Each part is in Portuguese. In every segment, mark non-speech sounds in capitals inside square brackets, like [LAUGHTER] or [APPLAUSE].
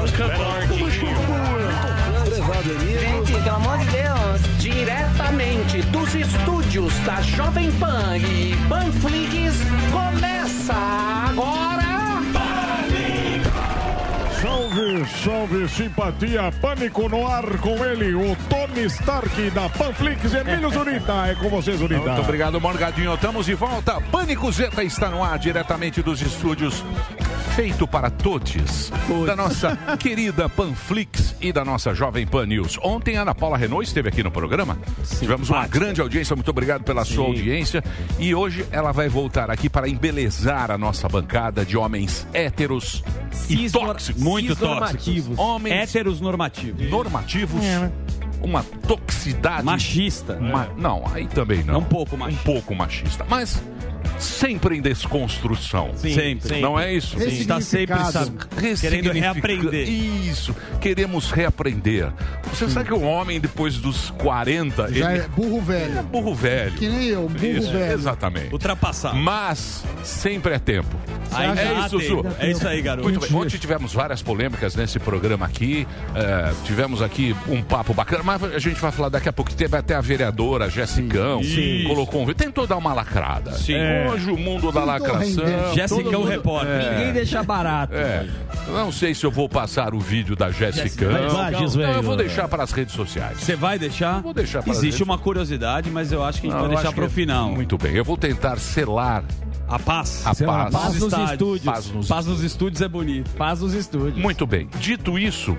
Você é um cantor. Gente, pelo amor de Deus. Diretamente dos estúdios da Jovem Pan e Panflix, começa agora. Salve, salve, simpatia, pânico no ar com ele, o Tony Stark da Panflix, Emílio Zurita. É com você, Zurita. Muito obrigado, Morgadinho. Estamos de volta. Pânico Zeta está no ar, diretamente dos estúdios feito para todos, da nossa [LAUGHS] querida Panflix e da nossa Jovem Pan News. Ontem a Ana Paula Renault esteve aqui no programa. Tivemos uma grande audiência, muito obrigado pela sua audiência. E hoje ela vai voltar aqui para embelezar a nossa bancada de homens héteros e tóxicos. Muito tóxicos. Homens Héteros normativos. normativos. Uma toxicidade. Machista. Ma- Não, aí também não. Um pouco machista. Um pouco machista. Mas sempre em desconstrução. Sempre. Não é isso? Sim. Está sempre sabe, querendo reaprender. Isso. Queremos reaprender. Você sabe que o homem, depois dos 40, Já ele é burro velho. é burro velho. Que nem eu, burro Isso, velho. Exatamente. Ultrapassado. Mas sempre é tempo. Aí é isso. Su. É isso aí, garoto. Muito bem. Ontem tivemos várias polêmicas nesse programa aqui. É, tivemos aqui um papo bacana, mas a gente vai falar daqui a pouco. Teve até a vereadora Jessicão, colocou um. Tentou dar uma lacrada. Sim. Hoje o mundo da lacração. Jéssica todo é o repórter. É. Ninguém deixa barato. É. Não sei se eu vou passar o vídeo da velho. eu vou deixar para as redes sociais. Você vai deixar? Vou deixar para Existe uma curiosidade, mas eu acho que a gente Não, vai eu deixar para o que- final. Muito bem. Eu vou tentar selar A paz. a Sei lá, paz. paz nos estádios. estúdios. Paz nos Paz nos estúdios é bonito. Paz nos estúdios. Muito bem. Dito isso,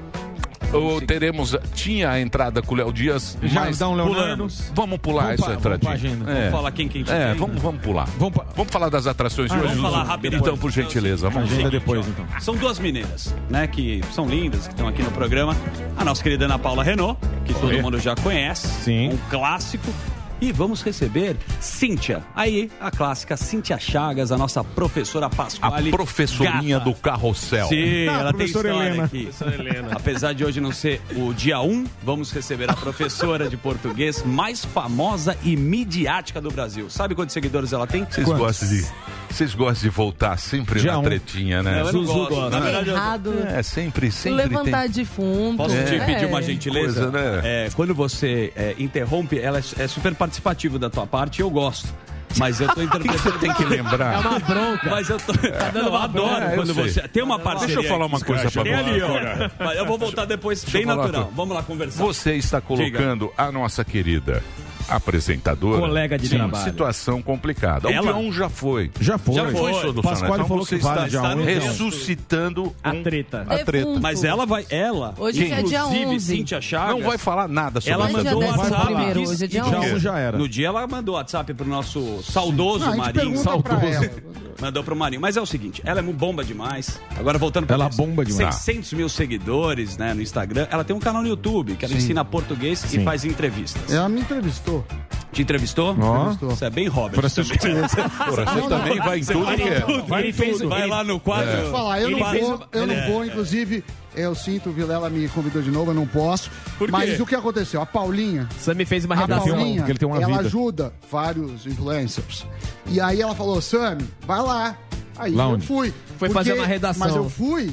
o- teremos. Tinha a entrada com o Léo Dias. mas Jardão Leonardo. pulamos. Vamos pular Vamos essa vamos entradinha. agenda. É. Vamos falar quem quem É, vamos, vamos pular. Vamos pa- Vamos falar das atrações de Ah, hoje. vamos falar rapidinho. Então, por gentileza, vamos Agenda lá. depois, então. São duas meninas, né, que são lindas, que estão aqui no programa. A nossa querida Ana Paula Renault, que todo mundo já conhece. Sim. Um clássico. E vamos receber Cíntia. Aí, a clássica Cíntia Chagas, a nossa professora A Pasquale. professorinha Gata. do carrossel. Sim, Ah, ela tem professora história Helena. aqui. Apesar de hoje não ser o dia 1, vamos receber a [LAUGHS] professora de português mais famosa e midiática do Brasil. Sabe quantos seguidores ela tem? Vocês gostam de. Vocês gostam de voltar sempre Dia na um. tretinha, né? Eu não Zuzu gosto. Na verdade, eu- errado. É, sempre, sempre levantar tem. defunto. Posso te É. pedir uma gentileza? Coisa, né? É, quando você é, interrompe, ela é, é super participativo da tua parte e eu gosto. Mas eu tô [LAUGHS] interpretando. Tem que lembrar. É uma bronca. Mas eu tô. eu adoro É, eu quando sei. você. Tem uma parceria. Deixa eu falar uma coisa pra você. Mas eu vou voltar depois bem eu falar natural. Vamos lá conversar. Você está colocando a nossa querida apresentadora Colega de Sim, trabalho. situação complicada. Ela? O dia 1 já foi. Já foi. Já foi. solucionado. Pasquale Então falou você que vale está já um, então. ressuscitando A um- treta. a treta. Mas ela vai. Ela. Hoje é dia inclusive, 11. Cíntia Chagas. Não vai falar nada sobre Ela é mandou um WhatsApp. primeiro, hoje é dia então, 11. já era. No dia ela mandou WhatsApp pro nosso saudoso Não, Marinho. ela. Mandou pro Marinho. Mas é o seguinte, ela é bomba demais. Agora voltando pra Ela isso, bomba demais. 600 mil seguidores né, no Instagram. Ela tem um canal no YouTube que ela ensina português e Sim. faz entrevistas. Ela me entrevistou. Te entrevistou? Você é bem Robert. Francisco também. Porra, você também vai em tudo vai que em é. tudo. Ele fez o- vai lá no quadro. Deixa eu falar, eu Ele não fez vou, eu não É. vou, inclusive, eu sinto, o Vilela me convidou de novo, eu não posso. Por quê? Mas o que aconteceu? A Paulinha, Sammy fez uma a redação. Paulinha, porque ele tem uma ela vida. ajuda vários influencers. E aí ela falou, Sammy, vai lá. Aí Lá eu onde? fui. Foi fazer uma redação. Mas eu fui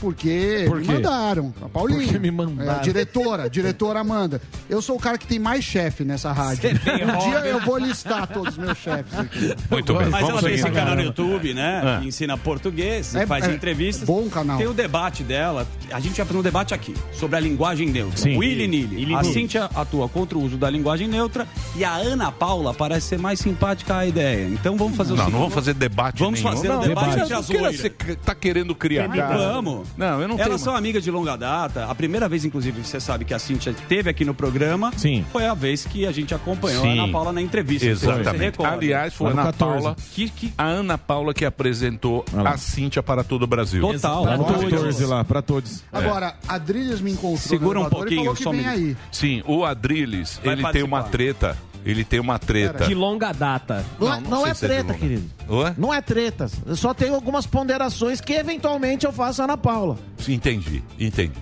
porque Por me quê? mandaram. A Paulinha. Porque me mandaram. É, a diretora, a diretora Amanda. Eu sou o cara que tem mais chefe nessa rádio. Você tem Um dia eu vou listar todos os meus chefes aqui. Muito bem, Mas ela vamos tem esse canal no YouTube, né? Que ensina português É- faz é entrevistas. bom canal. Tem o debate dela. A gente vai fazer um debate aqui sobre a linguagem neutra. Sim. Willy Nilly. Willy A Nilly. Cíntia atua contra o uso da linguagem neutra e a Ana Paula parece ser mais simpática à ideia. Então vamos fazer o Não, seguinte. não vamos fazer debate Vamos nenhum. fazer não, um debate não, entre as não queira- loiras. Você tá querendo criar. Vamos. Não, eu não Elas tenho. são amigas de longa data. A primeira vez, inclusive, você sabe que a Cíntia esteve aqui no programa. Sim. Foi a vez que a gente acompanhou Sim. a Ana Paula na entrevista. Exatamente. Aliás, foi Ana 14. Paula, Que, que a Ana Paula que apresentou lá. a Cíntia para todo o Brasil. total. Pra total. 14 lá, pra todos. Agora, a Adrilhas me encontrou Segura um elevador e pouquinho, falou que só vem aí. Sim, o Adrilles, Vai ele tem uma participar. treta. Ele tem uma treta. De longa data. Não, é- não não sei é é treta, querido. Ué? Não é treta. Eu só tenho algumas ponderações que eventualmente eu faço a Ana Paula. Entendi, entendi.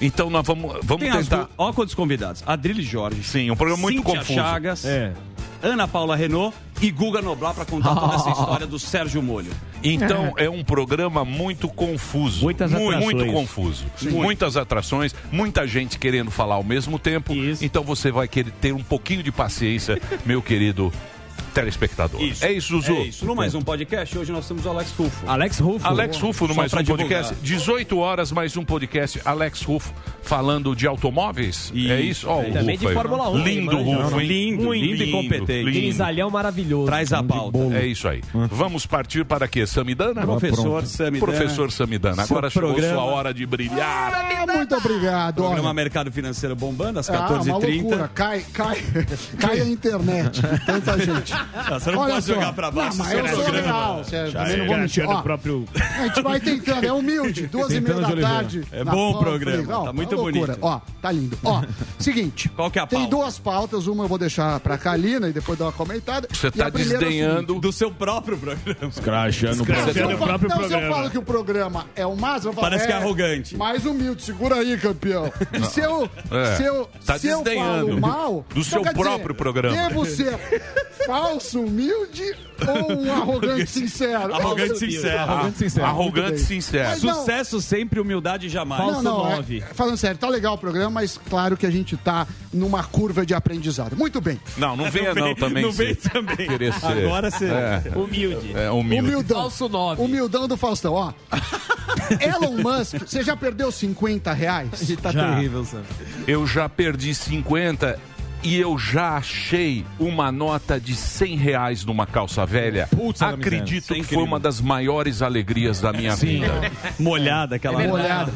Então nós vamos, vamos Tem tentar. Ó, quantos convidados. Adrilho Jorge. Sim, um programa muito Cíntia confuso. Chagas. É. Ana Paula Renault e Guga Noblar para contar toda essa [LAUGHS] história do Sérgio Molho. Então é um programa muito confuso. Muitas muito, atrações. muito confuso. Muitas atrações, muita gente querendo falar ao mesmo tempo. Então você vai querer ter um pouquinho de paciência, [LAUGHS] meu querido telespectador. Isso. É isso, Zuzu. É isso. No mais um podcast, hoje nós temos o Alex Rufo. Alex Rufo. Alex Rufo no Só mais um divulgar. podcast. 18 horas, mais um podcast. Alex Rufo falando de automóveis. É isso? Ó, o Também Rufo de. Fórmula 1. Lindo? Rufo, hein? Lindo, Muito lindo e competente. lindo. Grisalhão maravilhoso. Traz a pauta. É isso aí. Vamos partir para quê? Samidana? Professor Samidana. Professor Samidana. Agora Seu chegou programa. sua hora de brilhar. Ah, muito obrigado. Programa Olha, Mercado Financeiro bombando às ah, uma 14h30. loucura. Cai, cai, [LAUGHS] cai a internet. Tanta gente. Você não Olha pode só. jogar pra baixo. Não, mas eu esse sou real. Você também não vou mentir. Ó, próprio... a gente vai tentando, é humilde. [LAUGHS] Duas e meia da tarde. É na bom o programa, ó, tá muito loucura. bonito. Ó, tá lindo. Ó, [LAUGHS] seguinte. Qual que é a Tem pauta? duas pautas, uma eu vou deixar pra Kalina e depois dar uma comentada. Você tá primeira é desdenhando. Do seu próprio programa. Crachando o eu, programa. se eu falo que o programa é o falo, Parece que é arrogante. Mais humilde, segura aí, campeão. E se eu, É. se eu, Tá se eu desdenhando falo mal... do seu quer dizer, próprio programa. Devo ser falso, humilde ou um [LAUGHS] arrogante sincero? Arrogante Eu- sincero. Arrogante sincero. Arrogante sincero. Mas não- Sucesso sempre, humildade jamais. Não, não, é- nove. falando sério, tá legal o programa, mas claro que a gente tá numa curva de aprendizado. Muito bem. Não, não [LAUGHS] venha não também. não vem também. Querer ser. Agora você- É, Humilde. é humilde. Humildão. Falso nove. Humildão do Faustão, ó. [LAUGHS] Elon Musk, você já perdeu 50 reais? Tá terrível, Sam. Eu já perdi 50 e eu já achei uma nota de 100 reais numa calça velha. Putz, Acredito é que foi uma das maiores alegrias da minha vida. [LAUGHS] Molhada, aquela É Olhada.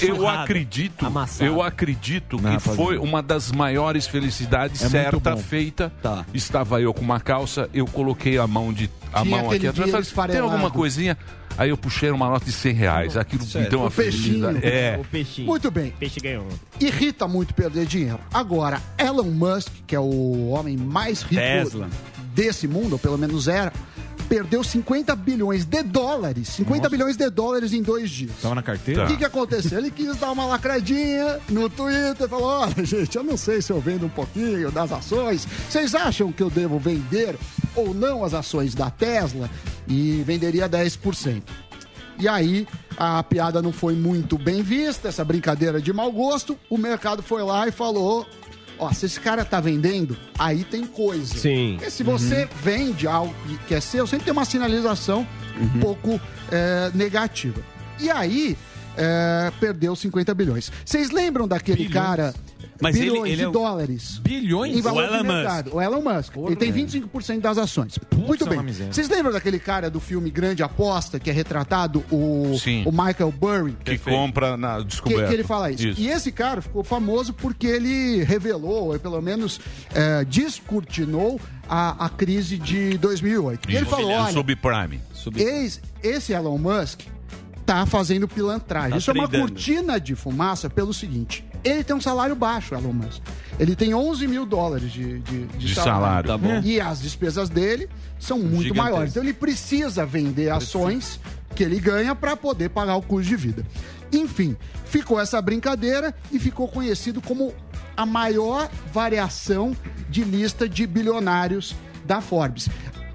Eu Surrada. acredito, Amassado. eu acredito que rapaziada. foi uma das maiores felicidades É certa feita. Tá. Estava eu com uma calça, eu coloquei a mão de a Tinha mão aqui atrás, falei, tem esfarelado. alguma coisinha? Aí eu puxei uma nota de 100 reais. Aquilo me deu uma O peixinho. É. O peixinho. Muito bem. Peixe ganhou. Irrita muito perder dinheiro. Agora, Elon Musk, que é o homem mais rico Tesla. desse mundo, ou pelo menos era, perdeu 50 bilhões de dólares. 50 bilhões de dólares em dois dias. Tava na carteira? O que, que aconteceu? Ele quis dar uma lacradinha no Twitter, falou: olha, gente, eu não sei se eu vendo um pouquinho das ações. Vocês acham que eu devo vender ou não as ações da Tesla? E venderia 10%. E aí, a piada não foi muito bem vista, essa brincadeira de mau gosto. O mercado foi lá e falou: Ó, se esse cara tá vendendo, aí tem coisa. Sim. Porque se você vende algo que é seu, sempre tem uma sinalização um pouco é, negativa. E aí, é, perdeu 50 bilhões. Vocês lembram daquele cara. Mas ele- bilhões ele de é o- dólares. Bilhões? Em valor O Elon de mercado. O Elon Musk. ele tem 25% das ações. Muito é bem. Vocês lembram daquele cara do filme Grande Aposta, que é retratado o, Sim. o Michael Burry? Que compra na Que, descoberta. que ele fala isso. E esse cara ficou famoso porque ele revelou, ou pelo menos é, descortinou a, a crise de 2008. E ele Isso. falou, olha, Subprime. Eis- esse Elon Musk tá fazendo pilantragem. Tá Isso é uma cortina de fumaça pelo seguinte: ele tem um salário baixo, Elon Musk. Ele tem 11 mil dólares de, de, De salário. Tá bom. E as despesas dele são muito Gigantesco. maiores. Então ele precisa vender ações que ele ganha para poder pagar o custo de vida. Enfim, ficou essa brincadeira e ficou conhecido como a maior variação de lista de bilionários da Forbes.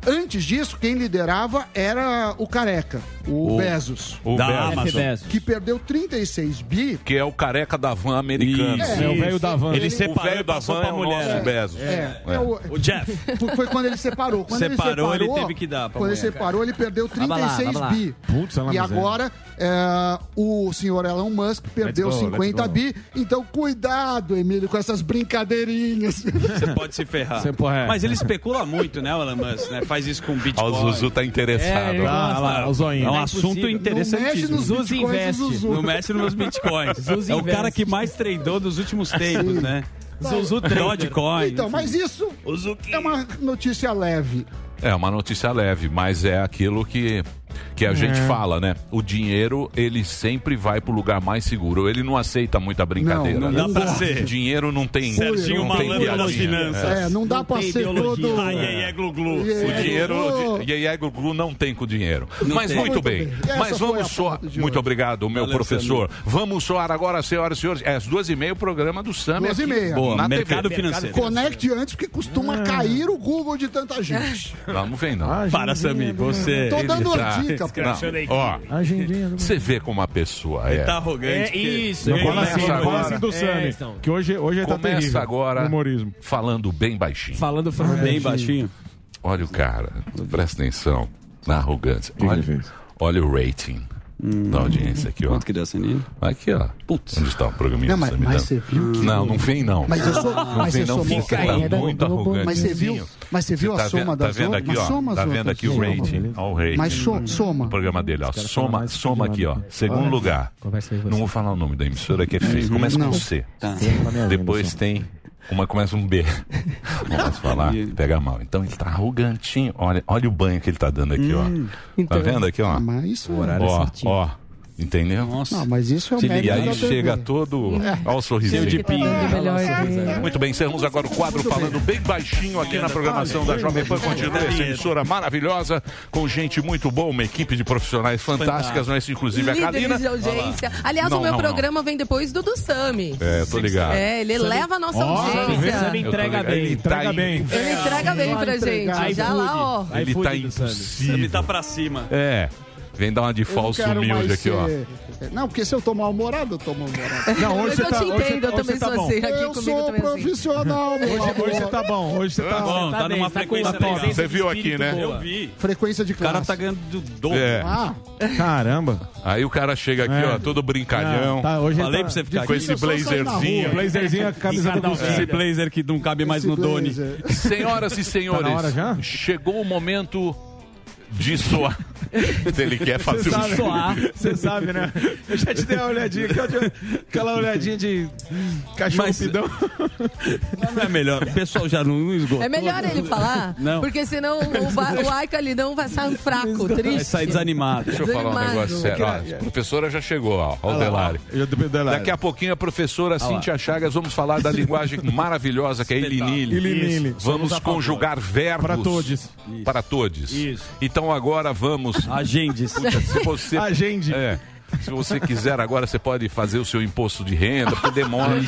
Antes disso, quem liderava era o Careca, o, O- Bezos, O Da Bezos, Amazon. Bezos. que perdeu 36 bi. que é o careca da van americano. Isso. É, o velho da van. Ele Ele- O separou velho e da van pra é o mulher. nosso né? Bezos. É, É. é o- O Jeff. foi quando ele separou. Quando Separou, ele ele separou, teve que dar pra Quando ele mulher. separou, ele perdeu Vamos lá, 36 vamos lá. bi. Putz, é uma e agora é, o senhor Elon Musk perdeu go, 50 let's bi. Então, cuidado, Emílio, com essas brincadeirinhas. Você pode se ferrar. É. Mas ele especula muito, né, o Elon Musk, né? Faz isso com Ó, Bitcoin. o Zuzu tá interessado. É, Ah, lá, o zoinho. É um é assunto impossível. Não mexe interessantíssimo. nos Zuzu bitcoins do investe. Não mexe nos meus bitcoins. [LAUGHS] Zuzu é o cara que mais treinou nos últimos tempos, né? Zuzu Dogecoin. Então, mas isso é uma notícia leve. É uma notícia leve, mas é aquilo que Que a gente É. fala, né? O dinheiro, ele sempre vai pro lugar mais seguro. Ele não aceita muita brincadeira. Não, né? não dá pra ser. Dinheiro não tem. Serginho não tem. É, não dá pra tem ser ideologia. todo... Ai, glu, glu. É, O dinheiro, aí Glu não tem com o dinheiro. Não Mas tem. muito, bem. Mas vamos de Muito obrigado, meu Valeu, professor. Vamos soar agora, senhoras e senhores. É às duas e meia o programa do Sam. Duas e meia. Boa, na mercado TV. financeiro. Conecte antes, porque costuma cair o Google de tanta gente. Não, não vem não. Para, Samir, você... Tô dando tá- dica, pô. Não, Ó, você vê como a pessoa é. Tá arrogante. É isso. Não Ele fala assim, Começa fala agora. assim do É, Sammy. então. Que hoje, hoje ele tá Começa terrível. agora no Humorismo. falando bem baixinho. Falando falando Bem baixinho. Olha o cara, presta atenção na arrogância. ele Olha, olha o rating da audiência aqui, ó. Quanto que deu, Saninho? Aqui, ó. Putz. Onde está o programinha Não, mas, mas você viu que... Não, não vem não. Mas eu sou... Não Mas vem você não, fica tá muito arrogante. Mas você viu, mas você viu a tá soma vendo, das tá vendo outras? aqui, Mas ó. soma as Tá vendo aqui o Soma. rating. Ó, o rating. Mas so- O soma. programa dele, ó. Soma, soma aqui, ó. Segundo lugar. Você. Não vou falar o nome da emissora que é feio. Começa com. C. Tá. Depois tem. Uma começa um B. [LAUGHS] Não posso falar, pega mal. Então ele tá arrogantinho. Olha, olha o banho que ele tá dando aqui, ó. Tá vendo aqui, ó? Mas isso... horário Ó, certinho. ó. Entendeu? Não, mas isso é o Se E mérito aí chega todo. Olha o sorrisinho. de pinho. Muito bem, encerramos agora o quadro falando bem baixinho aqui na programação da Jovem Pan. Continua essa emissora maravilhosa, com gente muito boa, uma equipe de profissionais fantásticas, não é isso? Inclusive a Kalina. De audiência. Aliás, Não, o meu não, programa vem depois do do Sami. É, tô ligado. É, ele eleva a nossa Ó, audiência. Sammy tô entrega bem. Ele tá Entrega em- bem. Ele entrega bem pra gente. Já lá, ó. Ele tá Sammy. impossível. Ele tá pra cima. É. Vem dar uma de Eu falso humilde aqui, ó. Não, porque se eu tô mal-humorado, eu tô mal-humorado. [LAUGHS] Não, hoje você eu tá, te hoje você- entendo, eu hoje também você tá sou bom. assim. Aqui Eu comigo sou também é assim. profissional, meu Hoje, hoje você tá bom. Hoje você tá. Bom, tá numa tá frequência presença Você viu aqui, né? Eu vi. Frequência de O cara classe. tá ganhando dobro. É. Ah, Caramba. Aí o cara chega aqui, É. ó, todo brincalhão, Tá, hoje Falei ele pra tá... você ficar com esse blazerzinho. Blazerzinho, a camisa do. Esse blazer que não cabe mais no Doni. Senhoras e senhores, Tá já? chegou o momento de soar. Ele quer fazer um sabe, soar. Você sabe, né? Eu já te dei uma olhadinha aquela olhadinha de cachorro Mas- pidão. Não é melhor. O pessoal já não esgotou. É melhor ele falar, Não. porque senão o, ba- o Aika ali não vai sair fraco, Vai triste. sair desanimado. Deixa eu falar um Desanimado. negócio sério. Ó, a professora já chegou, ó, ó o Delari. Daqui a pouquinho a professora Cíntia Chagas, vamos falar da linguagem [LAUGHS] maravilhosa que é Ilinili. Ilinili. Vamos conjugar verbos. Para todos. Para todos. Isso. Então agora vamos. Agendes. Se você, Agende. É. Se você quiser agora, você pode fazer o seu imposto de renda, porque demora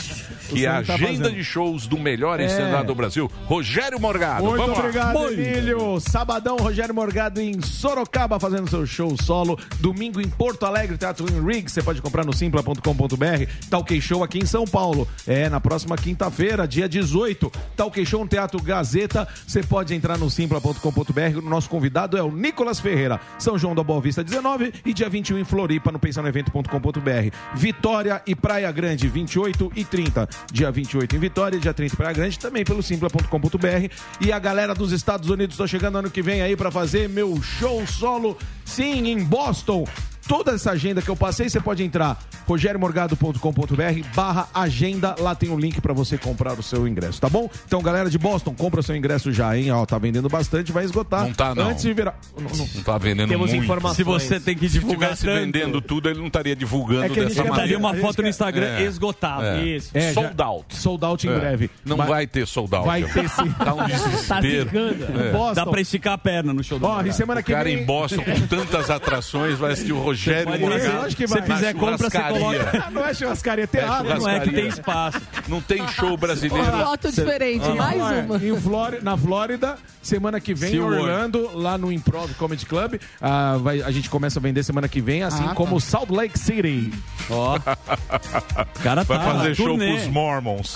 que a Sam tá agenda fazendo. de shows do melhor encenado do Brasil, Rogério Morgado. Muito Vamos obrigado, lá. Emílio. Sabadão, Rogério Morgado em Sorocaba fazendo seu show solo. Domingo em Porto Alegre, Teatro in Rig. Você pode comprar no simpla.com.br. Talk Show aqui em São Paulo. É, na próxima quinta-feira, dia 18. Talk Show no Teatro Gazeta. Você pode entrar no simpla.com.br. O nosso convidado é o Nicolas Ferreira. São João da Boa Vista 19 e dia 21 em Floripa, no pensanoevento.com.br. Vitória e Praia Grande, 28 e 30. Dia 28 em Vitória, dia 30 em Praia Grande, também pelo simpla.com.br. E a galera dos Estados Unidos está chegando ano que vem aí para fazer meu show solo, sim, em Boston. Toda essa agenda que eu passei, você pode entrar rogeriomorgado.com.br barra agenda, lá tem um link para você comprar o seu ingresso, tá bom? Então, galera de Boston, compra o seu ingresso já, hein? Ó, tá vendendo bastante, vai esgotar. Não tá, não. Antes de virar... Não, não. Não tá vendendo Temos muito. informações. Se você tem que Se divulgar tivesse tanto, vendendo tudo, ele não estaria divulgando É que dessa maneira. daria uma foto no Instagram É. esgotado. É. Isso. É, Sold out. Sold out em É. breve. Não Vai- vai, ter sold out. vai ter sim. Tá um [LAUGHS] Tá desespero. É. Boston. Dá pra esticar a perna no show do Ó, e Morgado. semana O que cara vem... em Boston com tantas atrações vai assistir o Rogério Morgado. Que Se vai. fizer compra, você coloca. [LAUGHS] não é churrascaria, é teatro. É Não é que tem espaço. Não tem [LAUGHS] show brasileiro. Foto diferente, mais Ó, é, uma. Em Flórida, na Flórida, semana que vem, em. Orlando, lá no Improv Comedy Club. ah, vai- a gente começa a vender semana que vem, assim Ah, tá. como Salt Lake City. Ó. O [LAUGHS] cara tá Vai fazer na show turnê. pros Mormons.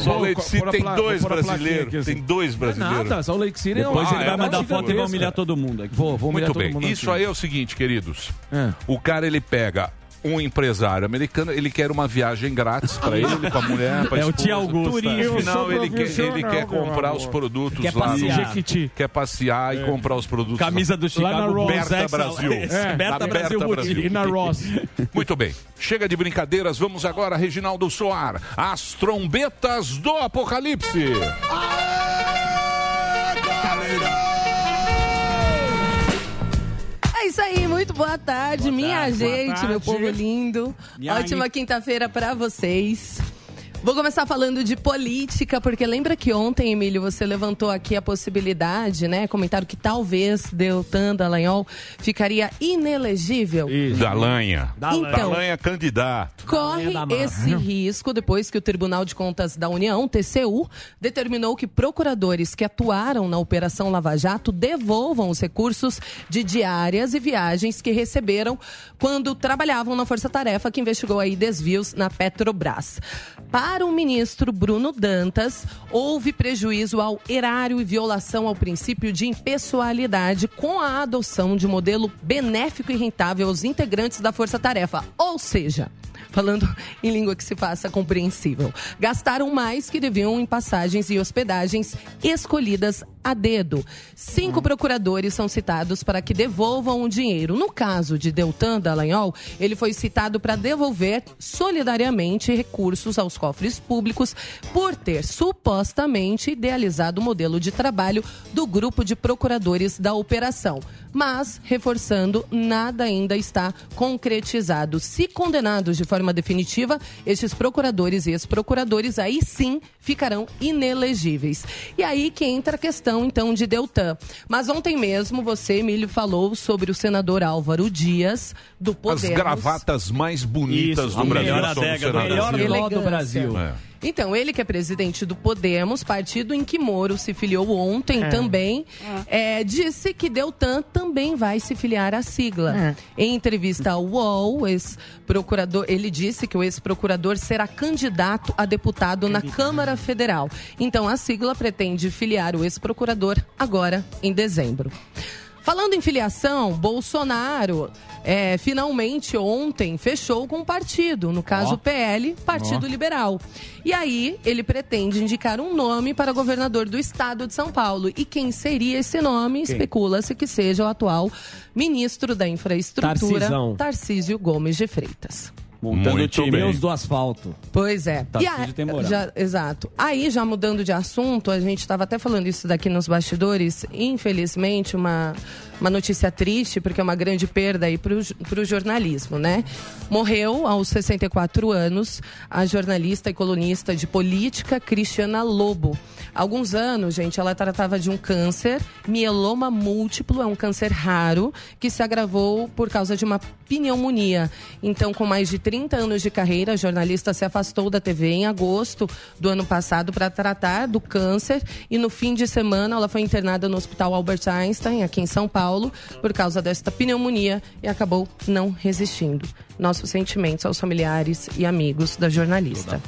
Só Vou Lake City tem dois brasileiros. aqui, assim. Tem dois brasileiros. Nada, Salt Lake City Depois Ah, ele é? vai mandar uma foto e vai humilhar todo mundo aqui. Vou, vou humilhar Muito todo bem. mundo Isso aí é o seguinte, queridos. É. O cara, ele pega um empresário americano, ele quer uma viagem grátis pra ele, pra mulher, pra É o tio Augusto. No final, ele quer, ele quer comprar os produtos Quer lá. no- passear. Jequiti. Quer passear e comprar os produtos Camisa do Lá na Chicago Ross. Berta Exa- Brasil. É, Berta Na Brasil Berta Brasil. Boutique. E na Ross. Muito bem. Chega de brincadeiras, vamos agora, Reginaldo Soar, as trombetas do Apocalipse. Muito boa tarde, minha tarde, boa gente, meu tarde. povo lindo. Minha Ótima quinta-feira pra vocês. Vou começar falando de política, porque lembra que ontem, Emílio, você levantou aqui a possibilidade, né? Comentaram que talvez Deltan Dallagnol ficaria inelegível. Dalanha. Dalanha. Então- Dalanha candidato. Corre da massa. esse risco depois que o Tribunal de Contas da União, TCU, determinou que procuradores que atuaram na Operação Lava Jato devolvam os recursos de diárias e viagens que receberam quando trabalhavam na Força Tarefa que investigou aí desvios na Petrobras. Para o ministro Bruno Dantas, houve prejuízo ao erário e violação ao princípio de impessoalidade com a adoção de modelo benéfico e rentável aos integrantes da Força Tarefa. Ou seja, falando em língua que se faça compreensível. Gastaram mais que deviam em passagens e hospedagens escolhidas a dedo. Cinco procuradores são citados para que devolvam o dinheiro. No caso de Deltan Dallagnol, ele foi citado para devolver solidariamente recursos aos cofres públicos por ter supostamente idealizado o modelo de trabalho do grupo de procuradores da operação. Mas, reforçando, nada ainda está concretizado. Se condenados de forma definitiva, estes procuradores e ex-procuradores aí sim ficarão inelegíveis. E aí que entra a questão, então, de Deltan. Mas ontem mesmo você, Emílio, falou sobre o senador Álvaro Dias, do As Podemos. gravatas mais bonitas Isso, do a Brasil melhor adega do. Brasil. Melhor do. Brasil. É. Então, ele que é presidente do Podemos, partido em que Moro se filiou ontem também, é, disse que Deltan também vai se filiar à sigla. Em entrevista ao UOL, ex-procurador, ele disse que o ex-procurador será candidato a deputado na Câmara Federal. Então, a sigla pretende filiar o ex-procurador agora em dezembro. Falando em filiação, Bolsonaro é, finalmente ontem fechou com o partido, no caso Ó. PL, Partido Liberal. E aí ele pretende indicar um nome para governador do estado de São Paulo. E quem seria esse nome? Especula-se que seja o atual ministro da Infraestrutura, Tarcisão. Tarcísio Gomes de Freitas. Montando o Muito time. bem. Pneus do asfalto. Pois é. Tarcísio E a- tem moral. já- exato. Aí, já mudando de assunto, a gente estava até falando isso daqui nos bastidores. Infelizmente, uma, uma notícia triste, porque é uma grande perda aí para o jornalismo, né? Morreu aos 64 anos a jornalista e colunista de política Cristiana Lobo. Há alguns anos, gente, ela tratava de um câncer, mieloma múltiplo, é um câncer raro, que se agravou por causa de uma pneumonia. Então, com mais de 30 anos de carreira, a jornalista se afastou da TV em agosto do ano passado para tratar do câncer e no fim de semana ela foi internada no Hospital Albert Einstein, aqui em São Paulo, por causa desta pneumonia e acabou não resistindo. Nossos sentimentos aos familiares e amigos da jornalista.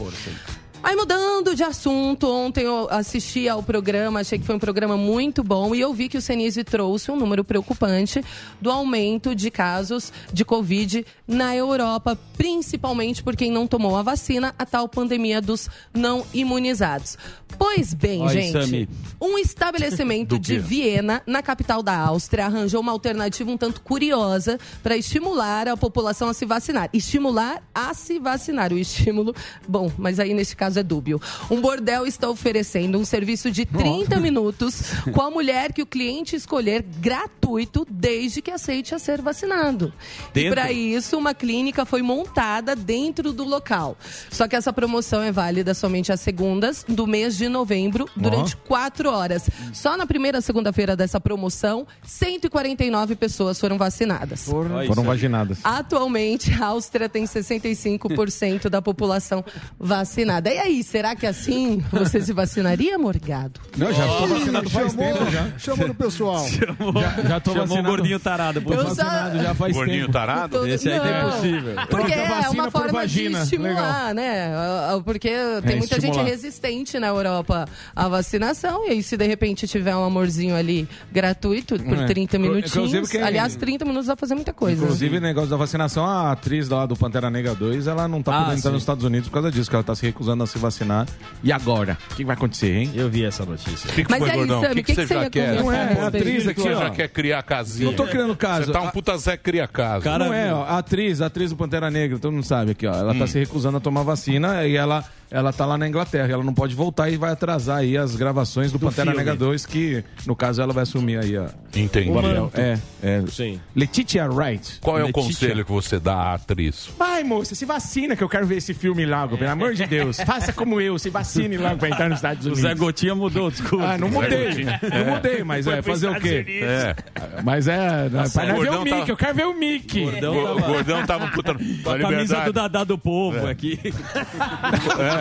Aí mudando de assunto, ontem eu assisti ao programa, achei que foi um programa muito bom e eu vi que o Senise trouxe um número preocupante do aumento de casos de Covid na Europa, principalmente por quem não tomou a vacina, a tal pandemia dos não imunizados. Pois bem, Oi, gente, Sami. um estabelecimento [LAUGHS] de? Viena, na capital da Áustria, arranjou uma alternativa um tanto curiosa para estimular a população a se vacinar. Estimular a se vacinar. O estímulo, bom, mas aí neste caso é dúbio. Um bordel está oferecendo um serviço de 30 minutos [LAUGHS] com a mulher que o cliente escolher gratuito desde que aceite a ser vacinado. E Dentro? para isso, uma clínica foi montada dentro do local. Só que essa promoção é válida somente às segundas do mês de novembro, durante quatro horas. Só na primeira segunda-feira dessa promoção, 149 pessoas foram vacinadas. Foram isso. vaginadas. Atualmente, a Áustria tem 65% da população vacinada. E aí, será que assim você se vacinaria, Morgado? Não, já estou vacinado faz chamou, tempo já. Chamou no pessoal. [LAUGHS] Já, já tô Chamou o vacinado. gordinho tarado. pô. Só- vacinado já faz Gordinho tempo. tarado? Todo- Esse aí é impossível. Porque é uma forma de estimular, né? Ah, ah, Porque tem muita estimular. gente resistente na Europa à vacinação. E aí, se de repente tiver um amorzinho ali gratuito por É. 30 minutinhos. Quem- Aliás, 30 minutos dá pra fazer muita coisa. Inclusive, negócio da vacinação, a atriz lá do Pantera Negra 2, ela não tá Ah, podendo entrar sim. nos Estados Unidos por causa disso, que ela tá se recusando a se vacinar. E agora? O que vai acontecer, hein? Eu vi essa notícia. O que, que Mas foi, aí, gordão? Sammy, O que, o que que que você você já ia quer? Não é, a atriz aqui, Você ó. já quer criar casinha? Não tô criando caso. Você tá um puta Zé cria casa. Cara, Não é, ó, a atriz, a atriz do Pantera Negra, todo mundo sabe aqui, ó. Ela Hum. tá se recusando a tomar vacina e ela ela tá lá na Inglaterra. Ela não pode voltar e vai atrasar aí as gravações do, Pantera filme. Negra 2, que no caso ela vai assumir aí a. Entendi. o. É, é. Sim. Letitia Wright. Qual é o Letitia. conselho que você dá à atriz? Vai, moça, se vacina que eu quero ver esse filme logo, pelo amor de Deus. [LAUGHS] Faça como eu, se vacine logo pra entrar nos Estados O Unidos. Zé Gotinha mudou, desculpa. Ah, não mudei. Gotinha. Não mudei, mas é fazer o quê? É. Mas é. Nossa, pra o ver o gordão Mickey, tava- eu quero ver o Mickey. Gordão O tava- gordão tava putando. Com a camisa do Dadá do Povo aqui. [LAUGHS] [LAUGHS]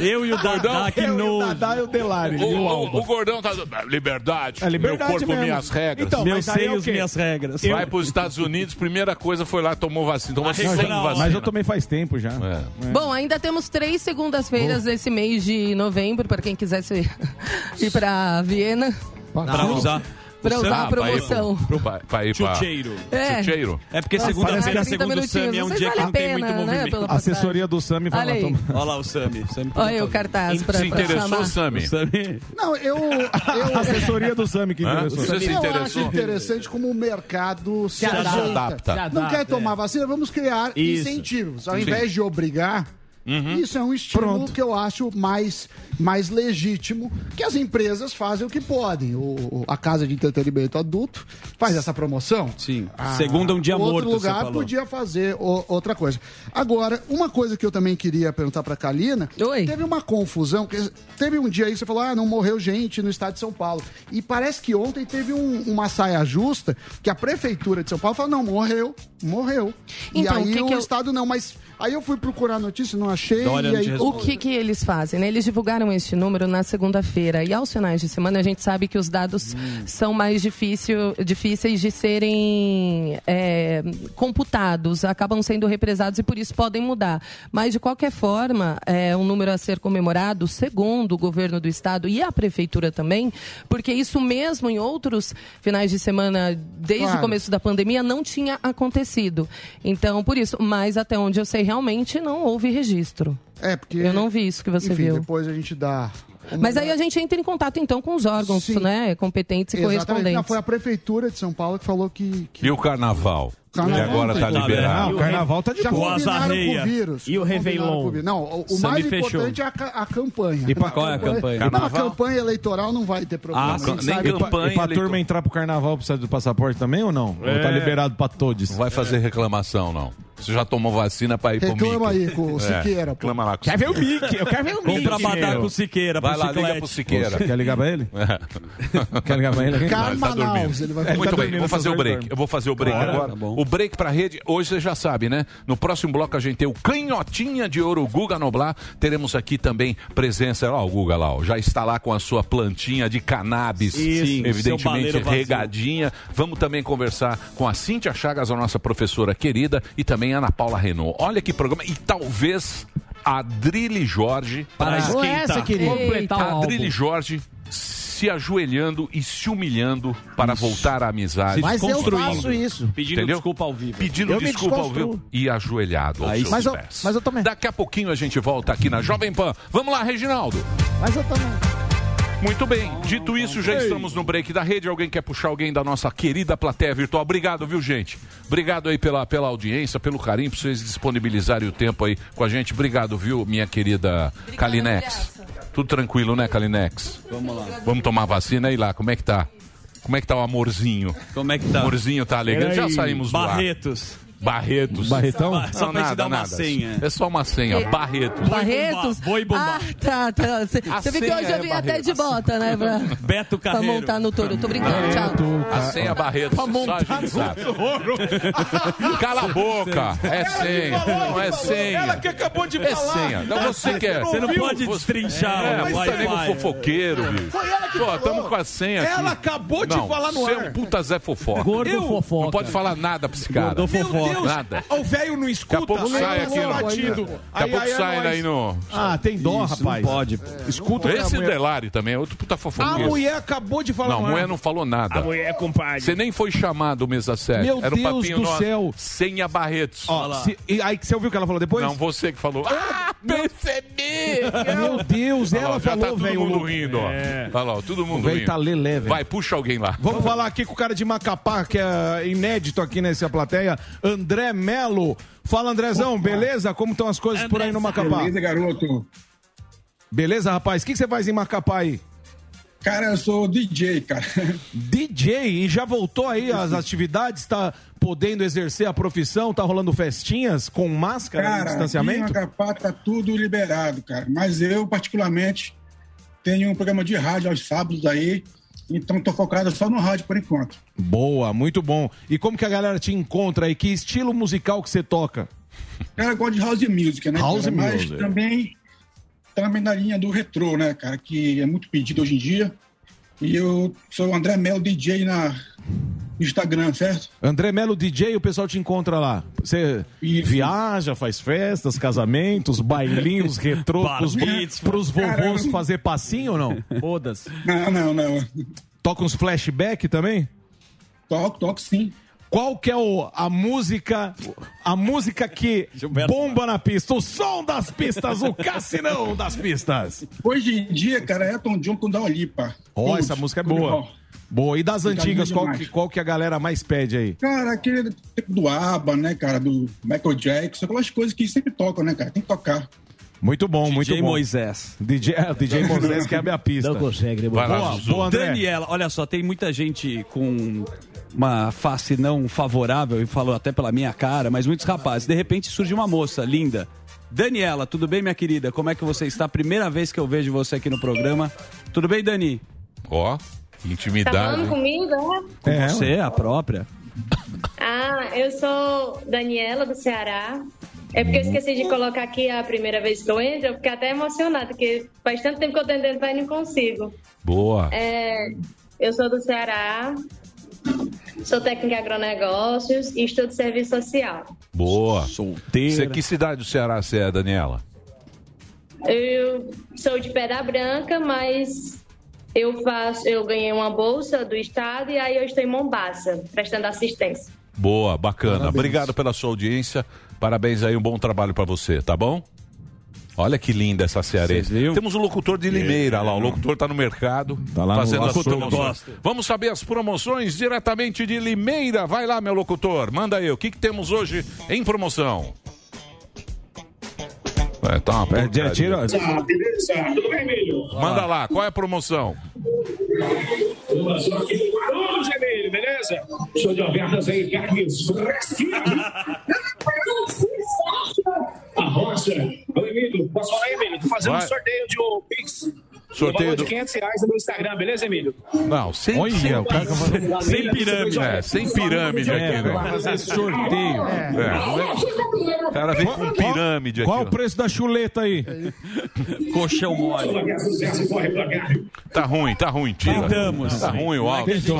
Eu e o Dadá, que Eu e o. Dadá e o Delari. O, o o- gordão tá. Liberdade. É liberdade Meu corpo, mesmo. minhas regras. Então, Meus mas aí é o seios, quê? minhas regras. Vai para os Estados Unidos, primeira coisa foi lá, tomou vacina. Tomou 100 regional. vacinas. Mas eu tomei faz tempo já. É. Bom, ainda temos três segundas-feiras desse mês de novembro, para quem quisesse [LAUGHS] ir para Viena, Pra usar. Para usar a Ah, pra ir pro- promoção. pro- pra- pra ir pra- Chucheiro. É. Chucheiro? É porque segunda-feira, parece 30 segundo o Sami, é um dia que não vale tem a muito pena, né, movimento. pela A assessoria do Sami vai lá tomar. Olha lá o Sami. Olha aí o cartaz para Se interessou, chamar. Sami? Sami. Não, eu, A assessoria do Sami que interessou. Você se eu acho interessou? interessante como o mercado se, adapta. Não quer tomar vacina? Vamos criar incentivos. Ao invés de obrigar, Uhum. isso é um estímulo que eu acho mais, mais legítimo, que as empresas fazem o que podem. O, a casa de entretenimento adulto faz essa promoção. Sim. Segunda, um dia outro morto, você lugar falou. podia fazer o- outra coisa. Agora, uma coisa que eu também queria perguntar pra Kalina, Oi. teve uma confusão, que teve um dia aí que você falou, ah, não morreu gente no estado de São Paulo. E parece que ontem teve um- uma saia justa que a prefeitura de São Paulo falou, não, morreu, morreu. Então, e aí o que o que eu- estado não, mas aí eu fui procurar a notícia, não achei, Dória aí... O que, que eles fazem? né? Eles divulgaram este número na segunda-feira e aos finais de semana a gente sabe que os dados são mais difícil, difíceis de serem é, computados, acabam sendo represados e por isso podem mudar. Mas de qualquer forma, é um número a ser comemorado, segundo o governo do estado e a prefeitura também, porque isso mesmo em outros finais de semana, desde Claro. o começo da pandemia, não tinha acontecido. Então, por isso, mas até onde eu sei, realmente não houve registro. É, porque... Eu não vi isso que você Enfim, viu. depois a gente dá... Mas aí olhada. a gente entra em contato então com os órgãos, Sim. né, competentes e Exatamente. Não, correspondentes. foi a prefeitura de São Paulo que falou que... que E o carnaval? Carnaval que agora não tá tem liberado. Não, o carnaval tá de boa. o vírus. E o Réveillon? Não, o, mais fechou. importante é a, a campanha. E pra- Qual é a campanha? Não, a Carnaval? campanha eleitoral não vai ter problema. Ah, nem sabe. E pra, Campanha e pra eleitor- turma entrar pro carnaval precisa do passaporte também ou não? Ou tá liberado pra todos? Não vai fazer reclamação, não. Você já tomou vacina pra ir pro Reclama Mickey. aí com o Siqueira, pô. Reclama lá com o Quer ver o Mickey? Eu quero ver o Mickey. Compra badar com Siqueira, Vai pro lá, liga chiclete. pro Siqueira. Você quer ligar pra ele? É. [LAUGHS] Quer ligar pra ele? Não, ele tá Manaus, ele vai É, ficar Muito bem, dormindo vou fazer o break. Eu vou fazer o break agora. tá bom. o break pra rede, hoje você já sabe, né? No próximo bloco a gente tem o Canhotinha de Ouro Guga Noblar. Teremos aqui também presença, ó, o Guga lá, ó, já está lá com a sua plantinha de cannabis, Isso, seu evidentemente baleiro vazio. regadinha. Vamos também conversar com a Cíntia Chagas, a nossa professora querida, e também a Ana Paula Renault. Olha que programa, e talvez a Drilly Jorge, Para essa, esquentar. querido. Completar o a álbum. Drilly Jorge se ajoelhando e se humilhando para voltar à amizade. Mas eu faço isso. Pedindo Entendeu? desculpa ao vivo. Pedindo Eu me desculpa ao desconstruo. vivo e ajoelhado aos Aí seus Mas eu, pés. mas eu também. Daqui a pouquinho a gente volta aqui na Jovem Pan. Vamos lá, Reginaldo. Mas eu também. Muito bem, dito isso, já estamos no break da rede. Alguém quer puxar alguém da nossa querida plateia virtual? Obrigado, viu, gente? Obrigado aí pela, pela audiência, pelo carinho, por vocês disponibilizarem o tempo aí com a gente. Obrigado, viu, minha querida Kalinex. Tudo tranquilo, né, Kalinex? Vamos lá. Vamos tomar vacina aí lá, como é que tá? Como é que tá o amorzinho? Como é que O tá? amorzinho tá alegre? Já saímos do ar. Barretos. Barretos. Barretão? Só Não, pra te nada, dar uma nada. senha. É só uma senha. Barretos. Barretos? Vou e bombar. Ah, tá, tá. Você viu que hoje é eu vim até Barretos. de bota, né? Pra, Beto pra Carreiro. montar no touro. Eu tô brincando, tchau. A senha Barretos. Só a gente sabe. [LAUGHS] Cala a boca. É senha. Não é senha. Ela que acabou de É falar. senha. Não, você quer. Você não pode destrinchar É, o mas tá nego fofoqueiro, bicho. Foi ela que Pô, tamo com a senha aqui. Ela acabou de falar no você é ar. um puta Zé Fofoca. Gordo Eu? fofoca. Não pode falar nada pra esse cara. Gordo fofoca. Deus, Nada. o velho não escuta. Daqui a pouco aí sai aqui, batido. Daqui a Aí- pouco aí é sai nóis. daí no... Ah, tem dó, Isso, rapaz. Não pode. Escuta o que a Esse mulher- Delari também é outro puta A fofoqueiro. mulher acabou de falar Não, a mulher não falou nada. A mulher, compadre. Você nem foi chamado mesa séria. Meu Era um Deus papinho do nosso. céu. Senha Barretos. Ó, se- e aí você ouviu o que ela falou depois? Não, você que falou. Ah, percebi! Meu Deus, ela já tá falou, todo velho. mundo louco. rindo, ó. Olha lá, todo O mundo velho rindo. tá lelé, velho. Vai, puxa alguém lá. Vamos falar aqui com o cara de Macapá, que é inédito aqui nessa plateia, André Melo. Fala, Andrezão, beleza? Como estão as coisas por aí no Macapá? Beleza, garoto. Beleza, rapaz? O que você faz em Macapá aí? Cara, eu sou DJ, cara. DJ, e já voltou aí as atividades? Tá podendo exercer a profissão? Tá rolando festinhas com máscara e Cara, aqui em distanciamento? Macapá tá tudo liberado, cara. Mas eu, particularmente, tenho um programa de rádio aos sábados aí, então tô focado só no rádio por enquanto. Boa, muito bom. E como que a galera te encontra aí? Que estilo musical que você toca? Cara, eu gosto de house music, né? House cara? Mas music. também, também na linha do retrô, né, cara? Que é muito pedido hoje em dia. E eu sou o André Mel DJ na Instagram, certo? André Melo DJ, o pessoal te encontra lá. Você viaja, faz festas, casamentos, bailinhos [LAUGHS] retrô pros, pros vovôs Caramba. fazer passinho ou não? Foda-se. Não, não, não. Toca uns flashback também? Toco, toco sim. Qual que é o, a música, a música que bomba na pista? O som das pistas, o cassinão das pistas. Hoje em dia, cara, é Tom John com Dua Lipa. Ó, Tudo, essa música é boa. Boa. E das antigas, qual demais. que, qual que a galera mais pede aí? Cara, aquele tipo do ABBA, né, cara, do Michael Jackson, aquelas coisas que sempre tocam, né, cara? Tem que tocar. Muito bom, muito bom. Moisés. DJ, é, DJ Moisés quebre a pista. Não consegue, lá, boa, Zuzu. boa, Daniela, olha só, tem muita gente com uma face não favorável, e falou até pela minha cara, mas muitos rapazes. De repente surge uma moça linda. Daniela, tudo bem, minha querida? Como é que você está? Primeira vez que eu vejo você aqui no programa. Tudo bem, Dani? Ó, Tá intimidade. falando comigo, é? Com É, você, a própria. [LAUGHS] Ah, eu sou Daniela do Ceará. É porque eu esqueci de colocar aqui a primeira vez que eu entro, eu fiquei até emocionada, porque faz tanto tempo que eu tô tentando e não consigo. Boa. É, eu sou do Ceará, sou técnica em agronegócios e estudo serviço social. Boa. Solteira. Você, que cidade do Ceará você é, Daniela? Eu sou de Pedra Branca, mas eu faço, eu ganhei uma bolsa do estado e aí eu estou em Mombaça, prestando assistência. Boa, bacana. Parabéns. Obrigado pela sua audiência. Parabéns aí, um bom trabalho pra você, tá bom? Olha que linda essa cearense. Temos o locutor de Limeira lá. O locutor tá no mercado, lá no fazendo as locutor, promoções. Vamos saber as promoções diretamente de Limeira. Vai lá, meu locutor. Manda aí. O que, que temos hoje em promoção? É, tá uma porcaria. beleza? Tudo bem, Emílio? Manda lá. Qual é a promoção? Vamos, Emílio, beleza? Show de ofertas aí, carnes fresquinhas. [LAUGHS] A rocha. Ô, Emílio, posso falar, Emílio? Tô fazendo Vai. um sorteio de um Pix. Sorteio valor do- de 500 reais no meu Instagram, beleza, Emílio? Não, sem, Olha, sem, o cara falando- sem pirâmide. É, sem pirâmide aqui, né? vai fazer sorteio. É, não é- O cara vem com pirâmide aqui. Qual o preço da chuleta aí? Colchão mole. Tá ruim, tá ruim, tira. Tentamos. Tá ruim o áudio. Tá.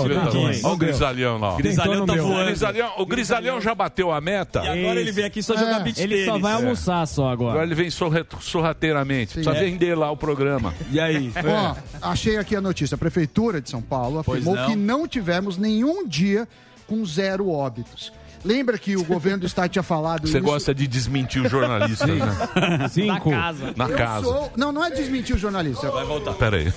Olha o grisalhão lá. Grisalhão tá voando. grisalhão, o grisalhão já bateu a meta. E agora ele vem aqui só jogar beat Ele só vai É. almoçar só agora. Agora ele vem sorrateiramente. Precisa É. vender lá o programa. E aí? Ó, achei aqui a notícia. A Prefeitura de São Paulo afirmou não. que não tivemos nenhum dia com zero óbitos. Lembra que o governo do estado tinha falado Você isso? gosta de desmentir os jornalistas, né? Cinco. Na casa. Na Eu casa. sou- Não, não é desmentir o jornalista. Vai voltar. Pera aí.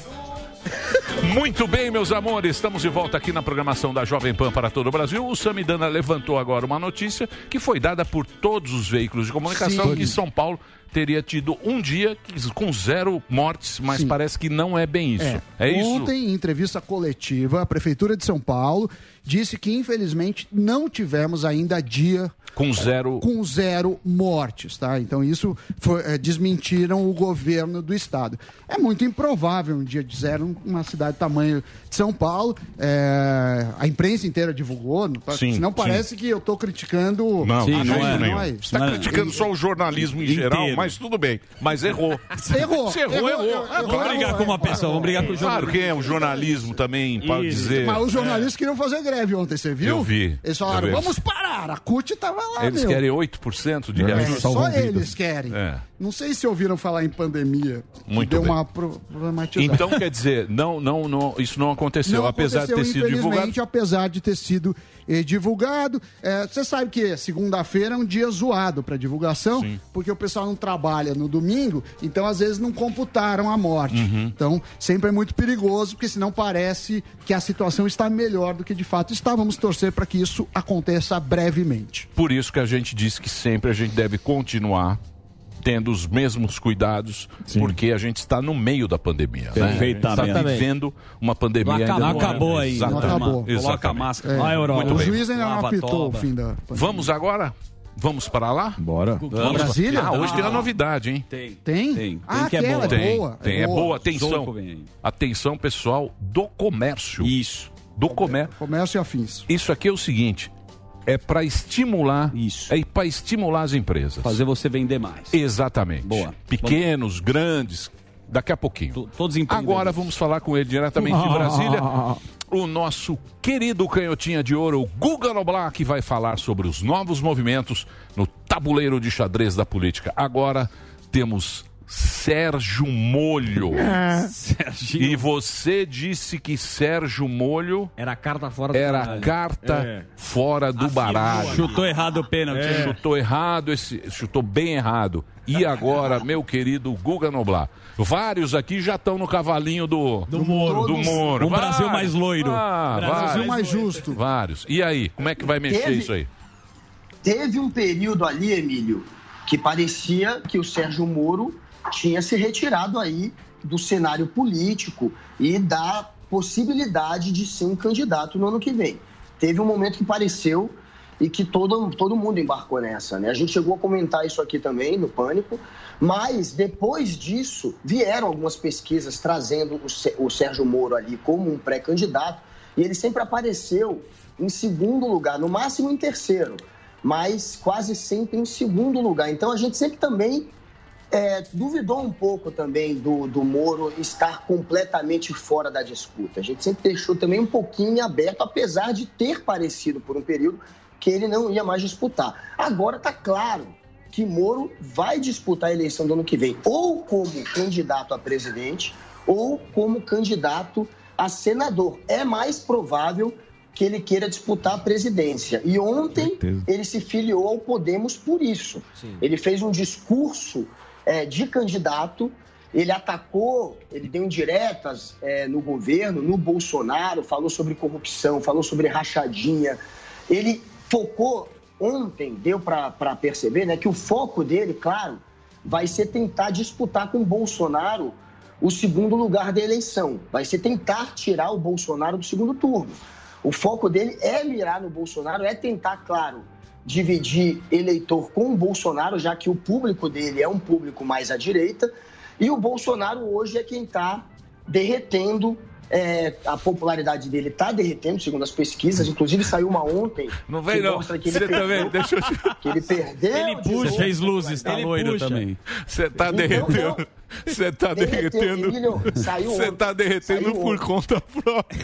Muito bem, meus amores, estamos de volta aqui na programação da Jovem Pan para todo o Brasil. O Samidana levantou agora uma notícia que foi dada por todos os veículos de comunicação Sim. que São Paulo teria tido um dia com zero mortes, mas Sim. parece que não é bem isso. É, isso? Ontem, em entrevista coletiva, a Prefeitura de São Paulo disse que, infelizmente, não tivemos ainda dia Com zero. com zero mortes, tá? Então isso foi, é, desmentiram o governo do estado. É muito improvável um dia de zero numa cidade do tamanho de São Paulo. É, a imprensa inteira divulgou, não, Sim, senão sim. parece que eu estou criticando. Não, a de jeito nós. nenhum. Você está criticando só o jornalismo em Inteiro. geral, mas tudo bem. Mas errou. Errou, Se errou, errou, errou. errou, Ah, errou, Vamos brigar com uma pessoa, vamos brigar com o Claro jornalista. que é o jornalismo também, para dizer. Mas os jornalistas queriam fazer greve ontem, você viu? Eu vi, Eles falaram, vamos parar. A CUT estava lá, Eles meu. querem 8% de É, reajuste. só eles querem. É. Não sei se ouviram falar em pandemia. Muito deu bem. uma pro- problematizada. Então, quer dizer, não, não, não, isso não aconteceu, Não apesar de aconteceu, ter sido divulgado. apesar de ter sido eh, divulgado. É, Você sabe que segunda-feira é um dia zoado para divulgação, porque o pessoal não trabalha no domingo, então às vezes não computaram a morte. Uhum. Então sempre é muito perigoso, porque senão parece que a situação está melhor do que de fato está. Vamos torcer para que isso aconteça brevemente. Por isso que a gente disse que sempre a gente deve continuar tendo os mesmos cuidados, porque a gente está no meio da pandemia. Né? Perfeitamente. Está vivendo uma pandemia Não ainda. acabou, acabou ainda. Exatamente. Não acabou. Coloca a Exatamente. máscara. É. Europa. Muito o bem. juiz ainda não apitou o fim da. Vamos agora? Vamos para lá? Bora. Vamos. Brasília? Ah, hoje tem uma novidade, hein? Tem. Tem? Tem. Ah, que é aquela boa. Tem, boa, tem, é é boa. Atenção. Aí. Atenção, pessoal do comércio. Isso. Do comércio. Comércio e afins. Isso aqui é o seguinte, é para estimular, Isso. é para estimular as empresas. Fazer você vender mais. Exatamente. Boa. Pequenos, grandes, daqui a pouquinho. To- Todos. Agora vamos falar com ele diretamente de Brasília. [LAUGHS] O nosso querido canhotinha de ouro, o Guga Noblar, que vai falar sobre os novos movimentos no tabuleiro de xadrez da política. Agora temos Sérgio Molho. Serginho. E você disse que Sérgio Molho Era a carta fora do era a baralho. carta É. fora do baralho. Chutou errado o pênalti. Chutou errado, esse, chutou bem errado. E agora, meu querido Guga Noblar? Vários aqui já estão no cavalinho do, do Moro. Do Moro. Um Brasil mais loiro. Ah, Brasil vários, mais justo. vários. E aí, como é que vai mexer Teve- isso aí? Teve um período ali, Emílio, que parecia que o Sérgio Moro tinha se retirado aí do cenário político e da possibilidade de ser um candidato no ano que vem. Teve um momento que pareceu e que todo, todo mundo embarcou nessa, né? A gente chegou a comentar isso aqui também no Pânico, mas depois disso vieram algumas pesquisas trazendo o o Sérgio Moro ali como um pré-candidato e ele sempre apareceu em segundo lugar, no máximo em terceiro, mas quase sempre em segundo lugar. Então a gente sempre também é, duvidou um pouco também do, do Moro estar completamente fora da disputa. A gente sempre deixou também um pouquinho em aberto, apesar de ter parecido por um período que ele não ia mais disputar. Agora está claro que Moro vai disputar a eleição do ano que vem, ou como candidato a presidente, ou como candidato a senador. É mais provável que ele queira disputar a presidência. E ontem ele se filiou ao Podemos por isso. Ele fez um discurso eh, de candidato, ele atacou, ele deu indiretas eh, no governo, no Bolsonaro, falou sobre corrupção, falou sobre rachadinha. Ele focou ontem, deu para perceber né, que o foco dele, claro, vai ser tentar disputar com o Bolsonaro o segundo lugar da eleição. Vai ser tentar tirar o Bolsonaro do segundo turno. O foco dele é mirar no Bolsonaro, é tentar, claro, dividir eleitor com o Bolsonaro, já que o público dele é um público mais à direita. E o Bolsonaro hoje é quem está derretendo. é, a popularidade dele está derretendo, segundo as pesquisas. Inclusive, saiu uma ontem. Não vem que não. mostra que ele Você perdeu, também, deixa eu que ele perdeu. Ele puxa. Fez luzes, tá Ele loiro puxa. também. Você tá Então, derretendo. Você tá derretendo. Você tá derretendo Saiu por conta própria.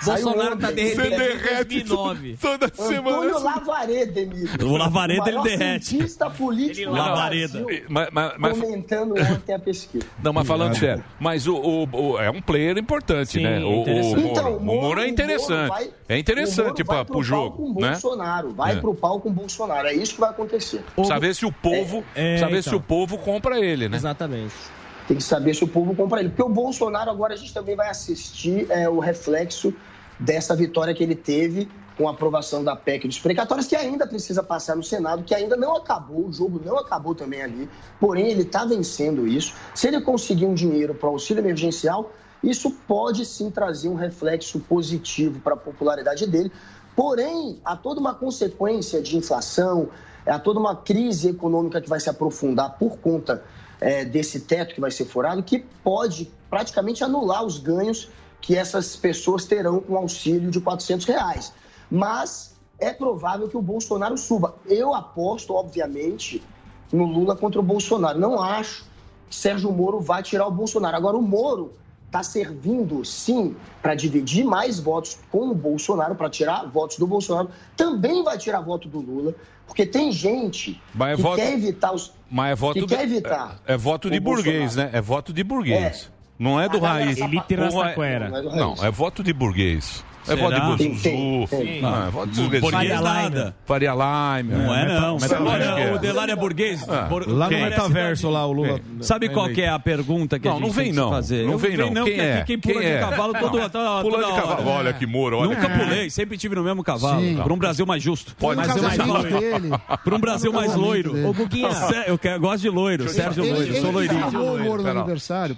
Saiu [LAUGHS] Bolsonaro tá derretendo Você derrete 2009. toda Antônio semana. Lavareda, Emílio. O Lavareda, ele maior derrete. cientista político Ele Lavareda. Brasil, Mas, mas- mas- comentando ontem a pesquisa. não, mas falando sério, mas o, o- o- é um player importante, Sim, né? O, o. Então, o Moro é interessante. vai- é interessante o pra, pro jogo, né? Bolsonaro, vai É. pro pau com o Bolsonaro. É isso que vai acontecer. Precisa ver se o povo, É, precisa ver então. se o povo compra ele, né? Exatamente. Tem que saber se o povo compra ele. Porque o Bolsonaro agora a gente também vai assistir é, o reflexo dessa vitória que ele teve com a aprovação da PEC dos precatórios, que ainda precisa passar no Senado, que ainda não acabou, o jogo não acabou também ali. Porém, ele está vencendo isso. Se ele conseguir um dinheiro para o auxílio emergencial, isso pode sim trazer um reflexo positivo para a popularidade dele. Porém, há toda uma consequência de inflação, há toda uma crise econômica que vai se aprofundar por conta é, desse teto que vai ser furado, que pode praticamente anular os ganhos que essas pessoas terão com auxílio de 400 reais. Mas é provável que o Bolsonaro suba. Eu aposto, obviamente, no Lula contra o Bolsonaro. Não acho que Sérgio Moro vai tirar o Bolsonaro. Agora, o Moro está servindo, sim, para dividir mais votos com o Bolsonaro, para tirar votos do Bolsonaro, também vai tirar voto do Lula, porque tem gente Mas é que voto- quer evitar os. Mas é voto que de, quer evitar. é, é voto de burguês, Bolsonaro. né? É voto de burguês. Não é do raiz. Elite Porra, rastaquera. é- Não é é voto de burguês. É Será? voto de Buzuzu. Não, é voto de burguês. Faria Faria nada. Faria Lime. Não é, não. Mas- Olha, mas- o Delário é burguês. Ah, Lá no quem? metaverso, lá, o Lula. Sabe qual que é a pergunta que a Não, gente não vem tem que não. fazer? Não Eu- vem não. Quem porque é? aqui quem pula Quem de é? cavalo todo, Não. toda, Pula de hora. cavalo. Olha que moro, olha Nunca que- pulei, sempre tive no mesmo cavalo. Para um Brasil mais justo. Pode ser mais loiro. Para um Brasil mais loiro. Ô, Guguinha. Eu quero- gosto de loiro, Sérgio Loiro, sou loirinho.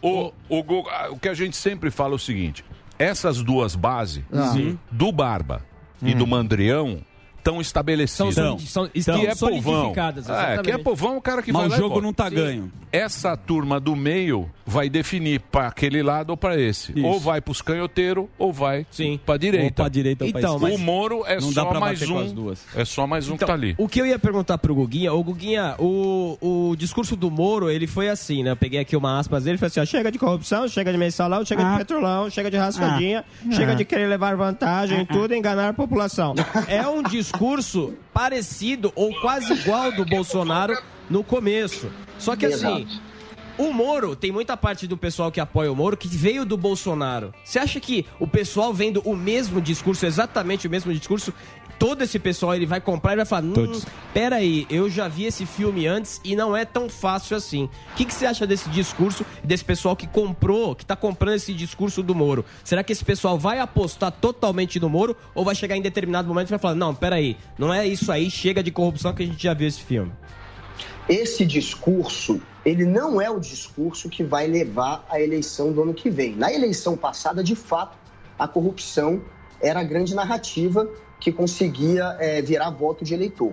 o ah, o que a gente sempre fala é o seguinte: essas duas bases, Ah. do Barba e do Mandrião, estão estabelecidas. São- são- que estão é povão. solidificadas, É, que é povão, o cara que Mas vai o lá jogo não tá Sim. ganho. Essa turma do meio vai definir para aquele lado ou para esse. Isso. Ou vai para os canhoteiros ou vai para direita. Ou pra direita ou Então. O Moro é Não dá só mais um. É só mais um Então, que tá ali. O que eu ia perguntar pro Guguinha, o Guguinha, o, o discurso do Moro, ele foi assim, né? Eu peguei aqui uma aspas dele, falei assim, ó, chega de corrupção, chega de mensalão, chega de petrolão, chega de rascadinha, chega de querer levar vantagem em tudo e enganar a população. [LAUGHS] É um discurso parecido ou quase igual do Bolsonaro no começo. Só que assim, o Moro, tem muita parte do pessoal que apoia o Moro que veio do Bolsonaro. Você acha que o pessoal vendo o mesmo discurso, exatamente o mesmo discurso, todo esse pessoal ele vai comprar e vai falar: hum, Todos. peraí, eu já vi esse filme antes e não é tão fácil assim. O que, que você acha desse discurso, desse pessoal que comprou, que tá comprando esse discurso do Moro? Será que esse pessoal vai apostar totalmente no Moro ou vai chegar em determinado momento e vai falar: não, peraí, não é isso aí, chega de corrupção que a gente já viu esse filme? esse discurso, ele não é o discurso que vai levar à eleição do ano que vem. Na eleição passada, de fato, a corrupção era a grande narrativa que conseguia eh, virar voto de eleitor.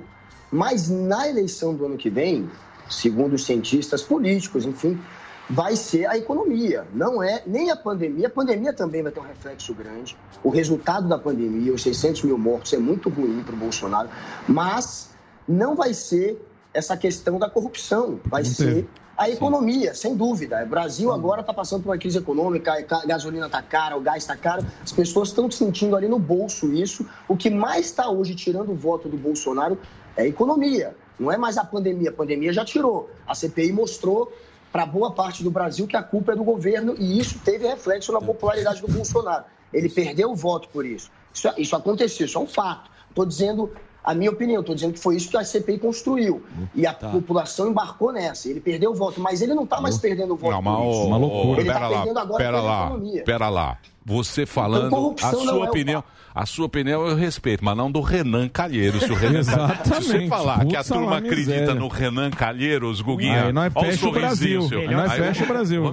Mas na eleição do ano que vem, segundo os cientistas políticos, enfim, vai ser a economia, não é nem a pandemia. A pandemia também vai ter um reflexo grande. O resultado da pandemia, os 600 mil mortos, é muito ruim para o Bolsonaro, mas não vai ser essa questão da corrupção, vai Não ser teve. a economia, sem dúvida. O Brasil agora está passando por uma crise econômica, a gasolina está cara, o gás está caro, as pessoas estão sentindo ali no bolso isso. O que mais está hoje tirando o voto do Bolsonaro é a economia, não é mais a pandemia. A pandemia já tirou. A CPI mostrou para boa parte do Brasil que a culpa é do governo e isso teve reflexo na popularidade do Bolsonaro. Ele perdeu o voto por isso. Isso, isso aconteceu, isso é um fato. Estou dizendo a minha opinião, estou dizendo que foi isso que a CPI construiu. E a população embarcou nessa. Ele perdeu o voto, mas ele não está mais perdendo o voto. Não, mas isso. Uma loucura. Ele tá pera lá, perdendo agora pera lá, economia. pera lá. Você falando, Então, a sua é o opinião, a sua opinião eu respeito, mas não do Renan Calheiros. Se, o [LAUGHS] Renan Exatamente. se você falar que a turma acredita no Renan Calheiros, Guguinha, Aí nós fecha o sorrisinho Brasil. seu. Aí nós Aí fecha o Brasil.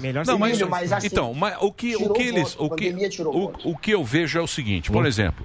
Melhor Não, sem mas, mas assim, então, mas o que, o que o eles, o a que, pandemia tirou o o, o que eu vejo é o seguinte, por exemplo,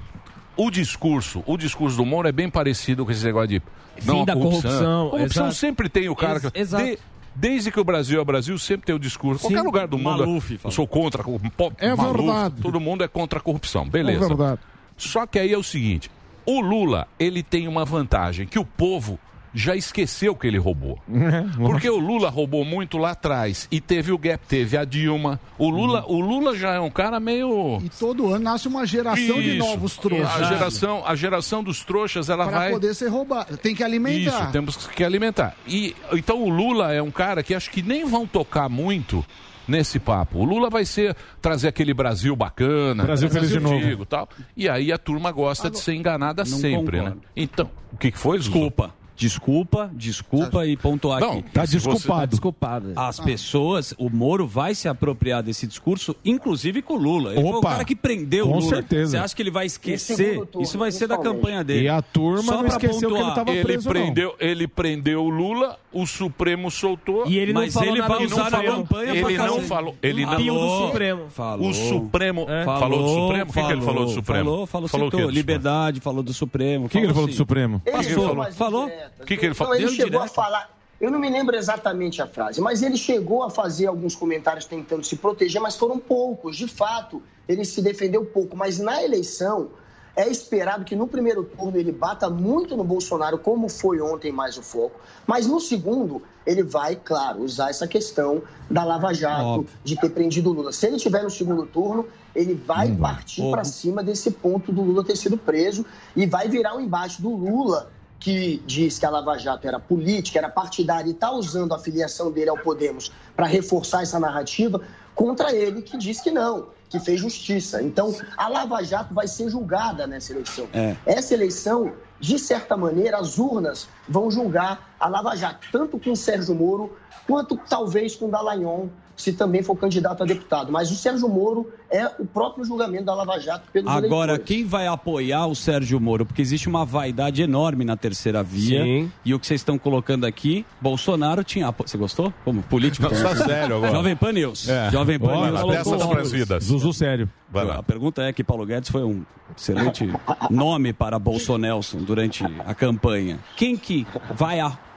o discurso, o discurso do Moro é bem parecido com esse negócio de não Fim a da corrupção, Corrupção exato. sempre tem o cara que Ex- exato. de- Desde que o Brasil é o Brasil, sempre tem o discurso. Qualquer lugar do mundo. Maluf eu sou contra. a corrupção. É verdade. Todo mundo é contra a corrupção. Beleza. É verdade. Só que aí é o seguinte: o Lula, ele tem uma vantagem que o povo já esqueceu que ele roubou. [LAUGHS] Porque o Lula roubou muito lá atrás e teve o gap, teve a Dilma. O Lula, o Lula já é um cara meio E todo ano nasce uma geração de Isso. novos trouxas. A geração, a geração dos trouxas, ela Para vai poder ser roubado. Tem que alimentar. isso, temos que alimentar. E então o Lula é um cara que acho que nem vão tocar muito nesse papo. O Lula vai ser trazer aquele Brasil bacana, Brasil feliz de novo. antigo, tal. E aí a turma gosta de ser enganada sempre, concordo. né? Então, o que que foi? Desculpa. Desculpa, desculpa e pontuar Não, aqui. Tá você- desculpado. Desculpado. As pessoas, o Moro vai se apropriar desse discurso, inclusive com o Lula. Ele foi o Opa, cara que prendeu com o Lula. certeza. Você acha que ele vai No esquecer? turno, Isso vai ser da campanha dele. E a turma Só não esqueceu que ele pontuar, tava Ele preso, não. prendeu, ele prendeu o Lula, o Supremo soltou. E ele não Mas falou ele vai usar na campanha ele não fazer- falou, ele não Falou. Supremo. Falou. O Supremo É. falou do Supremo? O que, que ele falou do Supremo? Falou, falou, falou citou. Liberdade, falou do Supremo. O que, que ele falou do. Supremo? Passou, falou falou? O que que ele falou? Não, ele Deu chegou direto. a falar. Eu não me lembro exatamente a frase, mas ele chegou a fazer alguns comentários tentando se proteger, mas foram poucos. De fato, ele se defendeu pouco. Mas na eleição, É esperado que no primeiro turno ele bata muito no Bolsonaro, como foi ontem mais o foco. Mas no segundo, ele vai, claro, usar essa questão da Lava Jato, de ter prendido o Lula. Se ele tiver no segundo turno, ele vai partir para cima desse ponto do Lula ter sido preso e vai virar um embate do Lula que diz que a Lava Jato era política, era partidária e está usando a filiação dele ao Podemos para reforçar essa narrativa, contra ele que diz que não, que fez justiça. Então, a Lava Jato vai ser julgada nessa eleição. É. Essa eleição, de certa maneira, as urnas vão julgar a Lava Jato, tanto com o Sérgio Moro, quanto talvez com o Dallagnol, se também for candidato a deputado. Mas o Sérgio Moro é o próprio julgamento da Lava Jato pelos Agora, eleitores. quem vai apoiar o Sérgio Moro? Porque existe uma vaidade enorme na terceira via. Sim. E o que vocês estão colocando aqui, Bolsonaro tinha. Você gostou? Como político? Não, tá sério agora. Jovem Pan News. É. Jovem Pan Bora, News. dessas colocou- pras vidas. Zuzu sério. Vai lá. A pergunta é que Paulo Guedes foi um excelente nome para Bolsonelson durante a campanha. Quem que vai apoiar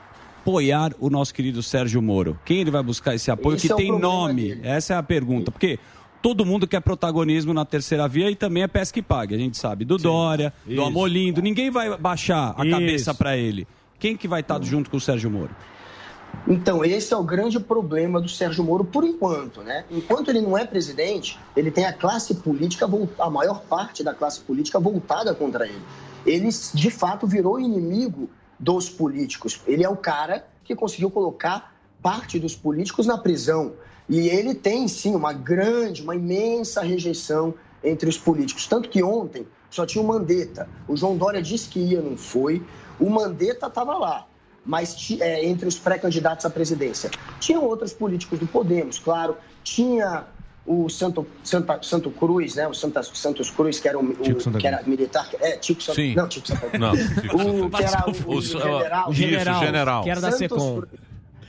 o nosso querido Sérgio Moro? Quem ele vai buscar esse apoio que é tem nome? dele. Essa é a pergunta. Porque todo mundo quer protagonismo na terceira via e também é pesca e pague. A gente sabe do Dória, do Isso. Amolindo. Ninguém vai baixar a Isso. cabeça para ele. Quem que vai estar junto com o Sérgio Moro? Então, esse é o grande problema do Sérgio Moro por enquanto, né? Enquanto ele não é presidente, ele tem a classe política, a maior parte da classe política voltada contra ele. Ele, de fato, virou inimigo dos políticos. Ele é o cara que conseguiu colocar parte dos políticos na prisão. E ele tem, sim, uma grande, uma imensa rejeição entre os políticos. Tanto que ontem só tinha o Mandetta. O João Dória disse que ia, não foi. O Mandetta estava lá mas é, entre os pré-candidatos à presidência. Tinham outros políticos do Podemos, claro. Tinha o Santo, Santa, Santo Cruz, né? O Santa, Santos Cruz, que era, o, o- Tico Santa que era militar. É, Tico Santa Sim. Não, Tico Santa Cruz. Não, Tico o, que era o, o O- general. o general. Isso, general. Que era da Santos Secom.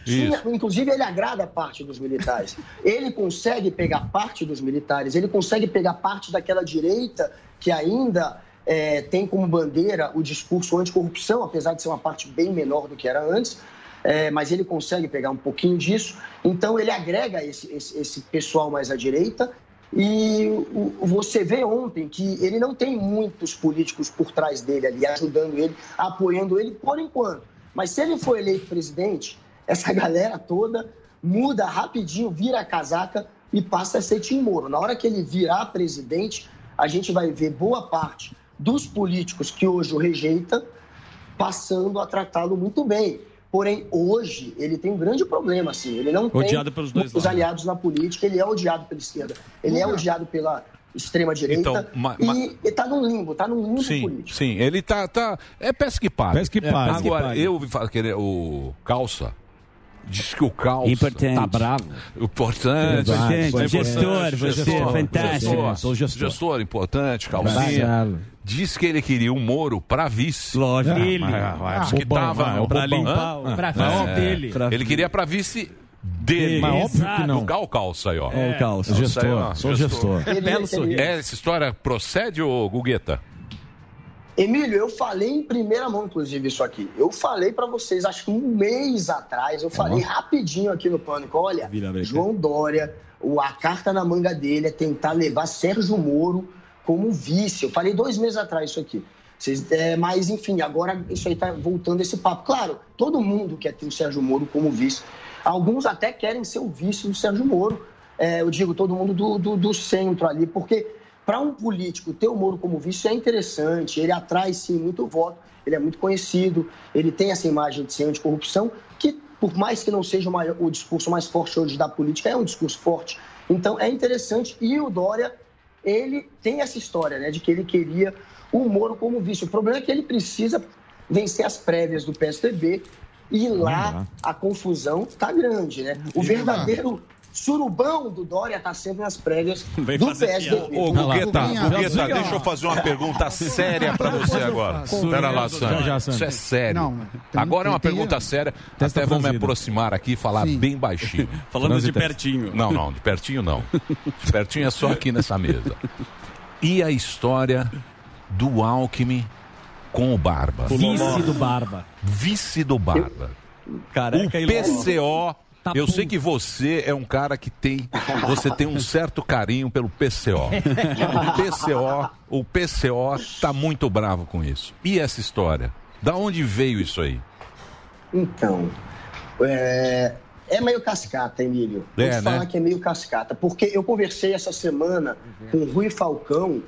Tinha- inclusive, ele agrada parte dos militares. Ele consegue pegar parte dos militares, ele consegue pegar parte daquela direita que ainda eh, tem como bandeira o discurso anticorrupção, apesar de ser uma parte bem menor do que era antes, eh, mas ele consegue pegar um pouquinho disso. Então, ele agrega esse, esse- esse pessoal mais à direita. E você vê ontem que ele não tem muitos políticos por trás dele ali, ajudando ele, apoiando ele por enquanto. Mas se ele for eleito presidente, [LAUGHS] essa galera toda muda rapidinho, vira a casaca e passa a ser Tim Moro. Na hora que ele virar presidente, a gente vai ver boa parte dos políticos que hoje o rejeita passando a tratá-lo muito bem. Porém, hoje, ele tem um grande problema, assim. Ele não Odiado tem pelos dois lados. aliados na política, ele é odiado pela esquerda, ele é odiado pela extrema-direita Então, ma- ma- e está num limbo, está num limbo Sim, político. sim, ele tá, tá. É pesca e paga. Pesca e paga. e Agora, eu ouvi falar que ele, o Calça diz que o Calça Importante. tá bravo. Importante. Importante. Gestor, você, gestor, fantástico. Gestor, Sou gestor. gestor importante, Calcinha. Bravo. Diz que ele queria o Moro pra vice. Lógico. Ele. Que o Pra bobão. limpar o... Pra É. vice dele. Pra- Ele queria pra vice dele. Mas óbvio que não. O Gal Calça aí, ó. Ó, o calça. Gestor, sou gestor. Sorriso. É, essa história procede, ô Gugueta? Emílio, eu falei em primeira mão, inclusive, isso aqui. Eu falei pra vocês, acho que um mês atrás, eu falei rapidinho aqui no Pânico. Olha. João Dória, a carta na manga dele é tentar levar Sérgio Moro como vice. Eu falei dois meses atrás isso aqui. Vocês- é, mas, enfim, agora isso aí tá voltando esse papo. Claro, todo mundo quer ter o Sérgio Moro como vice. Alguns até querem ser o vice do Sérgio Moro. É, eu digo todo mundo do, do, do centro ali, porque para um político ter o Moro como vice é interessante, ele atrai sim muito voto, ele é muito conhecido, ele tem essa imagem de ser anticorrupção, que por mais que não seja o, maior- o discurso mais forte hoje da política, é um discurso forte. Então é interessante e o Dória, ele tem essa história, né, de que ele queria o Moro como vice. O problema é que ele precisa vencer as prévias do PSDB e lá a confusão está grande, né? O verdadeiro surubão do Dória está sempre nas prévias [LAUGHS] Vem do PSDB. Ô, Gugueta, Gugueta, deixa eu fazer uma pergunta [LAUGHS] séria pra você agora. Pera lá, Sandra. Isso é sério. Não, tem- Agora é uma tem- pergunta séria. Testa Até vou me aproximar aqui e falar Sim. bem baixinho. [LAUGHS] Falando de Transitante. pertinho. Não, não, de pertinho não. De pertinho é só aqui nessa mesa. E a história do Alckmin com o Barba? Vice do Barba. Vice do Barba. Careca o e PCO Eu sei que você é um cara que tem. Você tem um certo carinho pelo PCO. O PCO, o PCO tá muito bravo com isso. E essa história? Da onde veio isso aí? Então, é, é meio cascata, Emílio. Vou É, te falar né? que é meio cascata, porque eu conversei essa semana com o Rui Falcão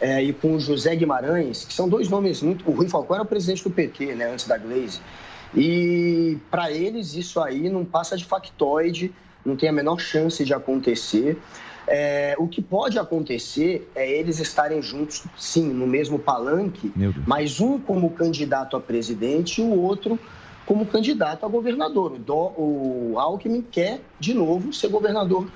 é, e com o José Guimarães, que são dois nomes muito. O Rui Falcão era o presidente do PT, né, antes da Glaze. E para eles isso aí não passa de factoide, não tem a menor chance de acontecer. É, o que pode acontecer é eles estarem juntos, sim, no mesmo palanque, mas um como candidato a presidente e o outro como candidato a governador. O, Dó- o Alckmin quer, de novo, ser governador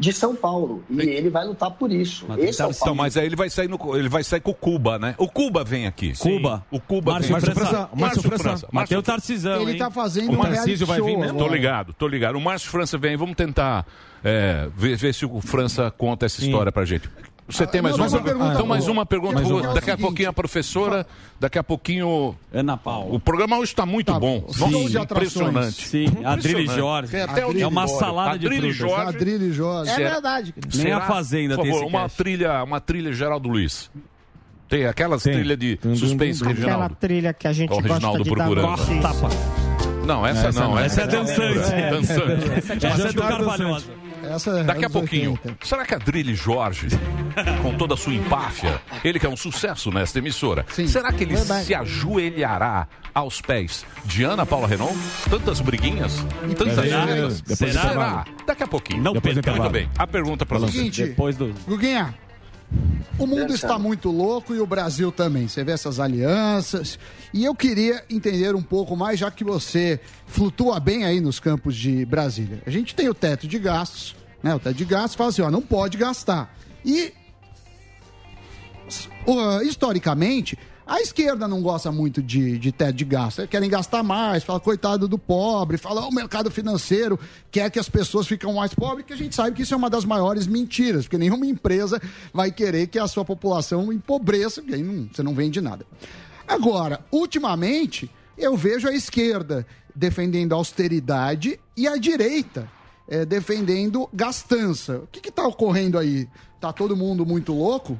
de São Paulo. E ele vai lutar por isso. Esse é o Então, mas aí ele vai sair no, ele vai sair com o Cuba, né? O Cuba vem aqui. Cuba. O Cuba Márcio vem. França. Márcio Márcio França. França. Mas o Tarcisão, Ele hein? tá fazendo O Tarcísio vai vir, né? Tô ligado, tô ligado. O Márcio França vem, vamos tentar é, ver, ver se o França conta essa história pra gente. Você tem Ah, mais não, uma pergunta? pergunta Então, mais uma pergunta. Mais uma. Daqui É a pouquinho a professora, daqui a pouquinho. Ana Paula. O programa hoje está muito bom. Sim. De impressionante. Sim, Adrilho. Jorge. Até É uma salada de Adrilho. Jorge. Adrilho Jorge. É Será- verdade. Nem Será? a Fazenda Por tem favor, esse uma trilha, uma trilha Geraldo Luiz. Tem aquelas Tem. trilhas de suspense, tum. Reginaldo. trilha que a gente o Reginaldo procurando. Não, essa, Essa não. não. Essa é dançante. É, dançante. Essa é do Carvalhosa. Essa é Daqui a pouquinho, 80. será que a Drilly Jorge, [LAUGHS] com toda a sua empáfia, ele que é um sucesso nesta emissora, Sim. será que ele Verdade. se ajoelhará aos pés de Ana Paula Renault? Tantas briguinhas, tantas Será? brigas. Será? Será? Daqui a pouquinho. Não Depois. Muito bem. A pergunta para você. Seguinte, Depois do... Guguinha, o mundo está muito louco e o Brasil também. Você vê essas alianças. E eu queria entender um pouco mais, já que você flutua bem aí nos campos de Brasília. A gente tem o teto de gastos, né? O teto de gastos fala assim, ó, não pode gastar. E uh, historicamente, a esquerda não gosta muito de, de teto de gasto. Querem gastar mais, fala coitado do pobre, fala "Ó, o mercado financeiro quer que as pessoas fiquem mais pobres, que a gente sabe que isso é uma das maiores mentiras, porque nenhuma empresa vai querer que a sua população empobreça, porque aí não- você não vende nada. Agora, ultimamente, eu vejo a esquerda defendendo a austeridade e a direita eh, defendendo gastança. O que está ocorrendo aí? Tá todo mundo muito louco?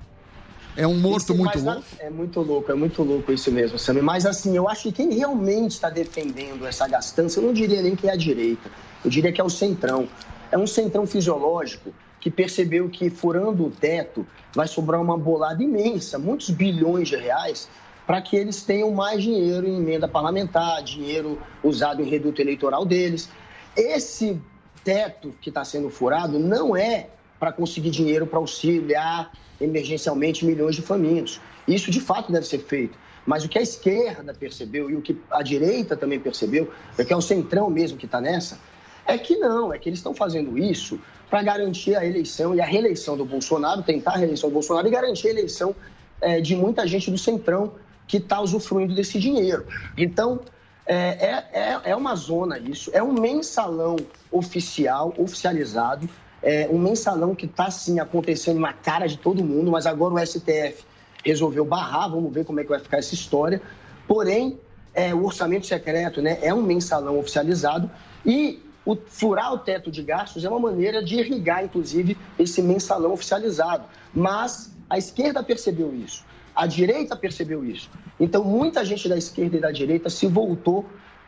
É um morto Isso, muito louco? É muito louco, é muito louco isso mesmo, Sammy. Mas assim, eu acho que quem realmente está defendendo essa gastança, eu não diria nem que é a direita, eu diria que é o centrão. É um centrão fisiológico que percebeu que furando o teto vai sobrar uma bolada imensa, muitos bilhões de reais, para que eles tenham mais dinheiro em emenda parlamentar, dinheiro usado em reduto eleitoral deles. Esse teto que está sendo furado não é para conseguir dinheiro para auxiliar emergencialmente milhões de famintos. Isso de fato deve ser feito. Mas o que a esquerda percebeu e o que a direita também percebeu, é que é o centrão mesmo que está nessa, é que não, é que eles estão fazendo isso para garantir a eleição e a reeleição do Bolsonaro, tentar a reeleição do Bolsonaro e garantir a eleição eh, de muita gente do centrão que está usufruindo desse dinheiro. Então, é, é, é- é uma zona isso, é um mensalão oficial, oficializado, é um mensalão que está, sim, acontecendo na cara de todo mundo, mas agora o STF resolveu barrar, vamos ver como é que vai ficar essa história. Porém, é, o orçamento secreto né, é um mensalão oficializado e o, furar o teto de gastos é uma maneira de irrigar, inclusive, esse mensalão oficializado. Mas a esquerda percebeu isso, a direita percebeu isso. Então, muita gente da esquerda e da direita se voltou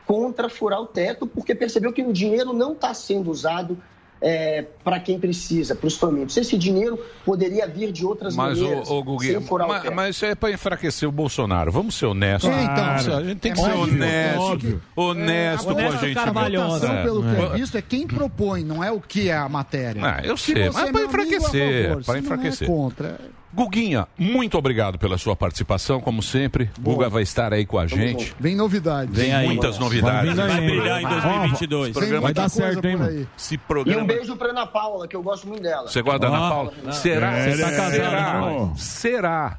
contra furar o teto, porque percebeu que o dinheiro não está sendo usado para quem precisa, para os famintos. Esse dinheiro poderia vir de outras Mas, maneiras, o, Guguinha, sem furar o mas, teto. mas isso é para enfraquecer o Bolsonaro. Vamos ser honestos. É, então. a gente tem que É ser óbvio, honesto. óbvio. Honesto com a Honesto, gente. votação, É. pelo que É. é visto, é quem propõe, não é o que é a matéria. Ah, eu Se sei, mas é para a enfraquecer. Para é enfraquecer. contra. Guguinha, muito obrigado pela sua participação, como sempre. Guga vai estar aí com a gente. Vem novidades. Vem aí. Muitas novidades. Vai brilhar em 2022. Esse programa Vai dar certo, hein, mano? Esse E programa. um beijo para Ana Paula, que eu gosto muito dela. Você gosta da Ana Ah, Paula? não. Será? É, você tá casado, será? não? Será?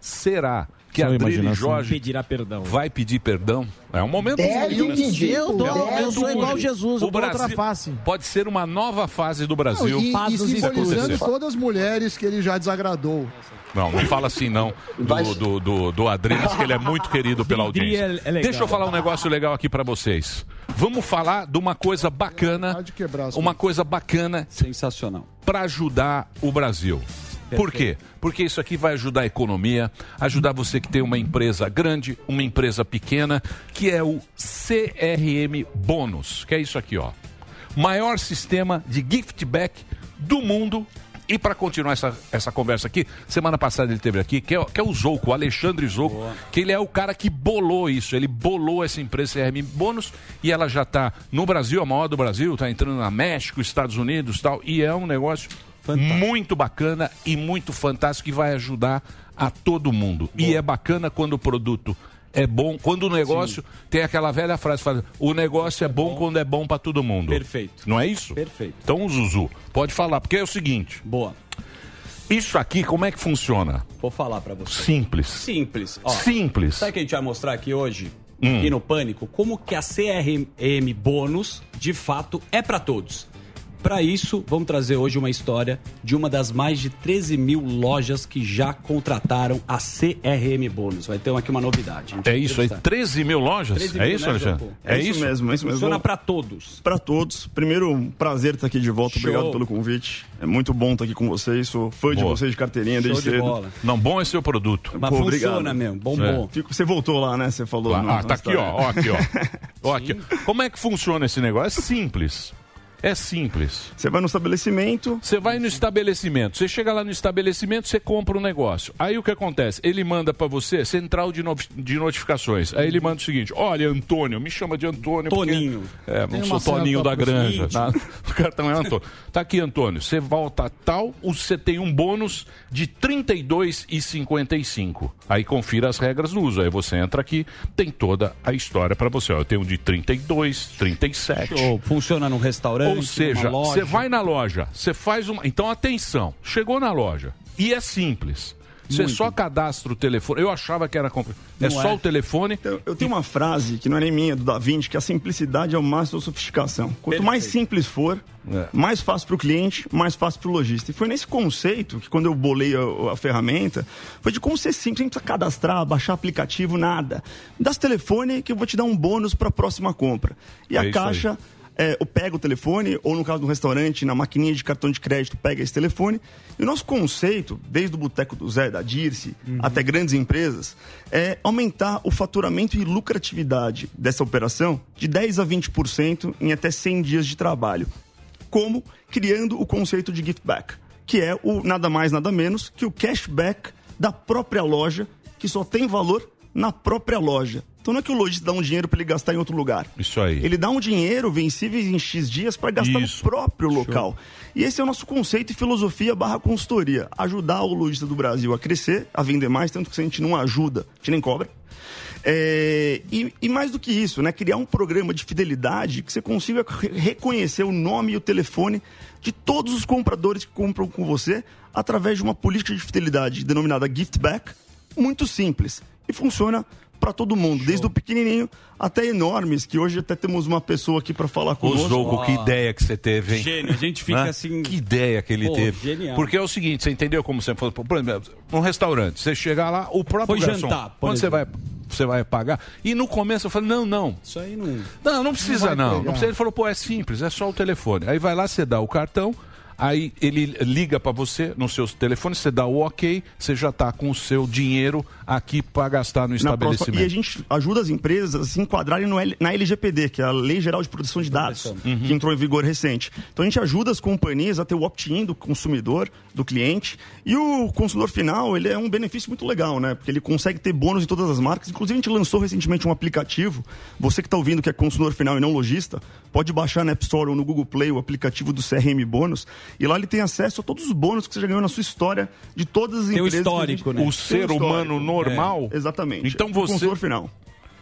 Será que a Sua. Jorge Pedirá perdão. vai pedir perdão? É um momento Deve único, né? pedir. Eu, tô, Deve eu sou igual. Jesus, eu O Brasil face. pode ser uma nova fase do Não, Brasil. e, Paz e nos simbolizando todas as mulheres que ele já desagradou. Não, não fala assim não do, do, do, do Adriles, que ele é muito querido pela audiência. é- é. Deixa eu falar um negócio legal aqui pra vocês. Vamos falar de uma coisa bacana, uma coisa bacana, sensacional, para ajudar o Brasil. Por quê? Porque isso aqui vai ajudar a economia, ajudar você que tem uma empresa grande, uma empresa pequena, que é o CRM Bônus, que é isso aqui, ó. Maior sistema de gift back do mundo. E para continuar essa, essa conversa aqui, semana passada ele teve aqui, que é, que é o Zouco, o Alexandre Zouco, que ele é o cara que bolou isso, ele bolou essa empresa CRM Bônus e ela já está no Brasil, a maior do Brasil, está entrando na México, Estados Unidos tal, e é um negócio muito bacana e muito fantástico que vai ajudar a todo mundo. E é bacana quando o produto é bom, quando o negócio tem aquela velha frase, fala, o negócio é, bom, quando é bom para todo mundo. Perfeito. Não é isso? Perfeito. Então, Zuzu, pode falar, porque é o seguinte. Boa. Isso aqui, como é que funciona? Vou falar pra você. Simples. Simples. Ó, Simples. Sabe o que a gente vai mostrar aqui hoje? Hum. Aqui no Pânico, como que a CRM Bônus, de fato, é pra todos. Para isso, vamos trazer hoje uma história de uma das mais de 13 mil lojas que já contrataram a CRM Bônus. Vai ter aqui uma novidade. É isso aí, entrevistar. 13 mil lojas? 13 é mil, isso, né, Alexandre? João? É, isso, mesmo, é isso mesmo. Funciona pra todos. Pra todos. Primeiro, um prazer estar aqui de volta. Show. Obrigado pelo convite. É muito bom estar aqui com vocês. Sou fã de Boa. vocês de carteirinha Show desde de cedo. bola. Não, bom é seu produto. Mas funciona mesmo, bom, É. bom. Fico- Você voltou lá, né? Você falou. Ah, no- ah, tá aqui, ó, ó, aqui, ó. ó aqui. ó. [LAUGHS] Como é que funciona esse negócio? É simples. É simples. Você vai no estabelecimento. Você vai no estabelecimento. Você chega lá no estabelecimento, você compra um negócio. Aí o que acontece? Ele manda pra você central de, no- de notificações. Aí ele manda o seguinte: Olha, Antônio, me chama de Antônio. porque- Toninho. É, Tem não sou Toninho da Granja. Tá? [LAUGHS] O cartão é Antônio. Tá aqui, Antônio. Você volta tal, você tem um bônus de R$ 32,55. Aí confira as regras do uso. Aí você entra aqui, tem toda a história pra você. Ó, eu tenho um de 32, 37. Show. Funciona num restaurante, Ou seja, você vai na loja, você faz uma. Então, atenção, chegou na loja e é simples. Você Muito. só cadastra o telefone. Eu achava que era complicado. É só é. o telefone. Então, eu tenho uma frase que não é nem minha, do Da Vinci, que a simplicidade é o máximo da sofisticação. Quanto mais simples for, É. mais fácil para o cliente, mais fácil para o lojista. E foi nesse conceito que, quando eu bolei a, a ferramenta, foi de como ser simples, não precisa cadastrar, baixar aplicativo, nada. Me dá esse telefone que eu vou te dar um bônus para a próxima compra. E É a caixa é, eu pego o telefone, ou no caso do restaurante, na maquininha de cartão de crédito, pega esse telefone. E o nosso conceito, desde o Boteco do Zé, da Dirce, até grandes empresas, é aumentar o faturamento e lucratividade dessa operação de 10 a 20% em até 100 dias de trabalho. Como? Criando o conceito de gift back, que é o nada mais, nada menos que o cashback da própria loja, que só tem valor na própria loja. Então não é que o lojista dá um dinheiro para ele gastar em outro lugar. Isso aí. Ele dá um dinheiro vencível em X dias para gastar Isso. no próprio local. E esse é o nosso conceito e filosofia barra consultoria. Ajudar o lojista do Brasil a crescer, a vender mais, tanto que se a gente não ajuda, a gente nem cobra. É, e, e mais do que isso, né? Criar um programa de fidelidade que você consiga re- reconhecer o nome e o telefone de todos os compradores que compram com você através de uma política de fidelidade denominada Gift Back, muito simples. E funciona para todo mundo, desde o pequenininho até enormes, que hoje até temos uma pessoa aqui para falar Ô, conosco. Zouco, que ideia que você teve, hein? Gênio, a gente fica assim- Que ideia que ele Pô, teve. genial. Porque é o seguinte, você entendeu como você falou? Por exemplo, num restaurante, você chega lá, o próprio Foi garçom, jantar, quando você vai, você vai pagar, e no começo eu falei, não, não. Isso aí não. Não, não precisa não. pegar. Não precisa. Ele falou, pô, é simples, é só o telefone. Aí vai lá, você dá o cartão, aí ele liga pra você no seu telefone, você dá o ok, você já tá com o seu dinheiro aqui pra gastar no estabelecimento. próxima. E a gente ajuda as empresas a se enquadrarem no na LGPD, que é a Lei Geral de Proteção de Dados, Uhum. que entrou em vigor recente. Então a gente ajuda as companhias a ter o opt-in do consumidor, do cliente. E o consumidor final, ele é um benefício muito legal, né? Porque ele consegue ter bônus em todas as marcas. Inclusive, a gente lançou recentemente um aplicativo. Você que está ouvindo que é consumidor final e não lojista, pode baixar na App Store ou no Google Play o aplicativo do CRM Bônus. E lá ele tem acesso a todos os bônus que você já ganhou na sua história de todas as Tem o empresas. que a gente- histórico, né? O Tem ser humano normal. É, exatamente. Então O você. consumidor final.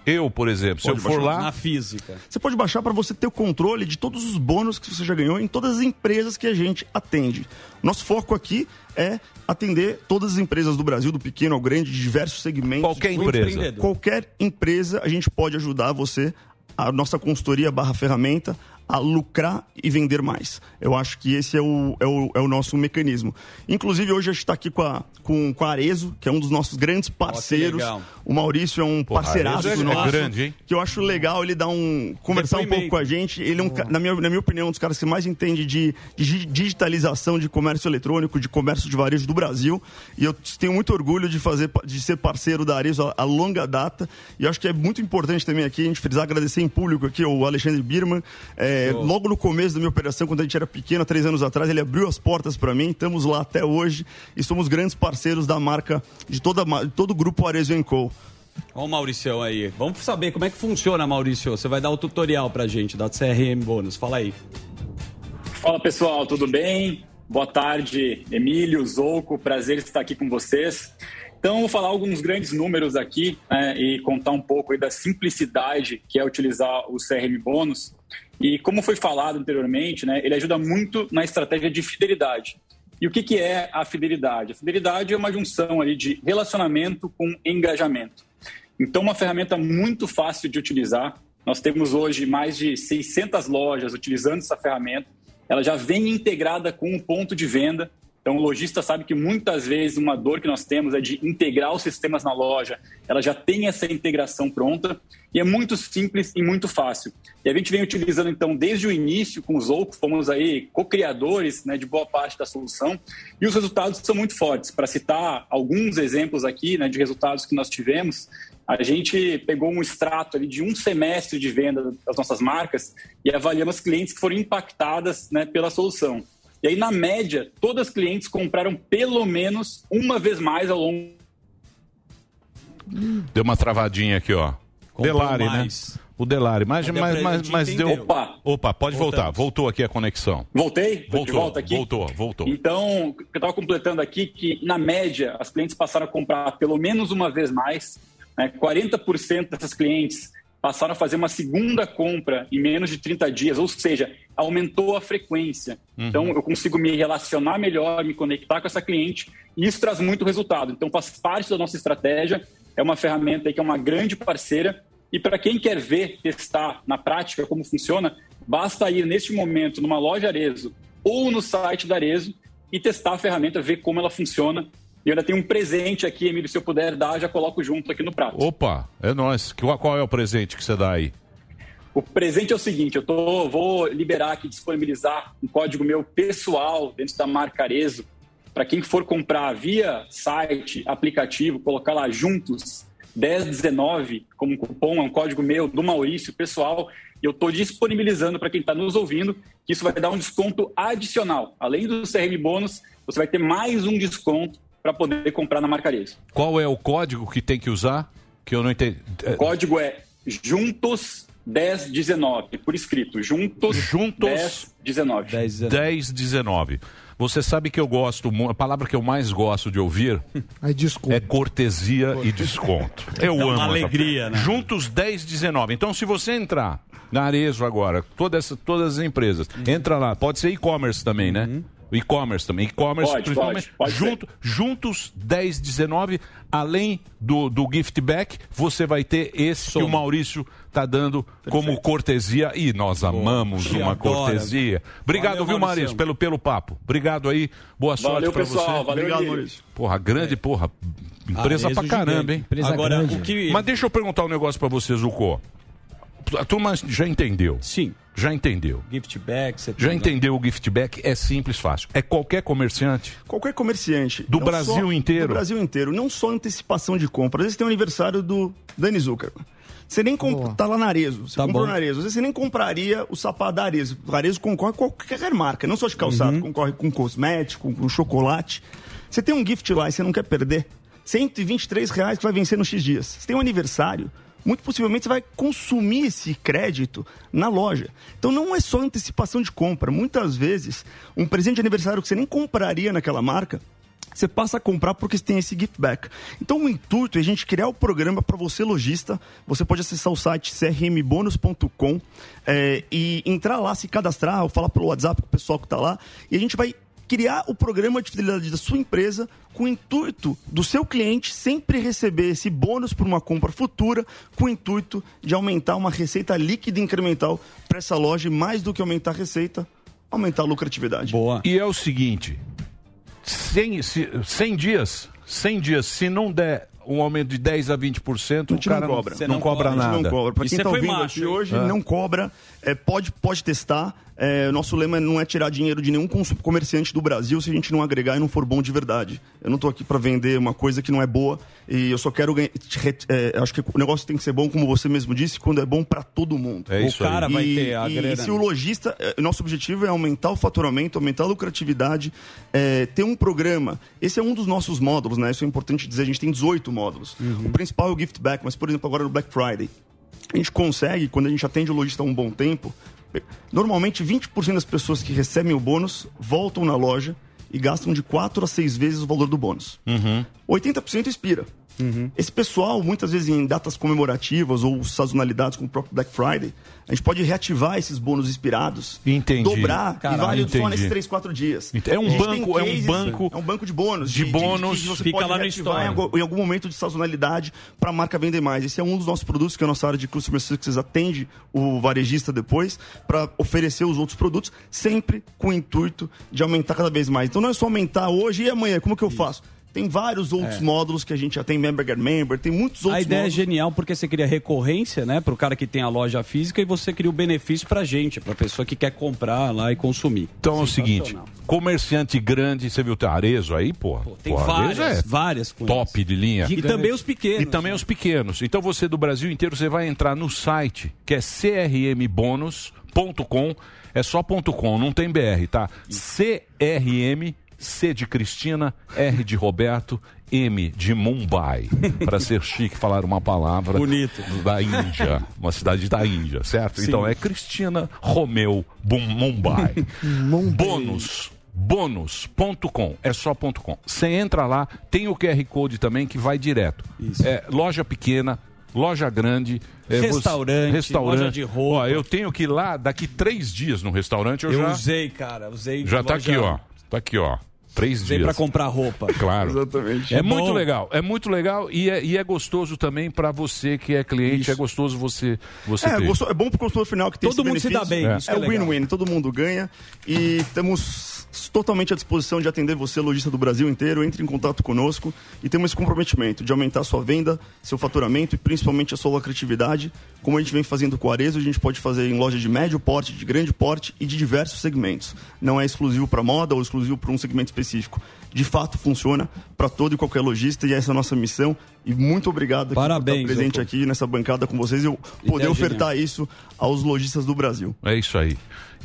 Eu, por exemplo, se Pode eu for lá. Na física. Você pode baixar para você ter o controle de todos os bônus que você já ganhou em todas as empresas que a gente atende. Nosso foco aqui é atender todas as empresas do Brasil, do pequeno ao grande, de diversos segmentos. Qualquer empresa. Qualquer empresa, a gente pode ajudar você, a nossa consultoria barra ferramenta, a lucrar e vender mais. Eu acho que esse é o, é o, é o nosso mecanismo. Inclusive, hoje a gente está aqui com a, com, com a Arezo, que é um dos nossos grandes parceiros. legal. o Maurício é um Porra, parceiraço Arezo é- é nosso. grande, hein? Que eu acho legal ele dar um. conversar um pouco com a gente. Ele é, um, na, minha, na minha opinião, um dos caras que mais entende de, de digitalização de comércio eletrônico, de comércio de varejo do Brasil. E eu tenho muito orgulho de, fazer, de ser parceiro da Arezo a, a longa data. E eu acho que é muito importante também aqui a gente precisar agradecer em público aqui o Alexandre Birman. É, logo no começo da minha operação, quando a gente era pequeno, há três anos atrás, ele abriu as portas para mim. Estamos lá até hoje e somos grandes parceiros da marca, de toda, de todo o grupo Arezo Co. Olha o Mauricião aí. Vamos saber como é que funciona, Maurício. Você vai dar o tutorial pra gente da CRM Bônus. Fala aí. Fala pessoal, tudo bem? Boa tarde, Emílio, Zouco, prazer estar aqui com vocês. Então, vou falar alguns grandes números aqui né, e contar um pouco aí da simplicidade que é utilizar o CRM Bônus. E como foi falado anteriormente, né, ele ajuda muito na estratégia de fidelidade. E o que, que é a fidelidade? A fidelidade é uma junção ali de relacionamento com engajamento. Então, uma ferramenta muito fácil de utilizar. Nós temos hoje mais de 600 lojas utilizando essa ferramenta. Ela já vem integrada com um ponto de venda. Então, o lojista sabe que muitas vezes uma dor que nós temos é de integrar os sistemas na loja. Ela já tem essa integração pronta e é muito simples e muito fácil. E a gente vem utilizando, então, desde o início com os Zouco, fomos aí co-criadores né, de boa parte da solução e os resultados são muito fortes. Para citar alguns exemplos aqui né, de resultados que nós tivemos, a gente pegou um extrato ali de um semestre de venda das nossas marcas e avaliamos clientes que foram impactadas né, pela solução. E aí, na média, todas as clientes compraram pelo menos uma vez mais ao longo Deu uma travadinha aqui, ó. Comprou Delari, mais. né? O Delari. Mas, mas, mas, gente mas deu. Opa. Opa, pode Voltamos. voltar. Voltou aqui a conexão. Voltei? Voltou, volta aqui? voltou, voltou. Então, eu estava completando aqui que, na média, as clientes passaram a comprar pelo menos uma vez mais. Né? 40% dessas clientes passaram a fazer uma segunda compra em menos de 30 dias, ou seja, aumentou a frequência. Uhum. Então, eu consigo me relacionar melhor, me conectar com essa cliente, e isso traz muito resultado. Então, faz parte da nossa estratégia, é uma ferramenta que é uma grande parceira, e para quem quer ver, testar na prática como funciona, basta ir neste momento numa loja Arezo ou no site da Arezo e testar a ferramenta, ver como ela funciona. E eu ainda tenho um presente aqui, Emílio, se eu puder dar, já coloco junto aqui no prato. Opa, é nóis. Qual, qual é o presente que você dá aí? O presente é o seguinte, eu tô, vou liberar aqui, disponibilizar um código meu pessoal dentro da marca Arezo, para quem for comprar via site, aplicativo, colocar lá juntos 1019 como cupom, é um código meu do Maurício, pessoal, e eu estou disponibilizando para quem está nos ouvindo, que isso vai dar um desconto adicional. Além do CRM bônus, você vai ter mais um desconto para poder comprar na marca Arezo. Qual é o código que tem que usar? Que eu não entendi. O código é Juntos 1019, por escrito. Juntos, Juntos 1019. 1019. Você sabe que eu gosto, a palavra que eu mais gosto de ouvir é cortesia e desconto. [LAUGHS] Eu Dá uma amo. essa- alegria, né? Juntos 1019. Então, se você entrar na Arezo agora, toda essa- todas as empresas, Uhum. entra lá. Pode ser e-commerce também, né? E-commerce também. E-commerce, Pode, principalmente. pode, pode junto, juntos 1019. Além do, do gift back, você vai ter esse que o Maurício tá dando como cortesia. E nós amamos uma adora. cortesia. Obrigado, Valeu, viu, Maurício. Pelo, pelo papo. Obrigado aí. Boa sorte pessoal. você. Valeu, Obrigado. Maurício. Porra, grande, porra. Empresa Arezo pra caramba, gigante. hein? Empresa Agora, grande. o que- Mas deixa eu perguntar um negócio pra você, Zucco. A turma já entendeu. Sim. Já entendeu. Gift back, você Já tem- entendeu o gift back? É simples, fácil. É qualquer comerciante. Qualquer comerciante. Do Não Brasil só- inteiro? Do Brasil inteiro. Não só antecipação de compra. Às vezes tem o aniversário do Dani Zuckerman. Você nem compra, tá lá na Arezo, você Tá comprou bom. na Arezo, vezes você nem compraria o sapato da Arezo. O Arezo concorre com qualquer marca, não só de calçado, Uhum. concorre com cosmético, com chocolate. Você tem um gift lá e você não quer perder, 123 reais que vai vencer nos X dias. Você tem um aniversário, muito possivelmente você vai consumir esse crédito na loja. Então não é só antecipação de compra. Muitas vezes, um presente de aniversário que você nem compraria naquela marca, você passa a comprar porque tem esse gift back. Então o intuito é a gente criar o programa para você lojista. Você pode acessar o site crmbonus.com eh, e entrar lá, se cadastrar ou falar pelo WhatsApp com o pessoal que está lá. E a gente vai criar o programa de fidelidade da sua empresa com o intuito do seu cliente sempre receber esse bônus por uma compra futura, com o intuito de aumentar uma receita líquida incremental para essa loja e mais do que aumentar a receita, aumentar a lucratividade. Boa. E é o seguinte, 100, se- 100 dias, 100 dias, se não der um aumento de 10 a 20%, A o cara não cobra. não, cobra A gente nada. Não cobra. Pra quem tá ouvindo aqui hoje, É. não cobra. É, pode, pode testar. É, nosso lema não é tirar dinheiro de nenhum comerciante do Brasil se a gente não agregar e não for bom de verdade. Eu não tô aqui para vender uma coisa que não é boa e eu só quero ganhar. é, acho que o negócio tem que ser bom, como você mesmo disse, quando é bom para todo mundo. É isso O cara aí. vai E- ter a grana, E se o lojista, é, nosso objetivo é aumentar o faturamento, aumentar a lucratividade, é, ter um programa. Esse é um dos nossos módulos, né? Isso é importante dizer. A gente tem 18 módulos. O principal é o gift back, mas por exemplo agora no Black Friday a gente consegue, quando a gente atende o lojista há um bom tempo, normalmente 20% das pessoas que recebem o bônus voltam na loja e gastam de 4 a 6 vezes o valor do bônus. 80% expira. Esse pessoal, muitas vezes em datas comemorativas ou sazonalidades, como o próprio Black Friday, a gente pode reativar esses bônus expirados, Entendi. dobrar Caralho, e vale só entendi. nesses 3, 4 dias. Ent- é um banco- é um cases- banco é um banco de bônus. de bônus, que você fica pode lá no em algum- em algum momento de sazonalidade para a marca vender mais. Esse é um dos nossos produtos que a nossa área de Customer Success atende o varejista depois para oferecer os outros produtos, sempre com o intuito de aumentar cada vez mais. Então não é só aumentar hoje e amanhã, como que eu faço? Tem vários outros É. módulos que a gente já tem, Member Get Member, tem muitos outros A ideia módulos. é genial porque você cria recorrência, né, pro cara que tem a loja física e você cria o benefício pra gente, pra pessoa que quer comprar lá e consumir. Então é o seguinte, comerciante grande, você viu o Arezo aí, pô? tem Pô, Arezo várias, é várias top de linha. E também os pequenos. E também os pequenos. Então você do Brasil inteiro, você vai entrar no site, que é crmbônus.com, é só ponto .com, não tem BR, tá? CRM, C de Cristina, R de Roberto, M de Mumbai. [LAUGHS] Para ser chique, falar uma palavra Bonito. da Índia, uma cidade da Índia, certo? Sim. Então é Cristina Romeu Mumbai. [LAUGHS] Bônus. Bônus.com, é só ponto .com. Você entra lá, tem o QR Code também que vai direto. É, loja pequena, loja grande, é, você- Restaurante, restaurante. loja de roupa. Ó, eu tenho que ir lá daqui três dias no restaurante. Eu, Eu já, usei, cara, usei. já tá loja- aqui, ó. Tá aqui, ó. Três Usei dias. pra comprar roupa. [LAUGHS] Claro. Exatamente. É, É muito legal, é muito legal e é, e é gostoso também para você que é cliente, é gostoso você você É, ter. gostou- é bom pro consumidor final que tem Todo esse mundo se dá benefício. bem, É, isso é é win-win, todo mundo ganha. E estamos totalmente à disposição de atender você, lojista do Brasil inteiro. Entre em contato conosco e temos esse comprometimento de aumentar a sua venda, seu faturamento e principalmente a sua lucratividade. Como a gente vem fazendo com o Arezo, a gente pode fazer em loja de médio porte, de grande porte e de diversos segmentos. Não é exclusivo para moda ou exclusivo para um segmento específico. De fato, funciona para todo e qualquer lojista e essa é a nossa missão. E muito obrigado Parabéns, por estar presente aqui nessa bancada com vocês e eu poder Ideia ofertar genial. isso aos lojistas do Brasil. É isso aí.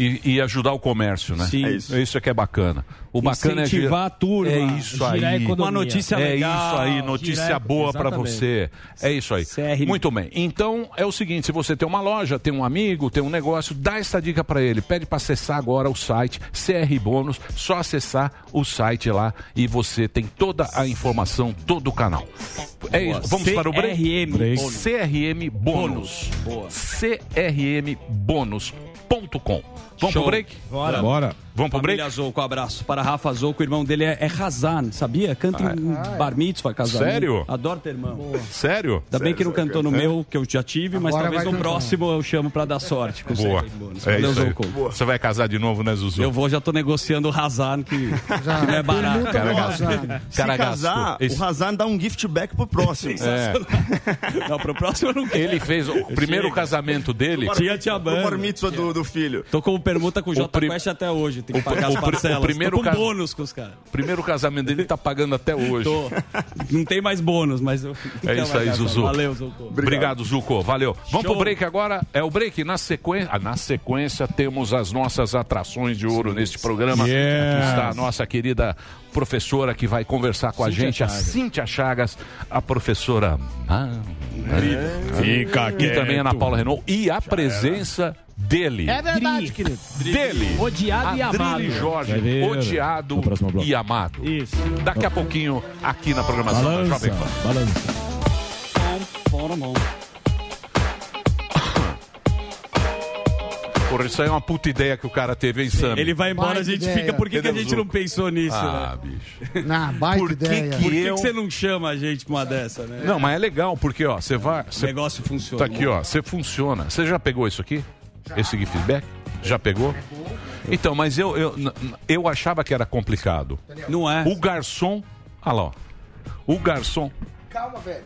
E, e ajudar o comércio, né? Sim. É isso. Isso é que é bacana. O bacana Incentivar é a turma, É isso girar aí. Uma notícia é legal, isso aí, notícia girar- boa para você. É isso aí. CR. Muito bem. Então é o seguinte, se você tem uma loja, tem um amigo, tem um negócio, dá essa dica para ele. Pede para acessar agora o site CR Bônus, só acessar o site lá e você tem toda a informação, todo o canal. É Boa. isso. Vamos para o break. CRM Bônus. CRM Bônus. Boa. crmbônus.com. Vamos Show. pro break? Bora. Bora. Vamos pro break? Zouco, abraço. Para Rafa Zouco, o irmão dele é, é Hazan, sabia? Canta em bar mitzvah, casamento. Ah, Sério? Adoro ter irmão. Sério? Ainda bem que não cantou no meu, que eu já tive, mas Agora talvez vai no próximo eu chamo pra dar sorte. com Boa. É Valeu, isso aí. Zouco. Você vai casar de novo, né, Zuzu? Eu vou, já tô negociando o Hazan, que, Já. que não é barato. Cara, do gastou. Hazan. Se Cara, casar, o Hazan dá um gift back pro próximo. É. [LAUGHS] Não, pro próximo eu não quero. Ele fez o primeiro Chega. casamento dele. Tinha Tia O bar mitzvah do, do filho. Tô com permuta com o J Quest até hoje. Tem que o pagar as o pri- parcelas. o primeiro Tô com cas- bônus com os caras. Primeiro casamento dele tá pagando até hoje. Tô. Não tem mais bônus, mas eu. É isso aí, Zuzu. Valeu, Zuzu. Obrigado, Zuco. Valeu. Vamos Show. pro break agora. É o break. Na sequência, ah, na sequência temos as nossas atrações de ouro neste programa. Yes. Aqui está a nossa querida professora que vai conversar com a Cíntia gente, a Chagas. Cíntia Chagas, a professora. Ah, Fica e também a Ana Paula Renault. E a presença dele. É verdade, querido. Dele. Odiado e amado. Jorge, odiado e amado. Isso. Daqui a pouquinho, aqui na programação da Balança, Jovem Pan. balança. Porra, isso aí é uma puta ideia que o cara teve, hein, Sam? Ele vai embora, a gente fica. Por que, que a gente não pensou nisso, Ah, né? bicho. Na baita Por que ideia. que Por que, eu- que você não chama a gente pra uma dessa, né? Não, mas é legal, porque, ó, você vai... O Você... negócio funciona. Tá aqui, ó, você funciona. Você já pegou isso aqui? Esse feedback? Já pegou? Então, mas eu, eu, eu achava que era complicado. Não é. O garçom... Olha lá, ó. O garçom... Calma, velho.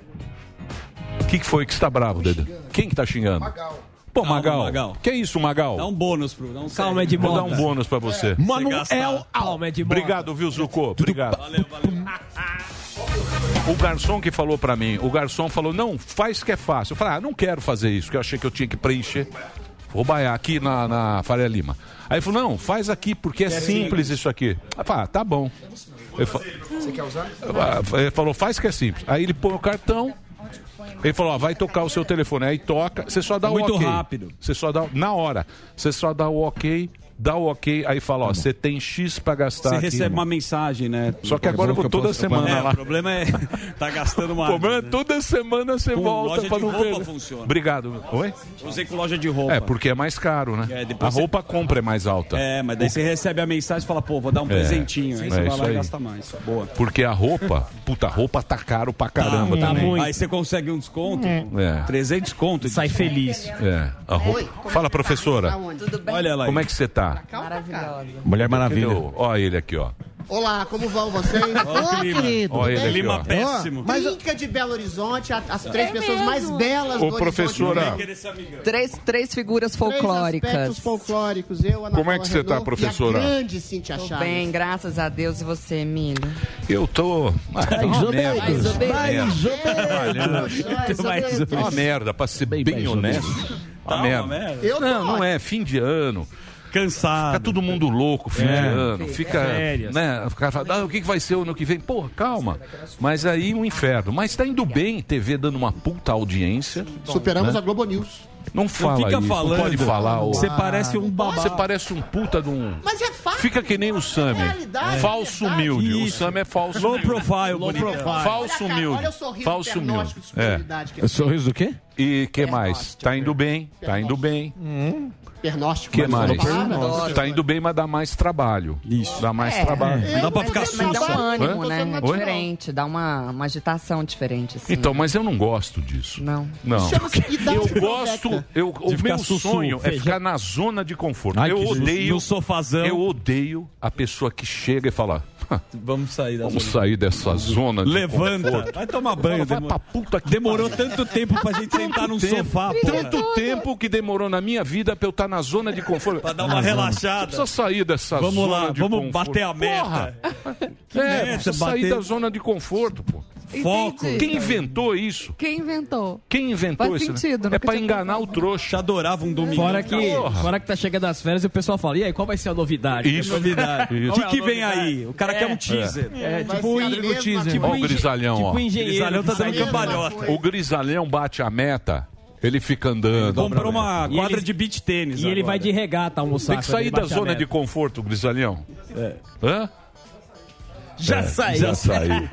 O que, que foi que você tá bravo, Dedê? Quem que tá xingando? Pô, Calma, Magal. Magal. Que isso, Magal? Dá um bônus pro. Dá um Calma, é de Vou dar um bônus pra você. Manuel Calma, é. Obrigado, viu, Zucco? Obrigado. O garçom que falou pra mim, o garçom falou, não, faz que é fácil. Eu falei, ah, não quero fazer isso, que eu achei que eu tinha que preencher. Vou baiar aqui na, na Faria Lima. Aí ele falou, não, faz aqui, porque é simples isso aqui. Eu falei, ah, tá bom. Fa- Você quer usar? ele falou, faz que é simples. Aí ele põe o cartão. Ele falou, ó, vai tocar o seu telefone. Aí toca, você só dá Muito o ok. rápido. Você só dá, na hora, você só dá o ok, dá o ok, aí fala, ó, você tem X pra gastar Você recebe irmão. uma mensagem, né? Só que agora eu vou toda semana É, lá. o problema é. [LAUGHS] tá gastando O mais. problema é toda semana você Com volta loja pra de não roupa perder. funciona. Obrigado. Oi? Usei com loja de roupa. É, porque é mais caro, né? É, a roupa compra é mais alta. É, mas daí você recebe a mensagem e fala, pô, vou dar um É, presentinho. Aí é você vai lá aí. e gasta mais. Boa. Porque a roupa, puta, a roupa tá caro pra caramba Tá também. muito. Aí você consegue um desconto. É. 300 conto. Sai feliz. É, a roupa. Fala, professora. Tudo bem? Olha lá. Como é que você tá? Maravilhosa. Mulher Maravilha. Cadê o- Ó ele aqui, ó. Olá, como vão vocês? Ó o clima. querido. Ó ele aqui, Clima ó. péssimo. Mas Clínica de Belo Horizonte, a- as três É pessoas mais belas Ô, do professora. Horizonte. Três, três figuras Três folclóricas. aspectos folclóricos. Eu, Ana Como é Paula que você tá, Renault professora? E a grande Cintia Tô Chaves. bem, graças a Deus. E você, Emílio? Eu tô. Ah, tá uma merda. Mais ou menos. Mais ou menos. menos. Uma merda, pra ser bem, honesto. Uma Tá merda. uma merda. Eu tô Não, não ótimo. é. Fim de ano. Cansado. Fica todo mundo louco, fim de É. ano. Fica. Férias. Né, o cara fala, ah, o que, vai ser o ano que vem? Pô, calma. Mas aí um inferno. Mas tá indo bem, TV dando uma puta audiência. Superamos né? a Globo News. Não fala fica isso, falando. não pode falar. Você parece um babá. Você parece um puta de um. Mas é fácil. Fica que nem o Sammy. realidade, Falso é verdade. humilde. O. Sammy é falso Low humilde. profile, Low profile. Falso Olha, cara, humilde. Olha o sorriso Falso de humilde. É. é. Sorriso do quê? E que mais? Tá indo bem, tá indo bem. Pernóstico. que mais? não. Tá indo bem, mas dá mais trabalho. Isso. Dá mais trabalho. Não dá pra ficar Mas dá um ânimo, Hã? né? Oi? Diferente, dá uma, uma agitação diferente, assim. Então, mas eu não gosto disso. Não. Não. Eu gosto, eu, o meu sonho é ficar na zona de conforto. Ai, eu odeio, No sofazão. eu odeio a pessoa que chega e fala, "Ah, Vamos sair da vamos zona. sair dessa zona de Levanta. conforto." Vai tomar banho. vai pra puta que Demorou tanto tempo pra gente sentar num tempo, sofá, pô. Tanto tempo que demorou na minha vida pra eu estar na zona de conforto. Pra dar uma relaxada. Você precisa sair dessa Vamos zona lá, de vamos conforto. bater a meta. Porra. É, meta, precisa sair bater- da zona de conforto, pô. Foco. Entendi. Quem inventou isso? Quem inventou? Quem inventou Faz isso? né? sentido, É nunca pra enganar o trouxa. Adorava um domingo. Fora que, Porra. fora que tá chegando as férias e o pessoal fala, e aí, qual vai ser a novidade? Isso. O que, que vem aí? O cara quer um teaser. É, Vai tipo, o teaser. Tipo, Ó o grisalhão, tipo ó. engenheiro. Grisalhão tá dando cambalhota. O grisalhão bate a meta, ele fica andando. Comprou uma quadra ele- de beach tênis. E ele agora. vai de regata almoçar. Tem que sair ele da zona de conforto, grisalhão. É. Hã? Já É, saiu. Já saiu.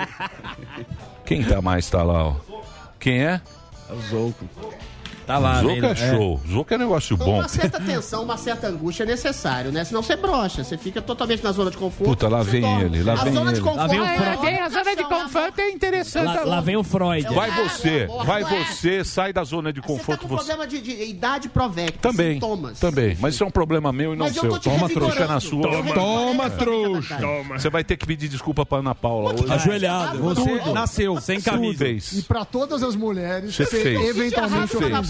[LAUGHS] Quem tá mais tá lá, ó? Quem é? É o Zouco. Tá lá, Zoco vendo? é show. Zoco é negócio Então, bom. uma certa tensão, uma certa angústia é necessário, né? Senão você brocha, você fica totalmente na zona de conforto. Puta, lá você vem dorme. ele, lá a vem zona de ele. conforto. Lá vem o é- é- a zona de conforto é interessante. Lá, lá vem o Freud. Vai É, você, não, vai é. você, sai da zona de Você tá conforto com você. problema de, de idade provecta, Também, sintomas. também. Mas isso é um problema meu e não Mas eu seu. tô te Toma trouxa na sua. Toma, essa trouxa. Você vai ter que pedir desculpa pra Ana Paula hoje. Ajoelhado. Você nasceu sem camisa. E pra todas as mulheres Você ser fez.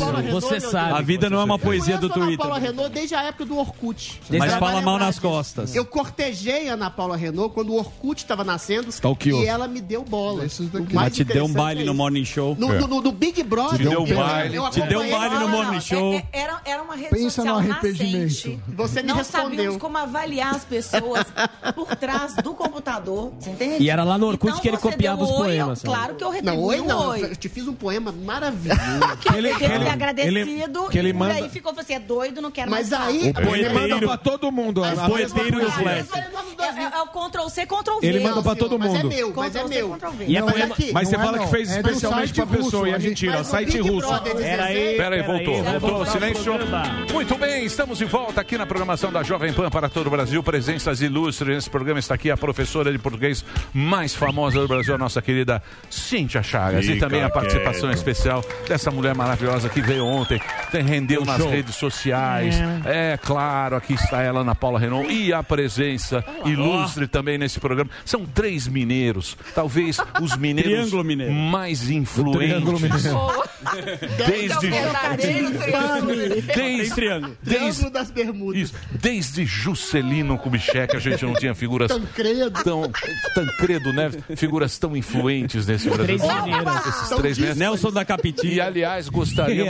Paula Renault, Você sabe. A vida não é uma poesia do conheço a Ana Paula Twitter. Renault desde a época do Orkut. Mas fala mal nas costas. Eu cortejei a Ana Paula Renault quando o Orkut estava nascendo e ela me deu bola. Mas te deu um baile é no morning show. No, no- no- no Big Brother. Te deu um baile. eu Te deu um baile no Não, não, morning não. show. É- é- Era, era uma rede Pensa no social arrependimento. nascente. Você me não respondeu. sabíamos como avaliar as pessoas [LAUGHS] por trás do computador. Você entende? E era lá no Orkut Então que ele copiava os poemas? Claro que eu Não, retribuí oi não. oi. Eu te fiz um poema [LAUGHS] maravilhoso. Que ele, deve ele- agradecido que ele e manda- aí ficou assim, é doido, não quero Mas mais aí- falar. Ele manda pra todo mundo. a- a poeteiro e o flash. É, é- é o Ctrl C, Ctrl V. Ele manda pra todo Mas é mundo. meu, mas é Ctrl C, meu. Ctrl V. E é Mas poema- mas você é fala que fez é especialmente pra pessoa, e é a gente- mentira, mas site russo. Brother 16, Peraí, peraí, voltou, voltou, silêncio. Muito bem, estamos de volta aqui na programação da Jovem Pan para todo o Brasil. Presenças ilustres nesse programa. Está aqui a professora de português mais famosa do Brasil, a nossa querida Cíntia Chagas. e também a participação quieto. especial dessa mulher maravilhosa que veio ontem, tem- rendeu Deu nas show. redes sociais. É. claro, aqui está ela, Ana Paula Renault. E a presença ilustre também nesse programa. São três mineiros, talvez os mineiros Triângulo mineiro. mais influentes. mineiro. [LAUGHS] Desde. Desde, triângulo. Triângulo das Bermudas. Isso, desde Juscelino Kubitschek a gente não tinha figuras Tancredo. tão Tancredo Neves, figuras tão influentes nesse Brasil. Três mineiras. Esses três mineiros. Nelson da Capitinha. E aliás,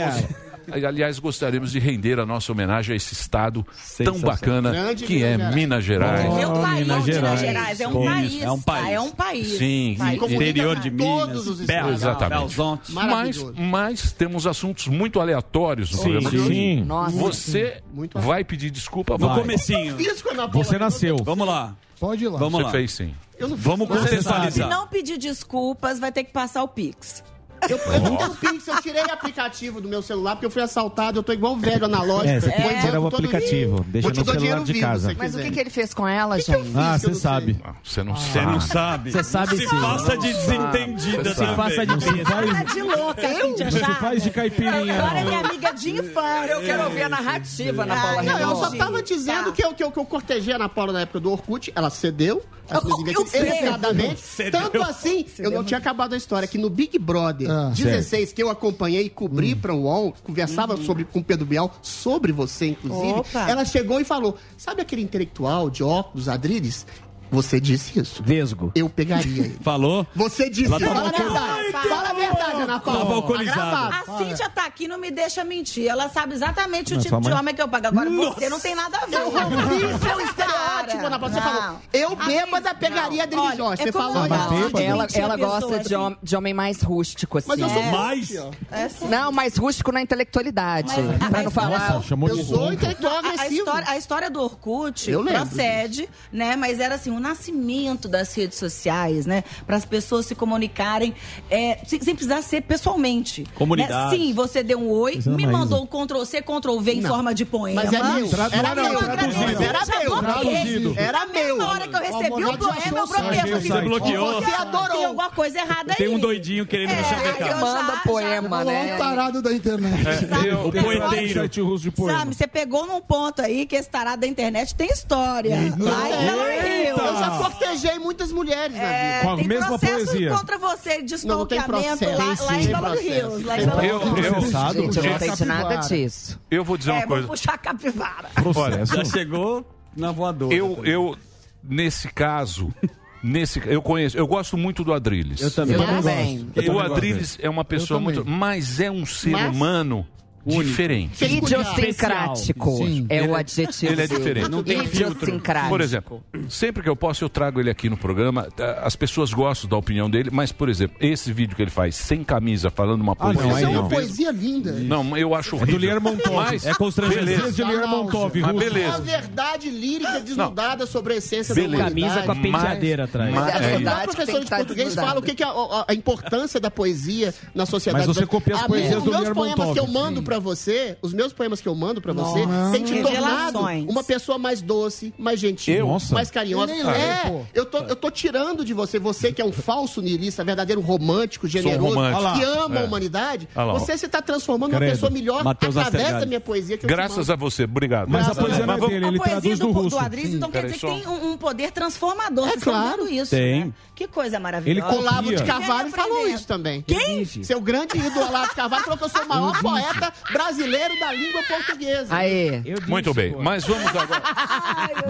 gostaríamos Aliás, gostaríamos de render a nossa homenagem a esse estado tão bacana Grande que é Minas Gerais. Meu país, Minas Gerais. É um país. É um tá? país. É um país. Sim, País. Interior de todos os Minas, Belo, Exatamente. Mas, mas temos assuntos muito aleatórios no Sim, programa sim. Nossa. Você vai pedir desculpa? No vai. comecinho. A Paula Você nasceu. Vamos lá. Pode ir lá. Vamos Você lá. fez sim. Eu não fiz Vamos nada. Se contextualizar. não pedir desculpas, vai ter que passar o Pix. Eu, eu não tenho Pix, eu tirei o aplicativo do meu celular porque eu fui assaltado, eu tô igual velho analógico. É, você tem que Vou tirar o aplicativo. Deixa Vou te no dar celular dinheiro de vivo, casa. se Mas o que, que ele fez com ela, que eu gente? Ah, que eu você não sabe. Ah, Você não Você sabe. não sabe. Você sabe Se sim. faça de desentendida Você sabe. também. Faça de Você Tá de louca, Cintia você Chagas. faz de caipirinha. Agora é minha amiga de infância. Eu quero ouvir a narrativa na Ah, Paula Não, eu só tava dizendo Tá. que, eu, que, eu, que eu cortejei a Ana Paula na época do Orkut, ela cedeu. as Eu- eu inesperadamente. Cedeu. Tanto assim, eu não tinha acabado a história, que no Big Brother Ah, 16, que eu acompanhei e cobri pra UOL, conversava sobre, com o Pedro Bial sobre você, inclusive, Opa. ela chegou e falou: sabe aquele intelectual de óculos, Adriles? Você disse isso. Vesgo. Eu pegaria [LAUGHS] ele. Falou? Você disse Ela isso. tava Fala a verdade. Fala a verdade, Ana Paula. Tava Tá alcoolizada. gravado. A Cíntia tá aqui, não me deixa mentir. Ela sabe exatamente o Mas tipo de homem que eu pago. Agora você não tem nada a ver. Eu rompi seu estereótipo, Ana Paula. Você falou, eu bêbada pegaria a Adriles Olha, Jorge. é Você falou eu isso. Ela, a ela gosta de, assim. hom- de homem mais rústico, assim. Mas eu sou É. mais. É assim. Não, mais rústico na intelectualidade. Mas pra não falar. Nossa, chamou Eu de sou ronco. intelectual agressivo. história, a história do Orkut Eu procede, né? Mas era assim, nascimento das redes sociais, né? Para as pessoas se comunicarem é, sem, sem precisar ser pessoalmente. Comunidade. Né? Sim, você deu um oi, Mas é me mandou um Ctrl C, Ctrl V em Não. forma de poema. Mas é meu. Tra- Era não, meu. traduzido. Era meu. Traduzido. Era meu. Na hora que eu recebi o poema, eu bloqueei. Você bloqueou. Você adorou. Tem alguma coisa errada aí. Tem um doidinho querendo me É, chavecar. eu Manda poema, né? o tarado da internet. Eu- O poeteiro. Sabe, você pegou num ponto aí que esse tarado da internet tem história. Em Belo Rio. Eu já cortejei muitas mulheres na É, vida. Com a tem mesma processo poesia. contra você de Não, não tem stalkeamento processo. lá, Tem lá em sim, Belo processo. Rio. Lá em Tem Belo Eu, eu, Processado? Gente, eu não sei de nada disso. eu vou dizer uma É, vou coisa. puxar a capivara. Processo. Já chegou na voadora. Eu, eu, nesse caso, [LAUGHS] nesse, eu conheço, eu gosto muito do Adrilles. Eu também. Eu também. O Adrilles é uma pessoa também. muito, mas é um ser Mas- humano diferente. Idiosincrático Sim. é Ele o é- adjetivo. ele é diferente. Não tem. Idiosincrático. Por exemplo, sempre que eu posso, eu trago ele aqui no programa. Tá, As pessoas gostam da opinião dele, mas, por exemplo, esse vídeo que ele faz sem camisa, falando uma Ah, não, poesia. aí Isso é não. uma poesia linda. Não, eu acho É horrível. do Lermontov. Mas, É constrangedor. beleza. De Lermontov, Mas russo. Uma beleza. verdade lírica desnudada sobre a essência Beleza. da. Camisa com a penteadeira atrás. Mas- É é verdade. A professora de português desnudada. fala o que, é a, a- a importância da poesia na sociedade. Mas você copia as A poesias do Os meus poemas Lermontov. que eu mando pra você, os meus poemas que eu mando pra você, tem te tornado uma pessoa mais doce, mais gentil, Eu? Mais carinhosa. Eu É, eu tô, eu tô tirando de você, você que é um falso niilista, verdadeiro romântico, generoso, romântico. que ama a É. humanidade, Olha lá, ó. você se tá transformando numa pessoa melhor Mateus através Nastergalli. da minha poesia que eu te Graças a você, obrigado. Mas a poesia não é dele, ele a poesia traduz do, do russo. Adriles, então quer Peraí dizer só. que tem um, um poder transformador. É claro. isso, Tem. né? Que coisa Ele maravilhosa. Olavo de. Carvalho falou isso também. Quem? Seu grande ídolo Olavo de Carvalho falou que eu sou o maior poeta brasileiro da língua portuguesa. Aê. Muito bem, mas vamos agora.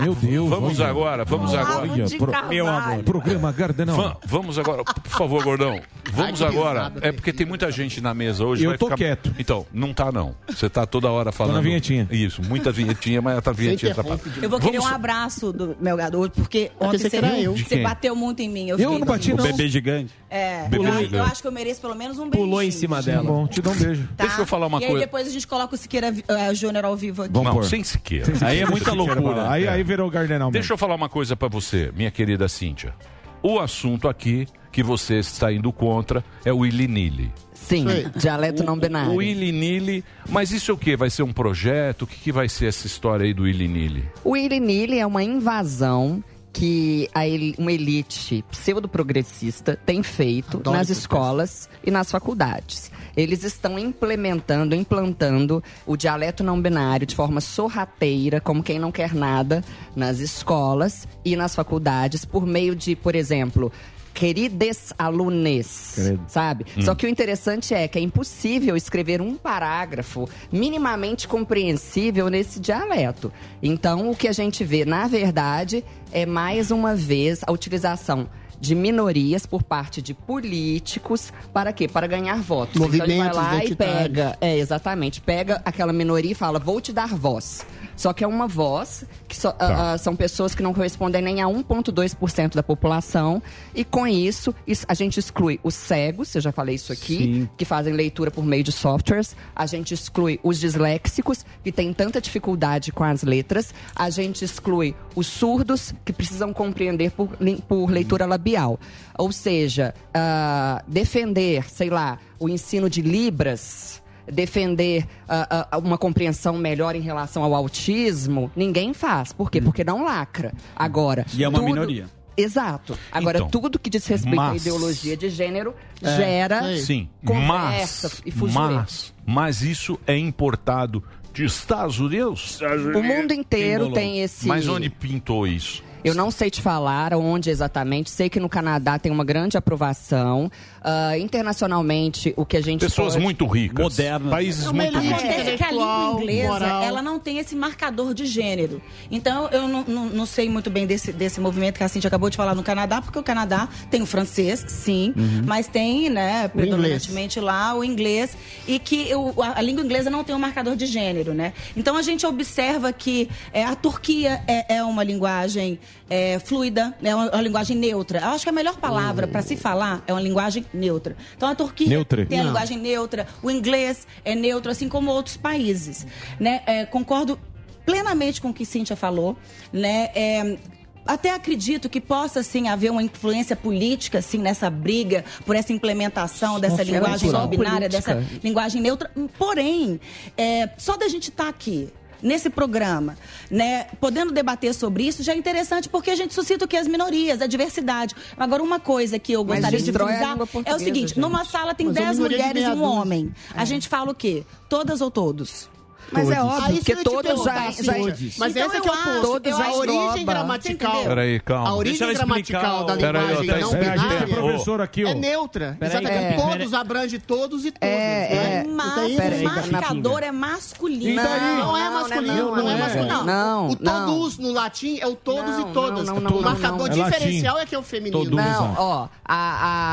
Meu Deus. Vamos olha. agora, vamos agora. Olha, pro- Meu amor. Programa Gardenão. Va- vamos agora, por favor, gordão. Vamos Ai, agora. É porque tem muita gente na mesa hoje. Eu vai tô ficar- quieto. Então, não tá não. Você tá toda hora falando. na vinhetinha. Isso, muita vinhetinha, mas a vinhetinha. Eu vou querer Vamos- um abraço do meu garoto, porque ontem pensei você, eu. De você quem? bateu muito em mim. Eu, Eu não bati, O não. bebê gigante. É, Bebê eu, gigante. eu acho que eu mereço pelo menos um beijinho. Pulou em cima Tá dela. bom, te dou um beijo. Tá? Deixa eu falar uma E coisa. Depois a gente coloca o Siqueira uh, Júnior ao vivo aqui. não, sem Siqueira. Sem Aí é muita loucura. Aí- aí virou Gardenal mesmo. Deixa eu falar uma coisa pra você, minha querida Cíntia. O assunto aqui que você está indo contra é o Willy-Nilly. Sim, dialeto não binário. O Willy-Nilly, mas isso é o quê? Vai ser um projeto? O que, que vai ser essa história aí do Willy-Nilly? O Willy-Nilly é uma invasão que a uma elite pseudo-progressista tem feito Adoro nas escolas e nas faculdades. Eles estão implementando, implantando o dialeto não binário de forma sorrateira, como quem não quer nada, nas escolas e nas faculdades, por meio de, por exemplo, querides alunes, sabe? Hum. Só que o interessante é que é impossível escrever um parágrafo minimamente compreensível nesse dialeto. Então, o que a gente vê, na verdade, é mais uma vez a utilização de minorias por parte de políticos para quê? Para ganhar votos. então ele vai Movimentos lá e pega, é exatamente, pega aquela minoria e fala: "Vou te dar voz". Só que é uma voz que só- ah, ah, são pessoas que não correspondem nem a 1,2% da população. E com isso, isso- a gente exclui os cegos, eu já falei isso aqui, Sim. que fazem leitura por meio de softwares. A gente exclui os disléxicos, que têm tanta dificuldade com as letras. A gente exclui os surdos, que precisam compreender por, por leitura labial. Ou seja, ah, defender, sei lá, o ensino de Libras defender ah, ah, uma compreensão melhor em relação ao autismo, ninguém faz. Por quê? Porque não lacra. Agora. E é uma tudo- minoria. Exato. Agora, Então, tudo que diz respeito à mas- ideologia de gênero É, gera Sim, conversa mas, e fuzuê. mas, mas isso é importado de Estados Unidos? O mundo inteiro tem esse- Mas onde pintou isso? Eu não sei te falar onde exatamente. Sei que no Canadá tem uma grande aprovação. Ah, internacionalmente, o que a gente Pessoas pode- muito ricas. Modernas. Países muito ricos. Acontece que a língua inglesa, moral. ela não tem esse marcador de gênero. Então, eu não, não- não sei muito bem desse, desse movimento que a Cintia acabou de falar no Canadá, porque o Canadá tem o francês, sim, Uhum. mas tem, né, predominantemente lá o inglês, e que o- a, a língua inglesa não tem um marcador de gênero, né? Então, a gente observa que é, a Turquia é, é uma linguagem é, fluida, é uma, uma linguagem neutra. Eu acho que a melhor palavra para se falar é uma linguagem neutra. Então, a Turquia Neutre. tem a Não. linguagem neutra, o inglês é neutro, assim como outros países. Né? É, concordo plenamente com o que Cíntia falou. Né? É, até acredito que possa sim haver uma influência política assim nessa briga por essa implementação dessa Nossa, linguagem era não binária, política. dessa linguagem neutra. Porém, é, só da gente estar aqui nesse programa, né, podendo debater sobre isso, já é interessante porque a gente suscita o que as minorias, a diversidade. Agora uma coisa que eu Mas gostaria de frisar é o seguinte, gente. numa sala tem Mas é 10 minoria de mulheres e um homem. A gente fala o quê? Todas ou todos? Mas é óbvio, Ah, porque te todos já, já, Todos. Mas Então esse aqui é o ponto. Todos eu a acho origem que- gramatical. Peraí, calma. A origem gramatical da linguagem não a binária professor aqui, ó. é neutra. Exatamente. é, todos abrange todos e todos. É, né? é. Mas Então, o marcador é masculino. E daí? Não é masculino, não, não, é masculino. não, o todos no latim é o todos e todas. o marcador. É diferencial é que é o feminino. Não, ó, a,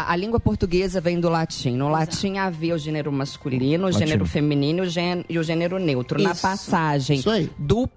a, a língua portuguesa vem do latim. No latim havia o gênero masculino, o gênero feminino e o gênero neutro. Na Isso. passagem Isso aí. do,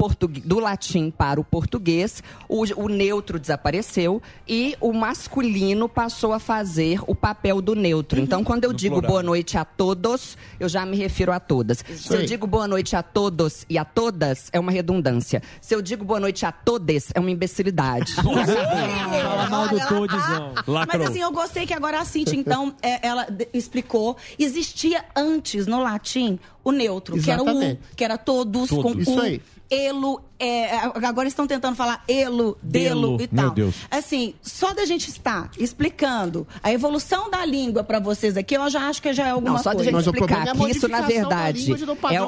do latim para o português, o, o neutro desapareceu e o masculino passou a fazer o papel do neutro. Então, quando eu digo plural. boa noite a todos, eu já me refiro a todas. Se eu aí. digo boa noite a todos e a todas, é uma redundância. Se eu digo boa noite a todes, é uma imbecilidade. [LAUGHS] Fala mal do Olha, Todizão. Lacrou. Mas assim, eu gostei que agora a Cintia, então, é, ela explicou. Existia antes, no latim, o neutro, que era o U, Exatamente. que era todos, Todos. com Isso U. aí. Elo, é, agora estão tentando falar elo, delo Delo. e tal. Meu Deus. Assim, só da gente estar explicando a evolução da língua pra vocês aqui, eu já acho que já é alguma Não, só coisa. gente Mas o explicar é que isso, na da verdade,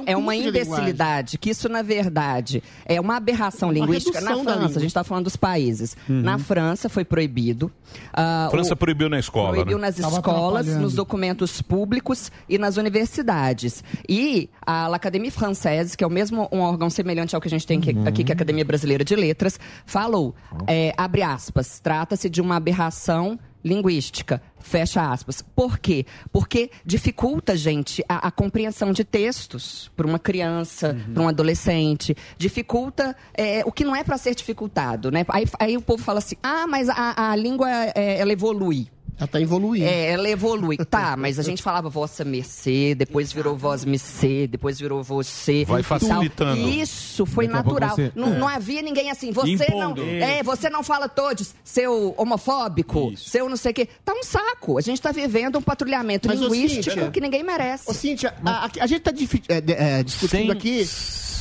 é, é uma imbecilidade, que isso, na verdade, é uma aberração linguística. Na da França, a gente está falando dos países. Na França foi proibido. Ah, França o- proibiu na escola, Proibiu né? nas Tava escolas, nos documentos públicos e nas universidades. E a L'Académie Française, que é o mesmo um órgão semelhante ao que a gente tem aqui, aqui que é a Academia Brasileira de Letras, falou, é, abre aspas, trata-se de uma aberração linguística. Fecha aspas. Por quê? Porque dificulta, gente, a, a compreensão de textos para uma criança, para um adolescente. Dificulta é, o que não é para ser dificultado, né? Aí, aí o povo fala assim: ah, mas a, a língua é, ela evolui. Ela tá evoluindo. É, ela evolui. Tá, mas a gente falava vossa mercê, depois virou voz mercê, depois virou você. Vai tal. facilitando. Isso foi Daqui natural. você- Não, É. não havia ninguém assim. Você Impondo. não. É, você não fala todos, seu homofóbico, seu não sei o quê. Tá um saco. A gente tá vivendo um patrulhamento Mas, linguístico Cíntia, que ninguém merece. Ô, Cíntia, a, a- a gente tá é, é, discutindo aqui.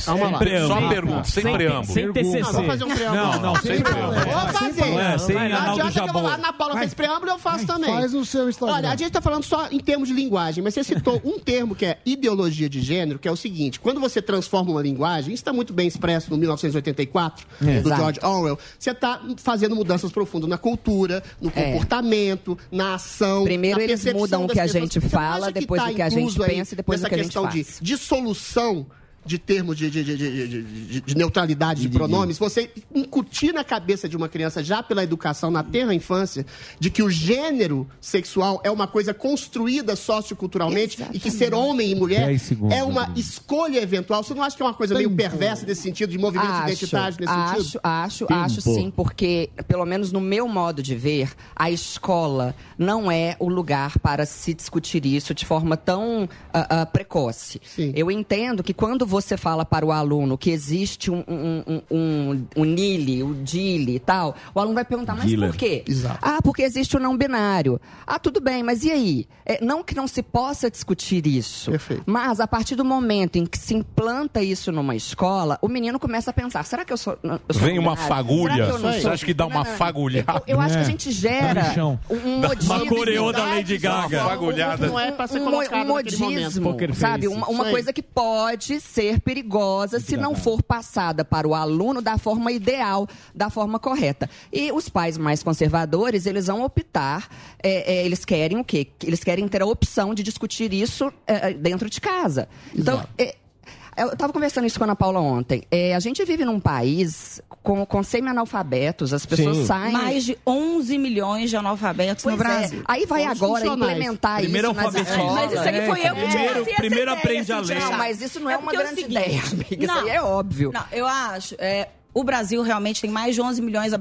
Calma lá. preâmbulo. Só pergunta, sem preâmbulo. Sem TCC. Não, vou fazer um preâmbulo. Não, não, sem preâmbulo. Vou fazer. É, sem não adianta que eu vou lá. Ana Paula fez preâmbulo, eu faço também. faz o seu Instagram. Olha, a gente tá falando só em termos de linguagem, mas você citou um termo que é ideologia de gênero, que é o seguinte: quando você transforma uma linguagem, isso está muito bem expresso no 1984, É. do Exato. George Orwell, você está fazendo mudanças profundas na cultura, no É. comportamento, na ação. Primeiro na eles mudam o das que a gente fala, depois tá o que a gente pensa e depois o que a gente questão de faz. dissolução de termos de, de, de, de, de- de- de neutralidade de pronomes, você incutir na cabeça de uma criança, já pela educação na terra infância, de que o gênero sexual é uma coisa construída socioculturalmente e que ser homem e mulher 10 segundos, é uma escolha eventual. Você não acha que é uma coisa meio perversa nesse sentido, de movimentos identitários nesse acho, sentido? Acho, Tempo. acho sim, porque, pelo menos no meu modo de ver, a escola não é o lugar para se discutir isso de forma tão ah, ah, precoce. Eu entendo que quando você fala para o aluno que existe um, um, um, um, um NILE, o DILE e tal, o aluno vai perguntar, mas Dealer. por quê? Exato. Ah, porque existe o não binário. Ah, tudo bem, mas e aí? É, não que não se possa discutir isso, mas a partir do momento em que se implanta isso numa escola, o menino começa a pensar: será que eu sou. eu sou Vem uma fagulha. Você sou? acha que dá uma Não, não. fagulhada? Eu, eu acho que a É. gente gera um, um modismo. uma coreô da Lady Gaga. Uma fagulhada. Não é pra ser um, colocado um modismo, sabe? Uma, uma coisa que pode ser perigosa se não for passada para o aluno da forma ideal, da forma correta. E os pais mais conservadores, eles vão optar, é, é, eles querem o quê? Eles querem ter a opção de discutir isso é, é, dentro de casa. Então, é, eu estava conversando isso com a Ana Paula ontem. É, a gente vive num país com, com semi-analfabetos, as pessoas Sim. saem... Mais de 11 milhões de analfabetos Pois no é. Brasil. Aí vai agora implementar Primeiro isso nas alfabetiza. escolas. Mas isso aí foi eu que Primeiro- primeiro ideia, aprende a Cintia ler. Não, mas isso não é uma porque o grande seguinte- ideia, amiga. Isso aí é óbvio. Não, eu acho. é, o Brasil realmente tem mais de 11 milhões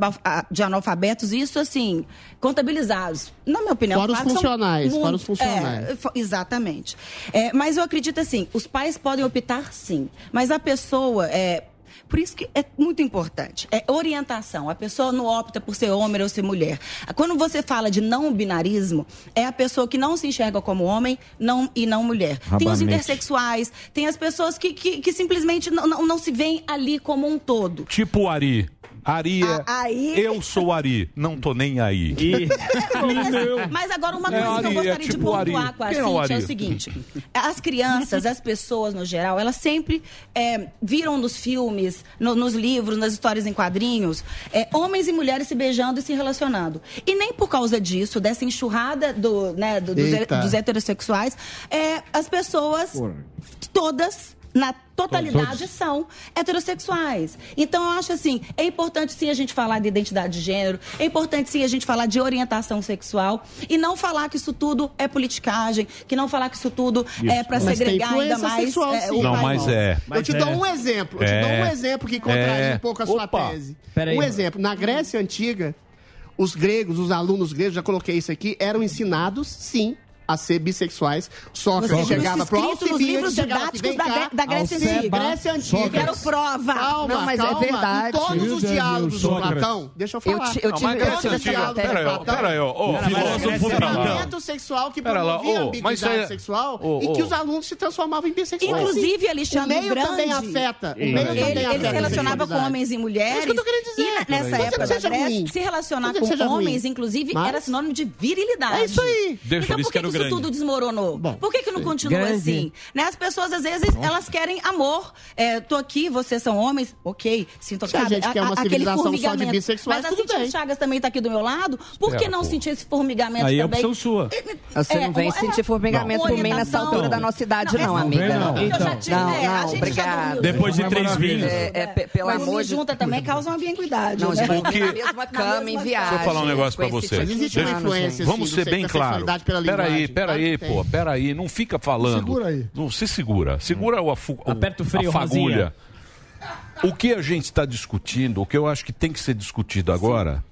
de analfabetos, e isso assim, contabilizados. Na minha opinião, Fora os funcionais, muito- fora os funcionais. é, exatamente. É, mas eu acredito assim, os pais podem optar sim, mas a pessoa é. Por isso que é muito importante. É orientação. A pessoa não opta por ser homem ou ser mulher. Quando você fala de não binarismo, é a pessoa que não se enxerga como homem não, e não mulher. Tem os intersexuais, tem as pessoas que, que, que simplesmente não, não, não se veem ali como um todo. Tipo o Ari. Ari é. A- aí- Eu sou Ari. Não tô nem aí. [LAUGHS] Mas agora uma É, coisa que eu Ari, gostaria é de tipo pontuar Ari. com a Quem é o Cintia é o Ari? seguinte: as crianças, as pessoas no geral, elas sempre é, viram nos filmes, no- nos livros, nas histórias em quadrinhos, é, homens e mulheres se beijando e se relacionando. E nem por causa disso, dessa enxurrada do, né, do- dos, dos heterossexuais, é, as pessoas todas. Na totalidade Todos. são heterossexuais. Então, eu acho assim, é importante sim a gente falar de identidade de gênero, é importante sim a gente falar de orientação sexual e não falar que isso tudo é politicagem, que não falar que isso tudo é para Mas tem segregar ainda mais sexual, é, sim. o Não, mas é. Eu te dou um exemplo. Eu te É. dou um exemplo que contraria É. um pouco a sua Opa. tese. Peraí. Um exemplo. Na Grécia Antiga, os gregos, os alunos gregos, já coloquei isso aqui, eram ensinados, sim, a ser bissexuais. Sócrates Você chegava pro Alcibiades, livros chegava didáticos vem da, cá, Gre- da Grécia Antiga. Grécia Antiga. Quero prova. Calma, Não, mas é calma. verdade. Em todos os diálogos do. Platão, deixa eu Eu falar. eu Não, tive- mas eu todos tive os essa diálogos matéria. Pera aí, ó, Platão, pera aí, era filósofo Platão. sexual que promovia a ô, isso ambiguidade sexual ô, e que ô. os alunos se transformavam em bissexuais. Inclusive. Alexandre o meio Grande, também afeta. O meio ele, também ele afeta se a relacionava com homens e mulheres. É isso que eu tô querendo dizer. E nessa Não época que da Grécia, se relacionar Não que com homens, inclusive, era sinônimo de virilidade. É isso aí. Deixa, então por que que, grande. tudo desmoronou? por que, que não continua Grande. assim? Né? As pessoas, às vezes, elas querem amor. É, tô aqui, vocês são homens, ok. Sinto, Se a gente quer uma aquele civilização só de formigamento. bissexuais, Mas a Cintia bem. Chagas também tá aqui do meu lado. Por que Espera, não pô. sentir esse formigamento Aí é também? opção sua. Você não vem é, sentir formigamento por mim nessa altura da nossa idade, não, amiga. Não, Não, eu já tive, não? A obrigada. Depois de três vinhos. É, é, pe- pelo Mas amor de junta também causa uma ambiguidade. Não, né? gente, Porque- na mesma cama, em viagem. Deixa eu falar um negócio pra com esse você. tipo. Vamos ser bem sexo, da claro. sexualidade pela Peraí, peraí, pô, peraí. Não fica falando. Segura aí. Não se segura. Segura o, afu- o- Aperta o freio, a fagulha. O que a gente está discutindo, o que eu acho que tem que ser discutido agora,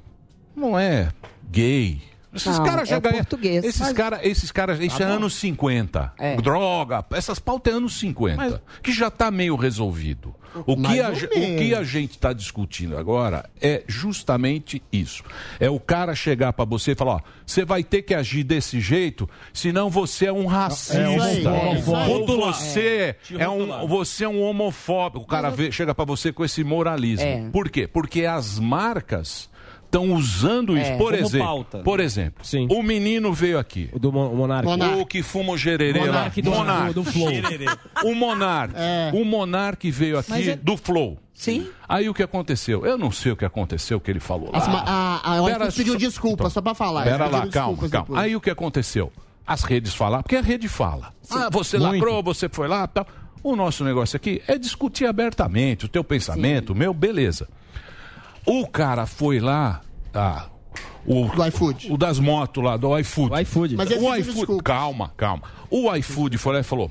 não é gay, Esses Não, caras já é ganham. português. Esses Mas- caras, esses caras, isso Tá é bom. anos 50. É. Droga, essas pautas é anos 50. Que já está meio resolvido. O que, a, o que a gente está discutindo agora é justamente isso. É o cara chegar para você e falar: ó, você vai ter que agir desse jeito, senão você é um racista. É isso é isso você Te é, um, você é um homofóbico. O cara vê- chega para você com esse moralismo. É. Por quê? Porque as marcas estão usando isso. É, Por exemplo, pauta. por exemplo, o menino veio aqui. O do Monark. O que fuma o gererê lá. Monark do- Monark. do- do Flow. O Monark. O Monark veio aqui é- do Flow. Sim. Aí o que aconteceu? Eu não sei o que aconteceu, o que ele falou lá. A, a, a, Pera pediu desculpa, só pra falar. Pera lá, calma, calma. depois. Aí o que aconteceu? As redes falaram, porque a rede fala. Ah, você Muito. lacrou, você foi lá tal. O nosso negócio aqui é discutir abertamente o teu pensamento, o meu, beleza. O cara foi lá, ah, o, do iFood. O das motos lá, do iFood. O iFood. Mas o iFood, calma, calma. O iFood foi lá e falou: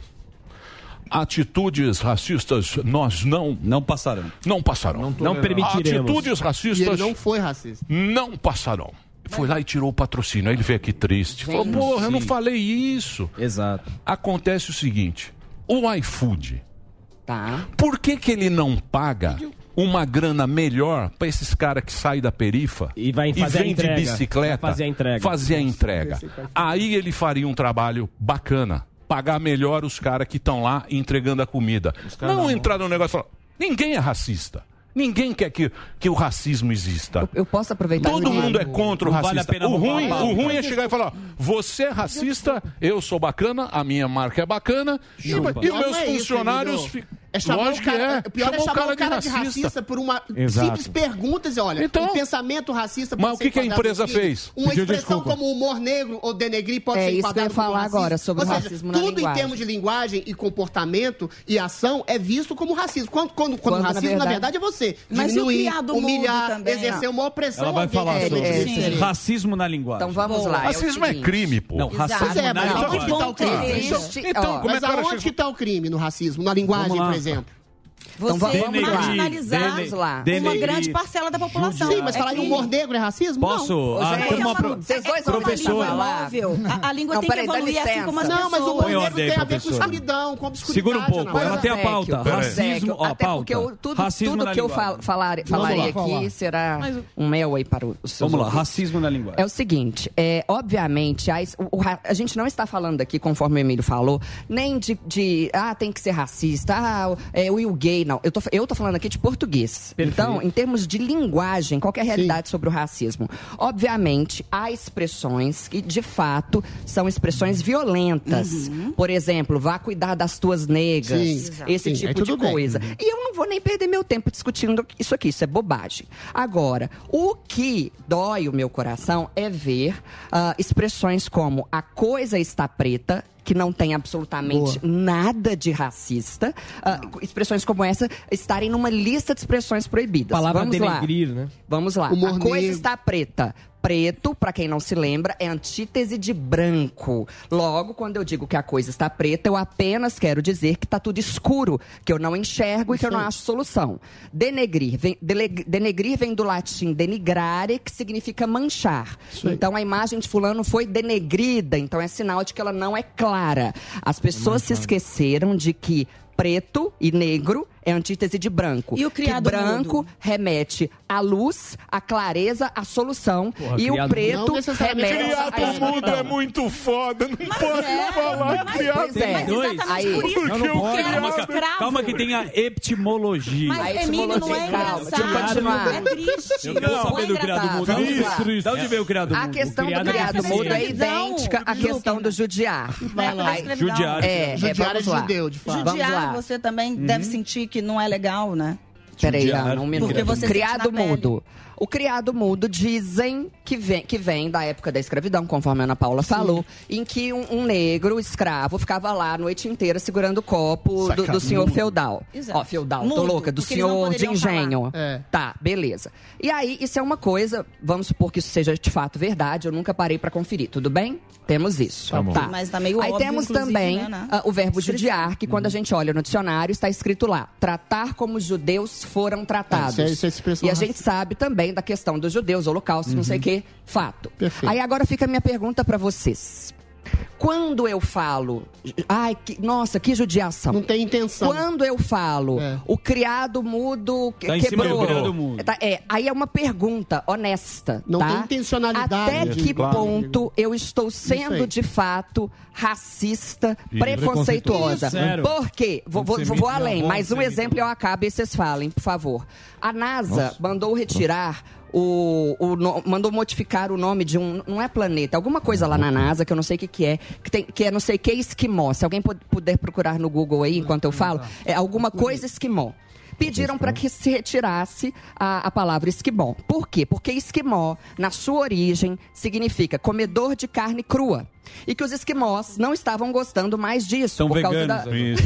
atitudes racistas nós não não passarão. Não passarão. Não permitiremos. Atitudes racistas E ele não foi racista. não passarão. Foi lá e tirou o patrocínio. Aí ele veio aqui triste. Falou, porra, eu não falei isso. Exato. Acontece o seguinte: o iFood, Tá. por que, que ele não paga uma grana melhor para esses caras que saem da perifa E vai fazer a vem entrega. de bicicleta fazer a entrega. fazer a entrega? Aí ele faria um trabalho bacana. Pagar melhor os caras que estão lá entregando a comida. Não não. entrar no negócio e falar: ninguém é racista. Ninguém quer que, que o racismo exista. Eu posso aproveitar Todo mundo é contra o Não vale a racista. pena o, ruim, o ruim é chegar e falar: ó, você é racista, eu sou bacana, a minha marca é bacana, e, e Pior os meus é isso, funcionários. Emílio. fi- É chamar Lógico o cara, que é. o pior é Chamou chamar o cara de racista, por uma Exato. simples pergunta. Dizer, olha, Então- um pensamento racista Mas o que que a enquadrado empresa fez? Uma Pediu expressão desculpa. como humor negro ou denegrir pode É ser isso que eu ia enquadrado falar racismo. agora sobre ou seja, racismo na tudo linguagem. em termos de linguagem e comportamento e ação é visto como racismo. Quando, quando, quando, Quando, na racismo, na verdade, verdade- é você Mas e o diminuir, humilhar, também, exercer ó? uma opressão. Ela vai falar É, sobre é, isso. é. racismo na linguagem. Então vamos lá. Racismo é, o seguinte. crime, pô. Não, racismo é, na mas linguagem. aonde que tá o crime? Existe- Então, ó, como é Mas que o cara aonde chega- que tá o crime no racismo? Na linguagem, Vamos Então Você vamos lá. marginalizar lá. uma grande parcela da população. Sim, mas É falar em crime. humor negro é racismo? Posso? Não. Ah, uma é pro- uma- vocês dois vão professora. falar. Móvel. A, a língua Não, tem peraí, que evoluir assim como as Não, mas o pessoas. humor negro ordem tem a ver com escuridão, com obscuridade. Segura um pouco, Ana ela tem a pauta. Racismo, ó, até pauta. porque eu- tudo, Racismo tudo que eu fal- falar, falarei aqui será um mel aí para o- os seus Vamos lá, racismo na linguagem. É o seguinte, é, obviamente, a, a gente não está falando aqui, conforme o Emílio falou, nem de, de, ah, tem que ser racista, ah, o- é, o Will gay, não. Eu tô, eu tô falando aqui de português. Então, em termos de linguagem, qual que é a realidade sobre o racismo? Obviamente, há expressões que, de fato, são expressões violentas. Por exemplo, vá cuidar das tuas negras, Sim, esse Sim, aí tipo de tudo bem. coisa. E eu não vou nem perder meu tempo discutindo isso aqui, isso é bobagem. Agora, o que dói o meu coração é ver ah, expressões como a coisa está preta. Que não tem absolutamente nada de racista. Ah, expressões como essa estarem numa lista de expressões proibidas. Palavra Vamos lá. né? Vamos lá. Humor a coisa negro. está preta. Preto, pra quem não se lembra, é antítese de branco. Logo, quando eu digo que a coisa está preta, eu apenas quero dizer que está tudo escuro, que eu não enxergo e que eu não acho solução. Denegrir vem, denegrir vem do latim denigrare, que significa manchar. Então a imagem de fulano foi denegrida, então é sinal de que ela não é clara. As pessoas se esqueceram de que preto e negro é antítese de branco. E o criado que branco mudo? remete à luz, à clareza, à solução. Porra, e o preto Não remete à Criado mudo é muito foda, não pode falar criado Pois é. Mas exatamente Aí- por isso Porque Não, não o pode. criado- Calma, escravo. calma que tem a etimologia. Mas A Emílio não é etimologia, calma, deixa eu continuar. É triste. Eu quero Não, saber do criado mudo. Triste. Da onde veio o criado mudo? A questão do criado mudo é escravidão. idêntica à questão do judiar. Judiar. É, é, Judiar é vamos lá. judeu, de fato. Vamos Judiar, você também deve sentir que não é legal, né? Peraí, Judiar. Ana, um minuto. Porque você criado mudo. O criado mudo dizem que vem, que vem da época da escravidão, conforme a Ana Paula falou, em que um, um negro escravo ficava lá a noite inteira segurando o copo do, do senhor feudal. Exato. Ó, feudal, tô Mudo, louca, do senhor de engenho. É. Tá, beleza. E aí, isso é uma coisa, vamos supor que isso seja de fato verdade, eu nunca parei pra conferir, tudo bem? Temos isso. Tá bom. Tá. Mas tá meio Aí óbvio, temos também né, né? ah, o verbo judiar, que quando a gente olha no dicionário está escrito lá: tratar como os judeus foram tratados. É, isso é- isso é e a gente sabe também também da questão dos judeus, holocausto, não sei o quê, fato. Perfeito. Aí agora fica a minha pergunta para vocês. Quando eu falo, ai, que- nossa, que judiação. Não tem intenção. Quando eu falo, o criado mudo que- Tá em cima quebrou. do criado mudo. Tá, é, aí é uma pergunta honesta. Não tá? tem intencionalidade, Até que Claro. ponto eu estou sendo de fato racista, Isso. preconceituosa? Isso. Por quê? Vou, vou- vou- vou além, mais um exemplo e eu acabo e vocês falem, por favor. A NASA mandou retirar o, o no- mandou modificar o nome de um não é planeta, alguma coisa lá na NASA que eu não sei o que, que é, que, tem, que é não sei o que esquimó. Se alguém pu- puder procurar no Google aí enquanto eu falo, é alguma coisa esquimó. Pediram para que se retirasse a, a palavra esquimó. Por quê? Porque esquimó, na sua origem, significa comedor de carne crua. E que os esquimós não estavam gostando mais disso. São por causa veganos. da... Isso.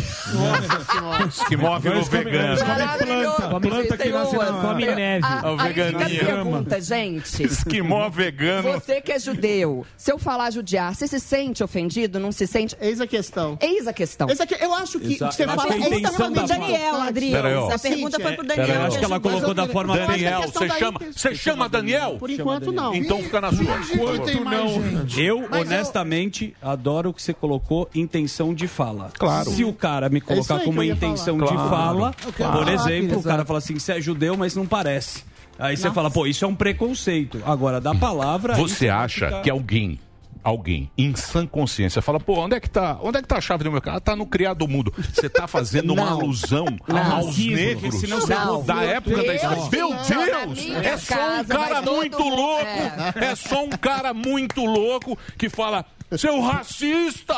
[LAUGHS] Que móvel Eles comem- vegano. planta. Planta que nasce na- Come neve. É o Aí a pergunta, gente. Esquimó vegano. Você que é judeu, se eu falar judiar, você se sente ofendido? Não se sente? Eis a questão. Eis a questão. Esse aqui, eu acho que Exato. você fala que a é da- Daniel, Adriano. Essa pergunta foi pro Daniel. eu acho que ela colocou da forma Daniel, você chama, você chama Daniel? Por enquanto, não. Então fica na sua. Enquanto não. Eu, Mas adoro o que você colocou intenção de fala. Claro. Se o cara me É colocar aí com uma intenção falar. de Claro. fala, quero por exemplo, filho, o cara fala assim, você é judeu, mas não parece. Aí você fala, pô, isso é um preconceito. Agora, da palavra... Você acha fica- que alguém, alguém, em sã consciência, fala, pô, onde é que tá? Onde é que tá a chave do meu carro? Ah, Tá no criado mudo. Você tá fazendo uma [LAUGHS] Não. alusão Não. aos Racismo, negros você Não. da época da Eu, escravidão. Meu Deus! É só um casa cara muito louco! É. É só um cara muito louco que fala. Seu racista!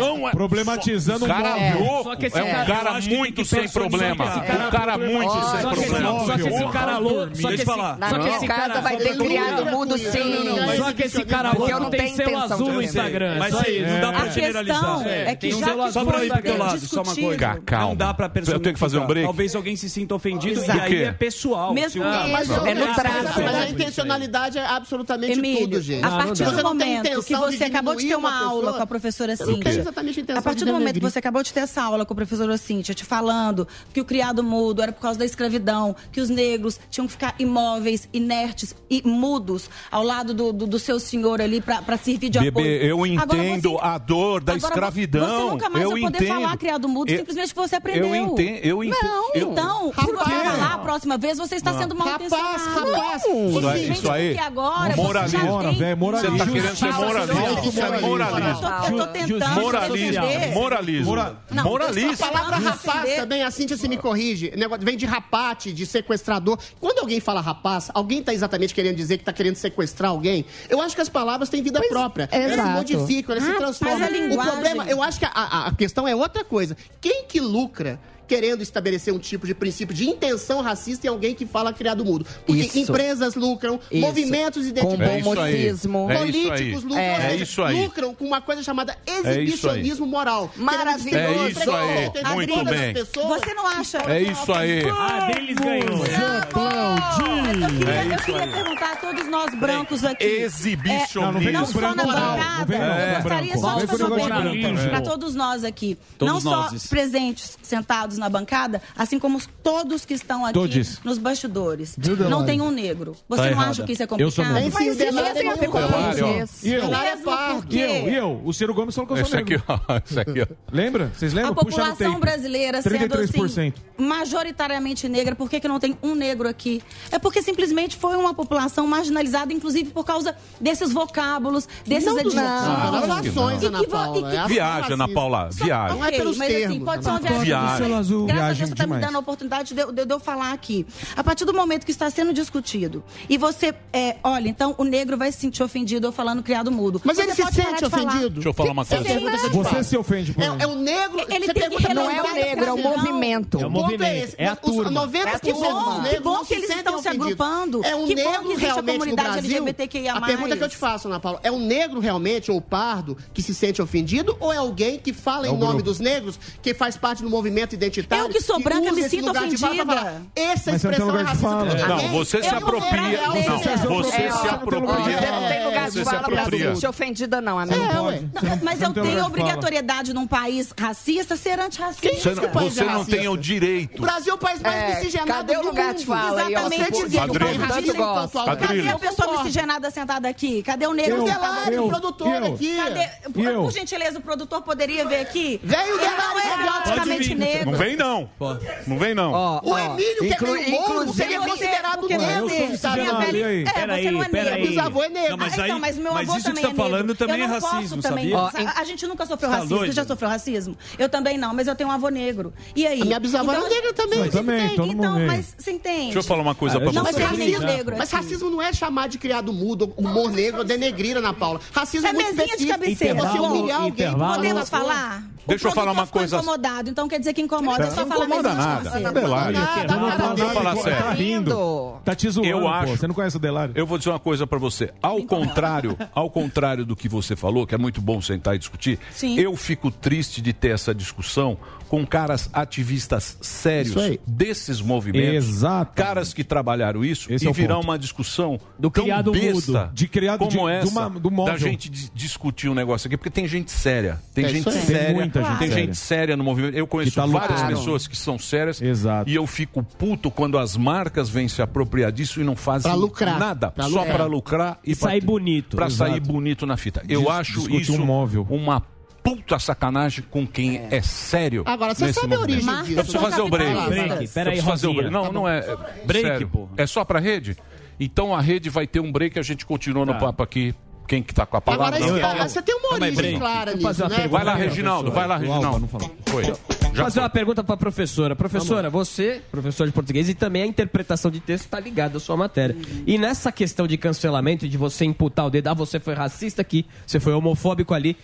Não é. Problematizando um cara o móvel. louco. Só que esse é um cara- cara muito sem problema. esse cara Um cara muito Ó, sem Só que, esse, problema. só que esse cara louco. Só que Deixa eu esse, falar. Só que esse cara vai ter criado mudo sim. Só que esse cara Porque eu louco não tem tenho selo azul no. Instagram. Mas Só aí, isso, não dá A pra questão generalizar. é que já selo que azul foi pra ir pro teu lado, só uma coisa. Calma. Não dá pra Eu tenho que fazer um break. Talvez alguém se sinta ofendido e aí é pessoal. Mesmo o- que- Mas, é no mas- trato. mas a intencionalidade é absolutamente tudo, gente. a partir Você do não tem momento que você de acabou de ter uma, uma aula pessoa, com a professora não Cíntia. exatamente a intenção A partir de do momento que você acabou de ter essa aula com a professora Cíntia, te falando que o criado mudo era por causa da escravidão, que os negros tinham que ficar imóveis, inertes e mudos ao lado do, do, do seu senhor ali pra pra servir de apoio. Bebê, eu entendo você- a dor da agora escravidão. Você nunca mais eu vai poder entendo. falar criado mudo, Eu- simplesmente porque você aprendeu. Eu entendo. Eu entendo. Não, eu- então, se você falar a próxima vez, você está sendo mal Rapaz, intencionado. rapaz, Isso aí- isso aí. agora Moralismo. você já tem... velho, moralismo. Você tá querendo ser moralista. É moralismo. Eu tô, eu tô tentando Moralismo. defender. Moralismo. Mora- Não, Moralista. A palavra rapaz também, a Cíntia se me corrige, negócio- vem de rapate, de sequestrador. Quando alguém fala rapaz, alguém está exatamente querendo dizer que está querendo sequestrar alguém? Eu acho que as palavras têm vida própria. Elas se exato. modificam, elas se Ah, transformam. mas a O problema, eu acho que a, a- a questão é outra coisa. Quem que lucra? Querendo estabelecer um tipo de princípio de intenção racista em alguém que fala criado mudo. Porque Isso. empresas lucram, Isso. movimentos identitários. É. É. Políticos lucram, É. seja, É isso aí. lucram com uma coisa chamada exibicionismo moral. Maravilhoso. É isso aí. entender Muito bem. pessoas. Você não acha... É isso aí. A deles ganhou. Eu queria, É eu isso queria aí. perguntar a todos nós brancos aqui. Exibicionismo. É, Não, só na bancada, gostaria só de fazer uma pergunta para todos nós aqui. Todos não só nós. presentes, sentados na bancada, assim como os- todos que estão aqui Todes. nos bastidores. Não tem um negro. Você Tá não errada. acha que isso é Eu sou complicado? negro. Mas isso isso. E eu? Mesmo E eu? E eu? O Ciro Gomes falou que eu sou aqui, negro. ó. Esse aqui, ó. Lembra? Vocês lembram? a população brasileira sendo assim, 33%. majoritariamente negra, por que, que não tem um negro aqui? É porque simplesmente foi uma população marginalizada, inclusive por causa desses vocábulos, desses Não, adjetivos. não, não, não, Ana Paula, é a- Viagem, Ana Paula. Viagem. Não é pelos assim, termos, pode ser uma viagem. Azul, Graças a Deus você está me dando a oportunidade de eu, de eu falar aqui. A partir do momento que está sendo discutido e você, é, olha, então o negro vai se sentir ofendido eu falando criado mudo. Mas Você ele se sente de falar. ofendido? Deixa eu falar uma é coisa. Você faço. se ofende por É, é o negro. Ele você tem que pergunta Não é o negro, é o movimento. É o O ponto movimento, esse. é a Os turma. 90% Que dos bom, negros que bom que eles estão se agrupando. É um Que bom que negro existe a realmente no comunidade Brasil. LGBTQIA+. A pergunta que eu te faço, Ana Paula, é um negro realmente ou pardo que se sente ofendido ou é alguém que fala É em o nome dos negros, que faz parte do movimento identitário? Eu que sou branca, me sinto ofendida. falar, Essa Mas expressão é porque Não, você se apropria. Não, você se É, apropria. Você não tem lugar de fala pra se sentir ofendida, não, amigo. É, mas eu tenho obrigatoriedade num país racista ser antirracista. Você não, você não tem o direito. O Brasil é o país mais É, miscigenado cadê o do lugar de fala? Exatamente. O é. Cadê a pessoa miscigenada sentada aqui? Cadê o negro Eu, eu, aqui? produtor Cadê? aqui. Cadê? Por, Eu. por gentileza, o produtor poderia ver aqui? Vem o Ele não Delari é praticamente negro. Não vem, não. Não vem, não. O Emílio, que é inclu- meio morro, seria você- considerado porque negro. você- nos Estados minha Unidos. pele- aí. É, você não é negro. Meu bisavô é negro. Não, mas Ah, aí- então, mas meu mas avô isso que também você tá é negro. falando também eu é não posso racismo, também. sabia? A, a gente nunca sofreu Tá racismo. Você doido? já sofreu racismo? Eu também não, mas eu tenho um avô negro. E aí? A minha bisavó era negra também. Você Eu também, entende? todo mundo Então, negro. mas você entende? Deixa eu falar uma coisa pra Não, Mas você. racismo, negro mas aqui. racismo não é chamar de criado mudo, humor negro denegrir, Ana Paula. Racismo é, É muito mesinha de específico. cabeceira. É você humilhar alguém. intervalo. Podemos falar? Deixa eu falar uma ficou coisa. incomodado, então quer dizer que incomoda. É só Não incomoda mesinha de nada. cabeceira. Delário. Eu falar sério. Tá rindo. Tá te zoando, Eu pô. acho. Você não conhece o Delário? Eu vou dizer uma coisa pra você. Ao contrário, ao contrário do que você falou, que é muito bom sentar e discutir, Sim. eu fico triste de ter essa discussão com caras ativistas sérios desses movimentos. Exato. Caras que trabalharam isso Esse e é virar uma discussão Do tão criado besta mudo. De criado como de- de essa uma- do móvel. da gente dis- discutir um negócio aqui, porque tem gente séria. Tem É gente séria. Tem muita gente tem séria. gente séria no movimento. Eu conheço tá várias pessoas que são sérias Exato. e eu fico puto quando as marcas vêm se apropriar disso e não fazem Pra lucrar. nada. Pra só pra lucrar e, E sair pra- bonito. Pra sair bonito na fita. Eu Dis- acho isso um móvel. uma puta sacanagem com quem é, sério. Agora, você nesse sabe a origem disso, Eu preciso fazer o break. Capitalistas. Break, pera aí, Eu preciso fazer o break. Não, não é. Break, sério. pô. É só pra rede? Então a rede vai ter um break e a gente continua no Tá. papo aqui. Quem que tá com a palavra? Agora, Não, isso- eu- você tem uma origem break. clara eu nisso, né? Vai lá. Reginaldo. Vai lá, Reginaldo. não falou. Foi. Vou Já fazer foi. uma pergunta para a professora. Professora, você, professor de português, e também a interpretação de texto está ligada à sua matéria. E nessa questão de cancelamento, de você imputar o dedo, ah, você foi racista aqui, você foi homofóbico ali.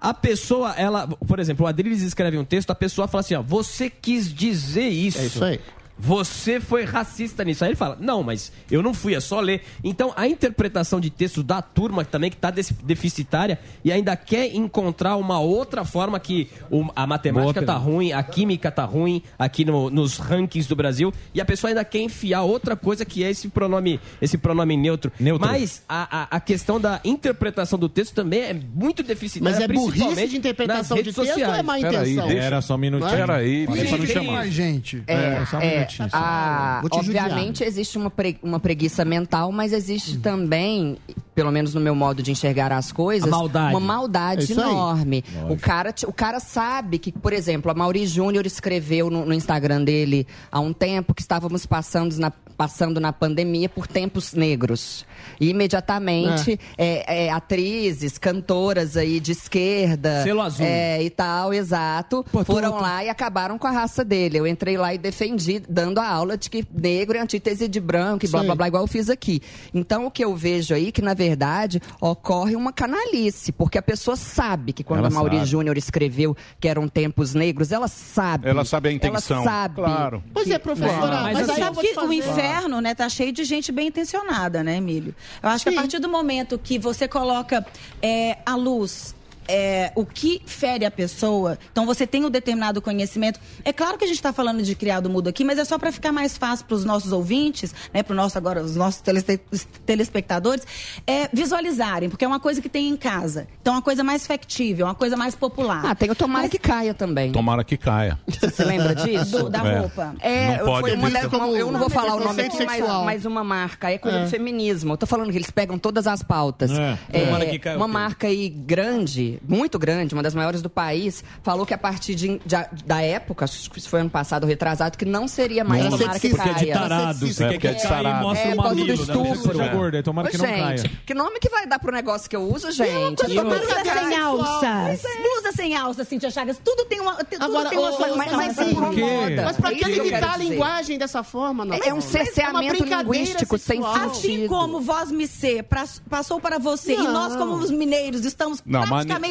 A pessoa, ela, por exemplo, o Adriles escreve um texto, a pessoa fala assim, ó, você quis dizer isso. É isso aí. Você foi racista nisso. Aí ele fala, não, mas eu não fui, é só ler. Então, a interpretação de texto da turma também, que está deficitária, e ainda quer encontrar uma outra forma que o- a matemática Boa tá ruim, a química tá ruim aqui no- nos rankings do Brasil, e a pessoa ainda quer enfiar outra coisa que é esse pronome, esse pronome neutro. Neutro. Mas a, a, a questão da interpretação do texto também é muito deficitária. Mas é burrice de interpretação de texto ou é sociais. má Peraí, intenção? deixa- Era só um minutinho. É? Peraí, deixa pra não eu- chamar. Gente. É, um é, minutinho, só. a- Vou te judiar. obviamente existe uma, pre- uma preguiça mental, mas existe também, pelo menos no meu modo de enxergar as coisas, maldade. uma maldade É enorme. O cara, o cara sabe que, por exemplo, a Mauri Júnior escreveu no, no Instagram dele há um tempo que estávamos passando na, passando na pandemia por tempos negros. E imediatamente, é, é, atrizes, cantoras aí de esquerda. Selo azul. é, e tal, exato, Pô, tô- foram tô- lá e acabaram com a raça dele. Eu entrei lá e defendi, dando a aula de que negro é antítese de branco e blá blá blá, igual eu fiz aqui. Então o que eu vejo aí que, na verdade, ocorre uma canalice, porque a pessoa sabe que quando Ela a Mauri. Júnior escreveu que eram tempos negros, ela sabe. Ela sabe a intenção. Ela sabe. Claro. Pois é, professora, Mas mas, assim, aí Sabe te que o inferno, né, tá cheio de gente bem intencionada, né, Emílio? Eu acho que Sim. a partir do momento que você coloca é, a luz. É, o que fere a pessoa, então você tem um determinado conhecimento. É claro que a gente está falando de criado mudo aqui, mas é só para ficar mais fácil para os nossos ouvintes, né, para nosso agora os nossos telespe- telespectadores, é, visualizarem, porque é uma coisa que tem em casa. Então é uma coisa mais factível, uma coisa mais popular. Ah, tem o tomara que caia também. Tomara que caia. Você lembra disso? Do- da É. roupa. É, Não pode foi uma das- não, eu não vou falar o nome aqui, mas, sexual. mas uma marca. É coisa do feminismo. Eu tô falando que eles pegam todas as pautas. É. É, Tomara que caia uma marca aí grande, muito grande, uma das maiores do país, falou que a partir de- de- da época, acho que isso foi ano passado, retrasado, que não seria mais Era tomara que caia. Porque é de tarado. É, quer porque é que de caia e tarado. mostra É, do mamilo da estupro. pessoa. Seja gorda, tomara que não gente, caia. que nome que vai dar pro negócio que eu uso, gente? coisa Eu- pra Blusa sem alças. Blusa sem alças, Cintia Chagas. Tudo tem uma, tudo Agora, tem uma solução. mas, mas quê? Mas pra É que eu limitar a linguagem dessa forma, não? É um cerceamento linguístico sem sexual. Assim sentido. como voz me ser passou para você e Não. nós, como os mineiros, estamos Não,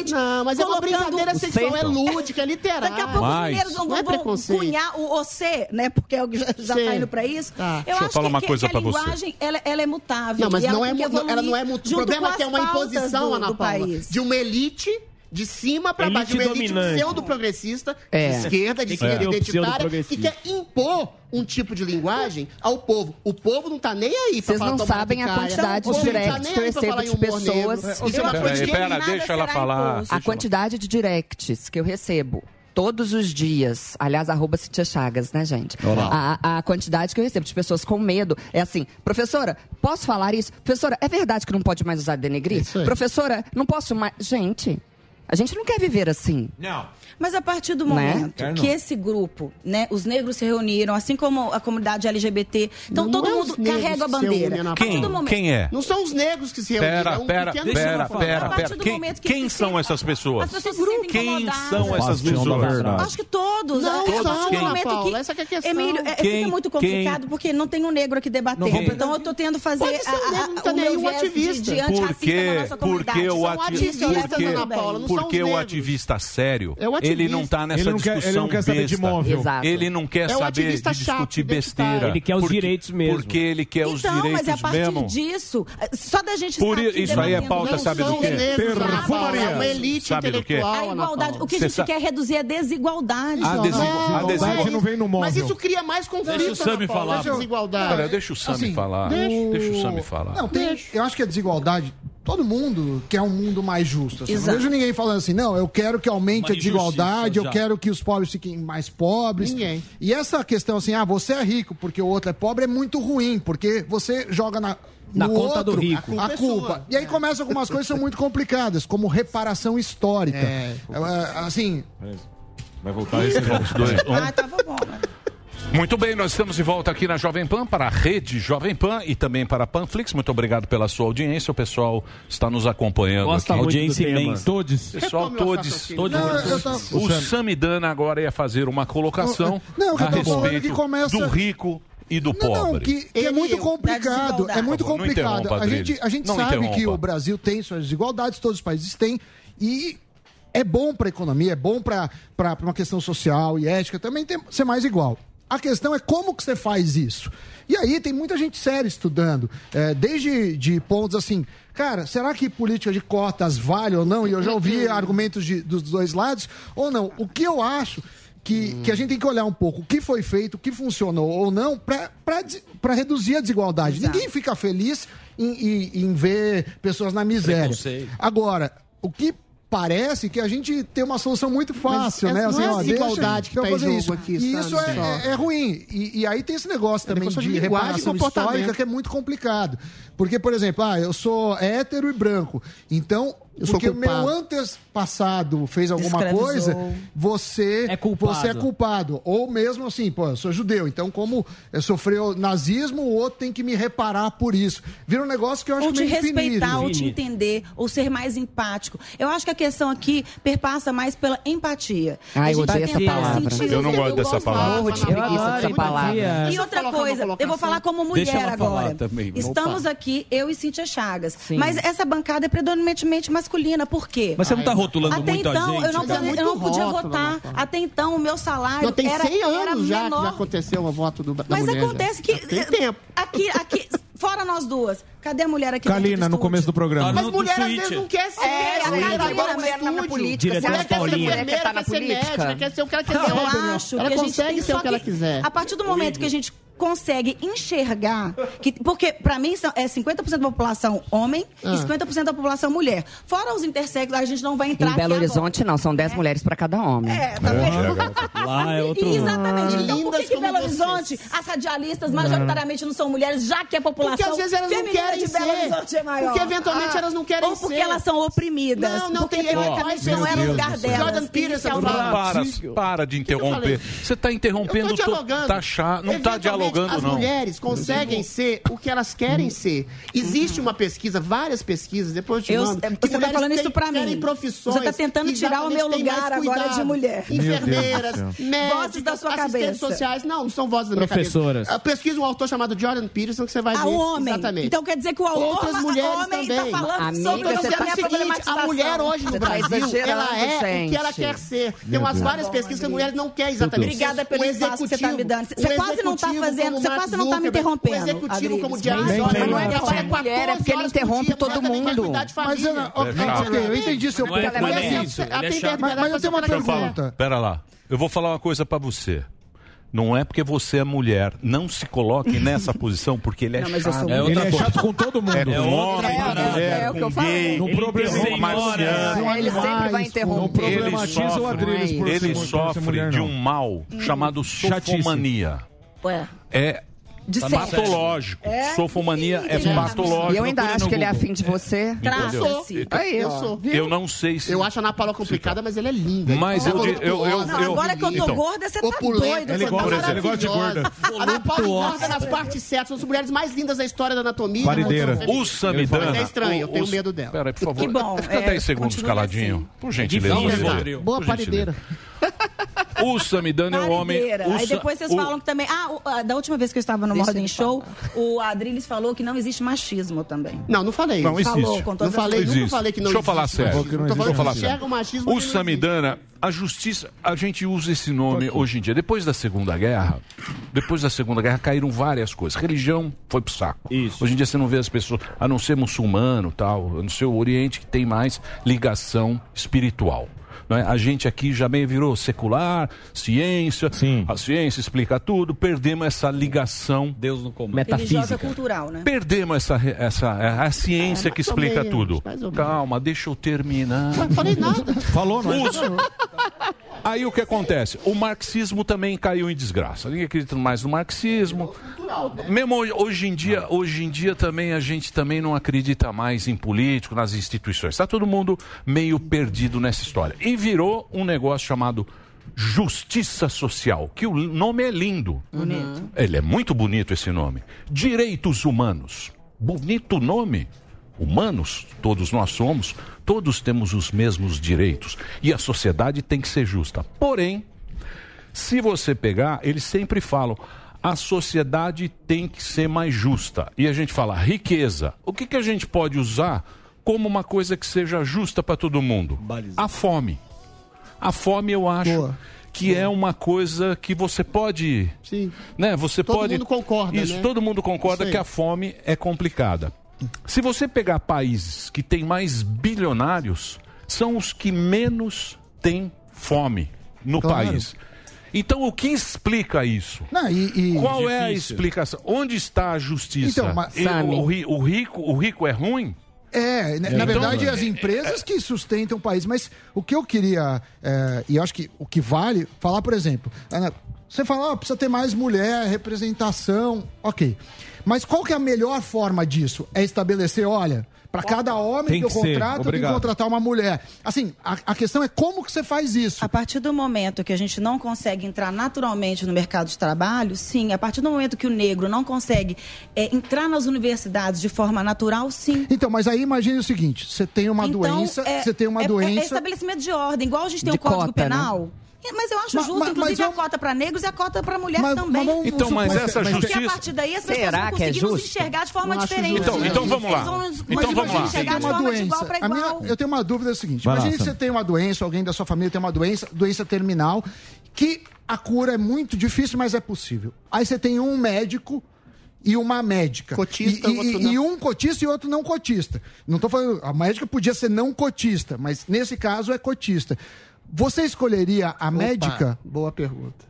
Não, mas é uma colocando brincadeira sexual, é centro. lúdica, é literal. Daqui a pouco Mas- os mineiros vão, Não é vão preconceito. cunhar o você, né? Porque é o que já, já Sim. tá indo pra isso. Tá. Eu Deixa eu acho falar que, uma coisa que a linguagem, ela, ela é mutável. Não, mas ela não é, ela não é muito. O problema é que é uma imposição, do, Ana do Paula, país. de uma elite de cima para baixo, uma elite pseudo-progressista, é. é. de esquerda, de esquerda é. identitária, que quer impor um tipo de linguagem ao povo. O povo não tá nem aí pra Vocês falar não sabem a quantidade de tá directs que eu recebo de pessoas. Isso é uma coisa pera, deixa ela falar. A quantidade de directs que eu recebo todos os dias. Aliás, arroba Cintia Chagas, né, gente? A, a, quantidade que eu recebo de pessoas com medo é assim: professora, posso falar isso? Professora, é verdade que não pode mais usar denegrir? É. Professora, não posso mais. Gente, a gente não quer viver assim. Não. Mas a partir do né? momento né? que esse grupo, né, os negros se reuniram, assim como a comunidade LGBT, então não todo é não mundo carrega a bandeira. Quem? Quem é? Não são os negros que se reuniram. Pera, é um pera, pera, pera, pera. Quem, quem são essas pessoas? As pessoas grupo. Se quem são essas pessoas? Acho que todos. Não, todos são, quem? Paula, que, essa que é a questão. Emílio, é, quem, fica muito complicado quem? porque não tem um negro aqui debatendo. Então eu tô tendo fazer a, a, a, o meu ativista. de antirracista na nossa comunidade. Porque o ativista, Ana Paula, não porque o ativista sério, é o ativista. ele não está nessa ele não discussão quer, ele não quer saber de móvel. Exato. Ele não quer é saber de discutir besteira. Ele quer os porque, direitos mesmo. Porque ele quer então, os direitos mesmo. Então, mas é a partir mesmo. disso, só da gente Por estar Isso aí é pauta, sabe do quê? Perfumaria. É uma elite sabe intelectual. A igualdade. O que a gente quer é reduzir a desigualdade. A desigualdade não vem no móvel. Mas isso cria mais conflito. Deixa o Sami assim, falar. Deixa o Sami falar. Deixa o Sami falar. Não, tem... Eu acho que a desigualdade todo mundo quer um mundo mais justo. Assim. Não vejo ninguém falando assim, não, eu quero que aumente a desigualdade, eu quero que os pobres fiquem mais pobres. Ninguém. E essa questão assim, ah, você é rico porque o outro é pobre é muito ruim, porque você joga na na conta outro, do rico. A culpa. E aí é. começam algumas coisas que são muito complicadas, como reparação histórica. É. é assim. Vai voltar esse [LAUGHS] dois. Ah, tava bom. Muito bem, nós estamos de volta aqui na Jovem Pan, para a rede Jovem Pan e também para a Panflix. Muito obrigado pela sua audiência. O pessoal está nos acompanhando Gosta aqui. Audiência imensa. Todos. Pessoal, todos. todos. Não, tava... O Samidana agora ia fazer uma colocação não, a respeito começa... do rico e do não, pobre. Não, que, que é muito complicado. É muito complicado. A gente, a gente sabe que o Brasil tem suas desigualdades, todos os países têm. E é bom para a economia, é bom para uma questão social e ética também ser mais igual. A questão é como que você faz isso. E aí tem muita gente séria estudando, é, desde de pontos assim, cara, será que política de cotas vale ou não? E eu já ouvi argumentos de, dos dois lados, ou não. O que eu acho que, que a gente tem que olhar um pouco o que foi feito, o que funcionou ou não, para reduzir a desigualdade. Exato. Ninguém fica feliz em, em, em ver pessoas na miséria. Agora, o que parece que a gente tem uma solução muito fácil, Mas né? Assim, não é desigualdade que tá fazer isso. Aqui, e isso é, é, é, ruim. E, e, aí tem esse negócio também de, de reparação histórica que é muito complicado. Porque, por exemplo, ah, eu sou hétero e branco. Então, eu porque o meu antepassado fez alguma coisa, você é culpado. Você é culpado. Ou mesmo assim, pô, eu sou judeu, então como eu sofreu nazismo, o outro tem que me reparar por isso. Vira um negócio que eu acho ou meio te respeitar, infinito. ou te entender, ou ser mais empático. Eu acho que a questão aqui perpassa mais pela empatia. Ah, eu odeio essa palavra. Eu não gosto dessa palavra. Eu de preguiça dessa palavra. E outra coisa, eu vou falar como mulher agora. Estamos aqui, eu e Cintia Chagas. Mas essa bancada é predominantemente masculina masculina. Por quê? Mas você não está rotulando Até muito então, gente? Eu não, eu não podia votar. Até então, o meu salário tem era, 100 anos era já menor. já aconteceu o voto do, da Mas mulher, acontece já. que... Tem tempo. Aqui, aqui, fora nós duas Cadê a mulher aqui Kalina, no começo do programa. Tá Mas mulher às vezes não quer ser. É, a Kalina agora mulher tá na política. Diretor ela quer ser enfermeira, tá quer, quer ser médica, quer ser o que ela quiser. Eu acho ela que a gente consegue ser o que ela quiser. A partir do momento que a gente consegue enxergar que porque para mim são, é 50% da população homem ah. e 50% da população mulher. Fora os intersexos, a gente não vai entrar Em Belo Horizonte agora. não, são 10 é. mulheres para cada homem. É, tá vendo? É, [LAUGHS] Lá é outro. Exatamente. Ah, então por que, que Belo vocês? Horizonte as radialistas majoritariamente não são mulheres, já que a população Porque às vezes elas não querem querem ser. É porque eventualmente ah, elas não querem ser. Ou porque ser. elas são oprimidas. Não, não tem teoricamente não era o é lugar delas. Jordan Peterson é para, para de interromper. Você está interrompendo. Eu tô dialogando. Tá chato, não está dialogando, as não. As mulheres conseguem uhum. ser o que elas querem ser. Existe uma pesquisa, várias pesquisas, depois eu te mando. Você está falando isso para mim. Você está tentando tirar o meu lugar agora de mulher. Enfermeiras, médicos, da sua assistentes sociais. Não, não são vozes da minha cabeça. Professoras. Ah, pesquisa um autor chamado Jordan Peterson que você vai ah, ver. Ah, homem. Exatamente. Então, quer quer dizer que o autor Outras mulheres homem tá também. tá falando Amiga, sobre você tá... Seguinte, a mulher hoje no Brasil, ela é o que ela quer ser. Tem umas várias pesquisas que a mulher não quer exatamente. Obrigada pelo executivo. espaço que você tá me dando. Você quase não tá fazendo, você quase não tá me interrompendo. O executivo como Jerry Solomon trabalha 14 é porque ele interrompe todo mundo. Mas eu entendi seu ponto. Mas eu tenho uma pergunta. Pera lá. Eu vou falar uma coisa para você. Não é porque você é mulher. Não se coloque nessa posição porque ele é Não, chato. mulher. Ele é chato com todo mundo. É com É homem, com parada. mulher, É o que eu gay, Não com problematiza. marciano. Ele sempre vai interromper. Não problematiza Ele o Adriles por Ele por ser sofre de um mal chamado Chatice. sofomania. Ué. É De patológico. É? Sofomania é Já. patológico. E eu ainda acho que ele é afim de você. Então, Aí, eu sou. Eu não sei se. Eu acho a Ana Paula complicada, mas ela é linda. Mas eu- é eu- eu- voluptuosa, eu- Agora que eu tô então. gorda, você tá opulenta, doido. Ele você tá gosta, ele maravilhosa. gosta de gorda. A Ana Paula engorda nas partes certas. São as mulheres mais lindas da história da anatomia. Parideira. O Samidana. Mas é estranho, eu tenho medo dela. Peraí, por favor. Que bom, Fica é, 10 segundos continue caladinho. Por gentileza. Boa gentileza. O Samidana é o homem. O Aí depois vocês o- falam que também. Ah, o- da última vez que eu estava no Deixa Morning Show, o Adriles falou que não existe machismo também. Não, não falei. Não existe. Falou com Não falei, as- nunca falei que não Deixa eu falar existe sério. Tô Deixa eu falando falar sério. o machismo O não Samidana, a justiça, a gente usa esse nome hoje em dia. Depois da Segunda Guerra, depois da Segunda Guerra caíram várias coisas. Religião foi pro saco. Hoje em dia você não vê as pessoas, a não ser muçulmano, tal, a não ser o Oriente que tem mais ligação espiritual. Não é? A gente aqui já meio virou secular, ciência, a ciência explica tudo, perdemos essa ligação. Deus no comando. Religiosa cultural, né? Perdemos essa, essa a ciência É, que explica menos, tudo. Calma, deixa eu terminar. Não falei nada. Falou, não é? [LAUGHS] Aí o que acontece? O marxismo também caiu em desgraça. Ninguém acredita mais no marxismo. Mesmo hoje- hoje em dia, hoje em dia também a gente também não acredita mais em político, nas instituições. Está todo mundo meio perdido nessa história. E virou um negócio chamado justiça social, que o nome é lindo. Bonito. Ele é muito bonito esse nome. Direitos humanos. Bonito nome. Humanos, todos nós somos, todos temos os mesmos direitos. E a sociedade tem que ser justa. Porém, se você pegar, eles sempre falam. A sociedade tem que ser mais justa. E a gente fala riqueza. O que, que a gente pode usar como uma coisa que seja justa para todo mundo? A fome. A fome eu acho que é uma coisa que você pode, Sim. né? Você Todo pode mundo concorda, Isso, né? todo mundo concorda que a fome é complicada. Se você pegar países que têm mais bilionários, são os que menos têm fome no Claro. país. Então o que explica isso? Não, e- e- Qual é a Difícil. explicação? Onde está a justiça? Então, mas- E Sami. o, o rico, o rico é ruim? É, na, Então, verdade, é- as empresas que sustentam o país. Mas o que eu queria, é, e acho que o que vale, falar, por exemplo, você fala, ó, precisa ter mais mulher, representação, ok. Mas qual que é a melhor forma disso? É estabelecer, olha, para cada homem Tem que eu que ser, contrato, eu tenho que contratar uma mulher. Assim, a, a questão é como que você faz isso. A partir do momento que a gente não consegue entrar naturalmente no mercado de trabalho, sim. A partir do momento que o negro não consegue é, entrar nas universidades de forma natural, sim. Então, mas aí imagine o seguinte: você tem uma Então, doença, é- você tem uma é- é- doença. É estabelecimento de ordem, igual a gente tem o Código cota, né? É, Mas eu acho Mas- justo, mas- inclusive, mas a cota para negros e a cota para mulher Mas- também. vamos Então, mas essa Porque justiça- a partir daí as pessoas Será vão que é conseguir nos justo? enxergar de forma diferente. Então- então vamos lá. Eles vão nos- Então mas vamos lá. nos enxergar de uma forma de doença. igual para A minha- eu tenho uma dúvida seguinte: Vai lá, imagine que você tem uma doença, alguém da sua família tem uma doença, doença terminal, que a cura é muito difícil, mas é possível. Aí você tem um médico e uma médica. Cotista, e, e- outro e um cotista e outro não cotista. Não tô falando. A médica podia ser não cotista, mas nesse caso é cotista. Você escolheria a médica? Boa pergunta.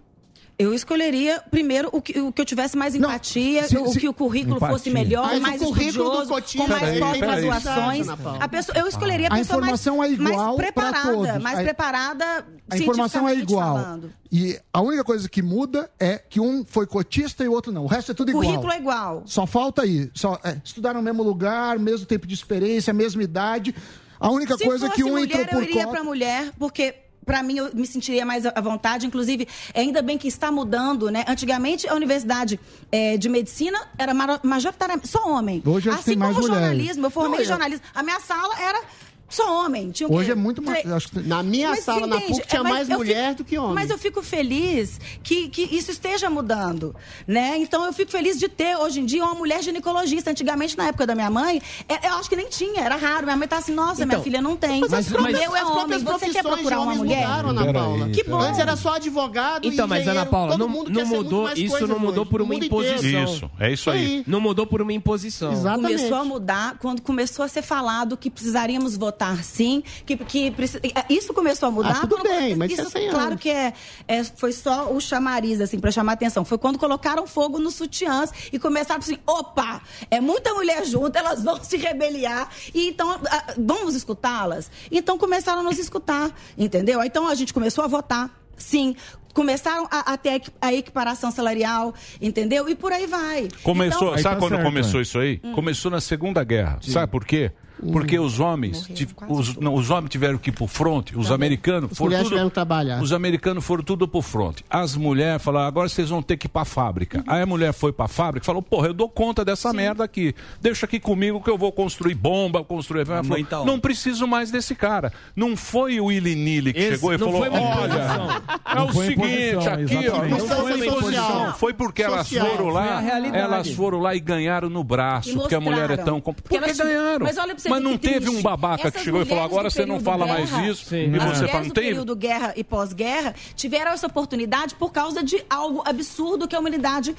Eu escolheria, primeiro, o que, o que eu tivesse mais empatia, se- o se- que o currículo fosse Empatia. melhor, Mas o mais currículo do estudioso, cotista com mais. Ana Paula. A pessoa, eu escolheria a A pessoa mais, informação é igual mais preparada, todos. mais A- preparada A informação é igual. falando. E a única coisa que muda é que um foi cotista e o outro não. O resto é tudo O igual. currículo é igual. Só falta aí. Só, é, estudar no mesmo lugar, mesmo tempo de experiência, mesma idade. A única Se coisa fosse que um mulher, entrou eu por iria cota. para mulher, porque para mim eu me sentiria mais à vontade. Inclusive, ainda bem que está mudando, né? Antigamente a universidade eh, de medicina era majoritariamente só homem. Hoje que assim tem mais como o mulheres. jornalismo, eu formei é- jornalismo. A minha sala era só homem. Tinha Hoje que... é muito mais. Que... Na minha mas, sala, na PUC, tinha é, mais mulher fico... do que homem. Mas eu fico feliz que, que isso esteja mudando. né? Então eu fico feliz de ter, hoje em dia, uma mulher ginecologista. Antigamente, na época da minha mãe, é, eu acho que nem tinha, era raro. Minha mãe tá assim, nossa, então, minha filha não tem. Mas, mas, mas eu é homem, você quer procurar uma mulher? Mudaram, Ana Paula. que bom. Antes era só advogado Então, mas Ana Paula, não, não mudou, isso não mudou hoje. por uma imposição. Isso, é isso aí. Não mudou por uma imposição. Exatamente. Começou a mudar quando começou a ser falado que precisaríamos votar votar sim, que, que é, isso começou a mudar. Ah, tudo bem, mas isso, é claro que é, é, foi só o chamariz assim para chamar atenção. Foi quando colocaram fogo nos sutiãs e começaram assim, opa, é muita mulher junto, elas vão se rebeliar e então vamos escutá-las. Então começaram a nos escutar, entendeu? Então a gente começou a votar. Sim, começaram a, a ter a equiparação salarial, entendeu? E por aí vai. Começou, então, sabe tá quando certo, começou é. isso aí? Hum. Começou na Segunda Guerra. Sim. Sabe por quê? Uhum. Porque os homens, os, não, os homens tiveram que ir pro fronte, os tá americanos os foram tudo, trabalhar. Os americanos foram tudo pro fronte. As mulheres falaram, agora vocês vão ter que ir pra fábrica. Uhum. Aí a mulher foi pra fábrica e falou, porra, eu dou conta dessa Sim. merda aqui. Deixa aqui comigo que eu vou construir bomba, construir... Falou. Não preciso mais desse cara. Não foi o Willy Nilly que Esse, chegou e falou, olha, é o seguinte, aqui, não foi imposição. Foi porque elas foram lá, elas foram lá e ganharam no braço, porque a mulher é tão... Porque, porque ganharam. Mas olha pra mas não teve um babaca Essas que chegou e falou: agora você não fala guerra, mais isso. Sim. E você fala, não teve? período guerra e pós-guerra tiveram essa oportunidade por causa de algo absurdo que a humanidade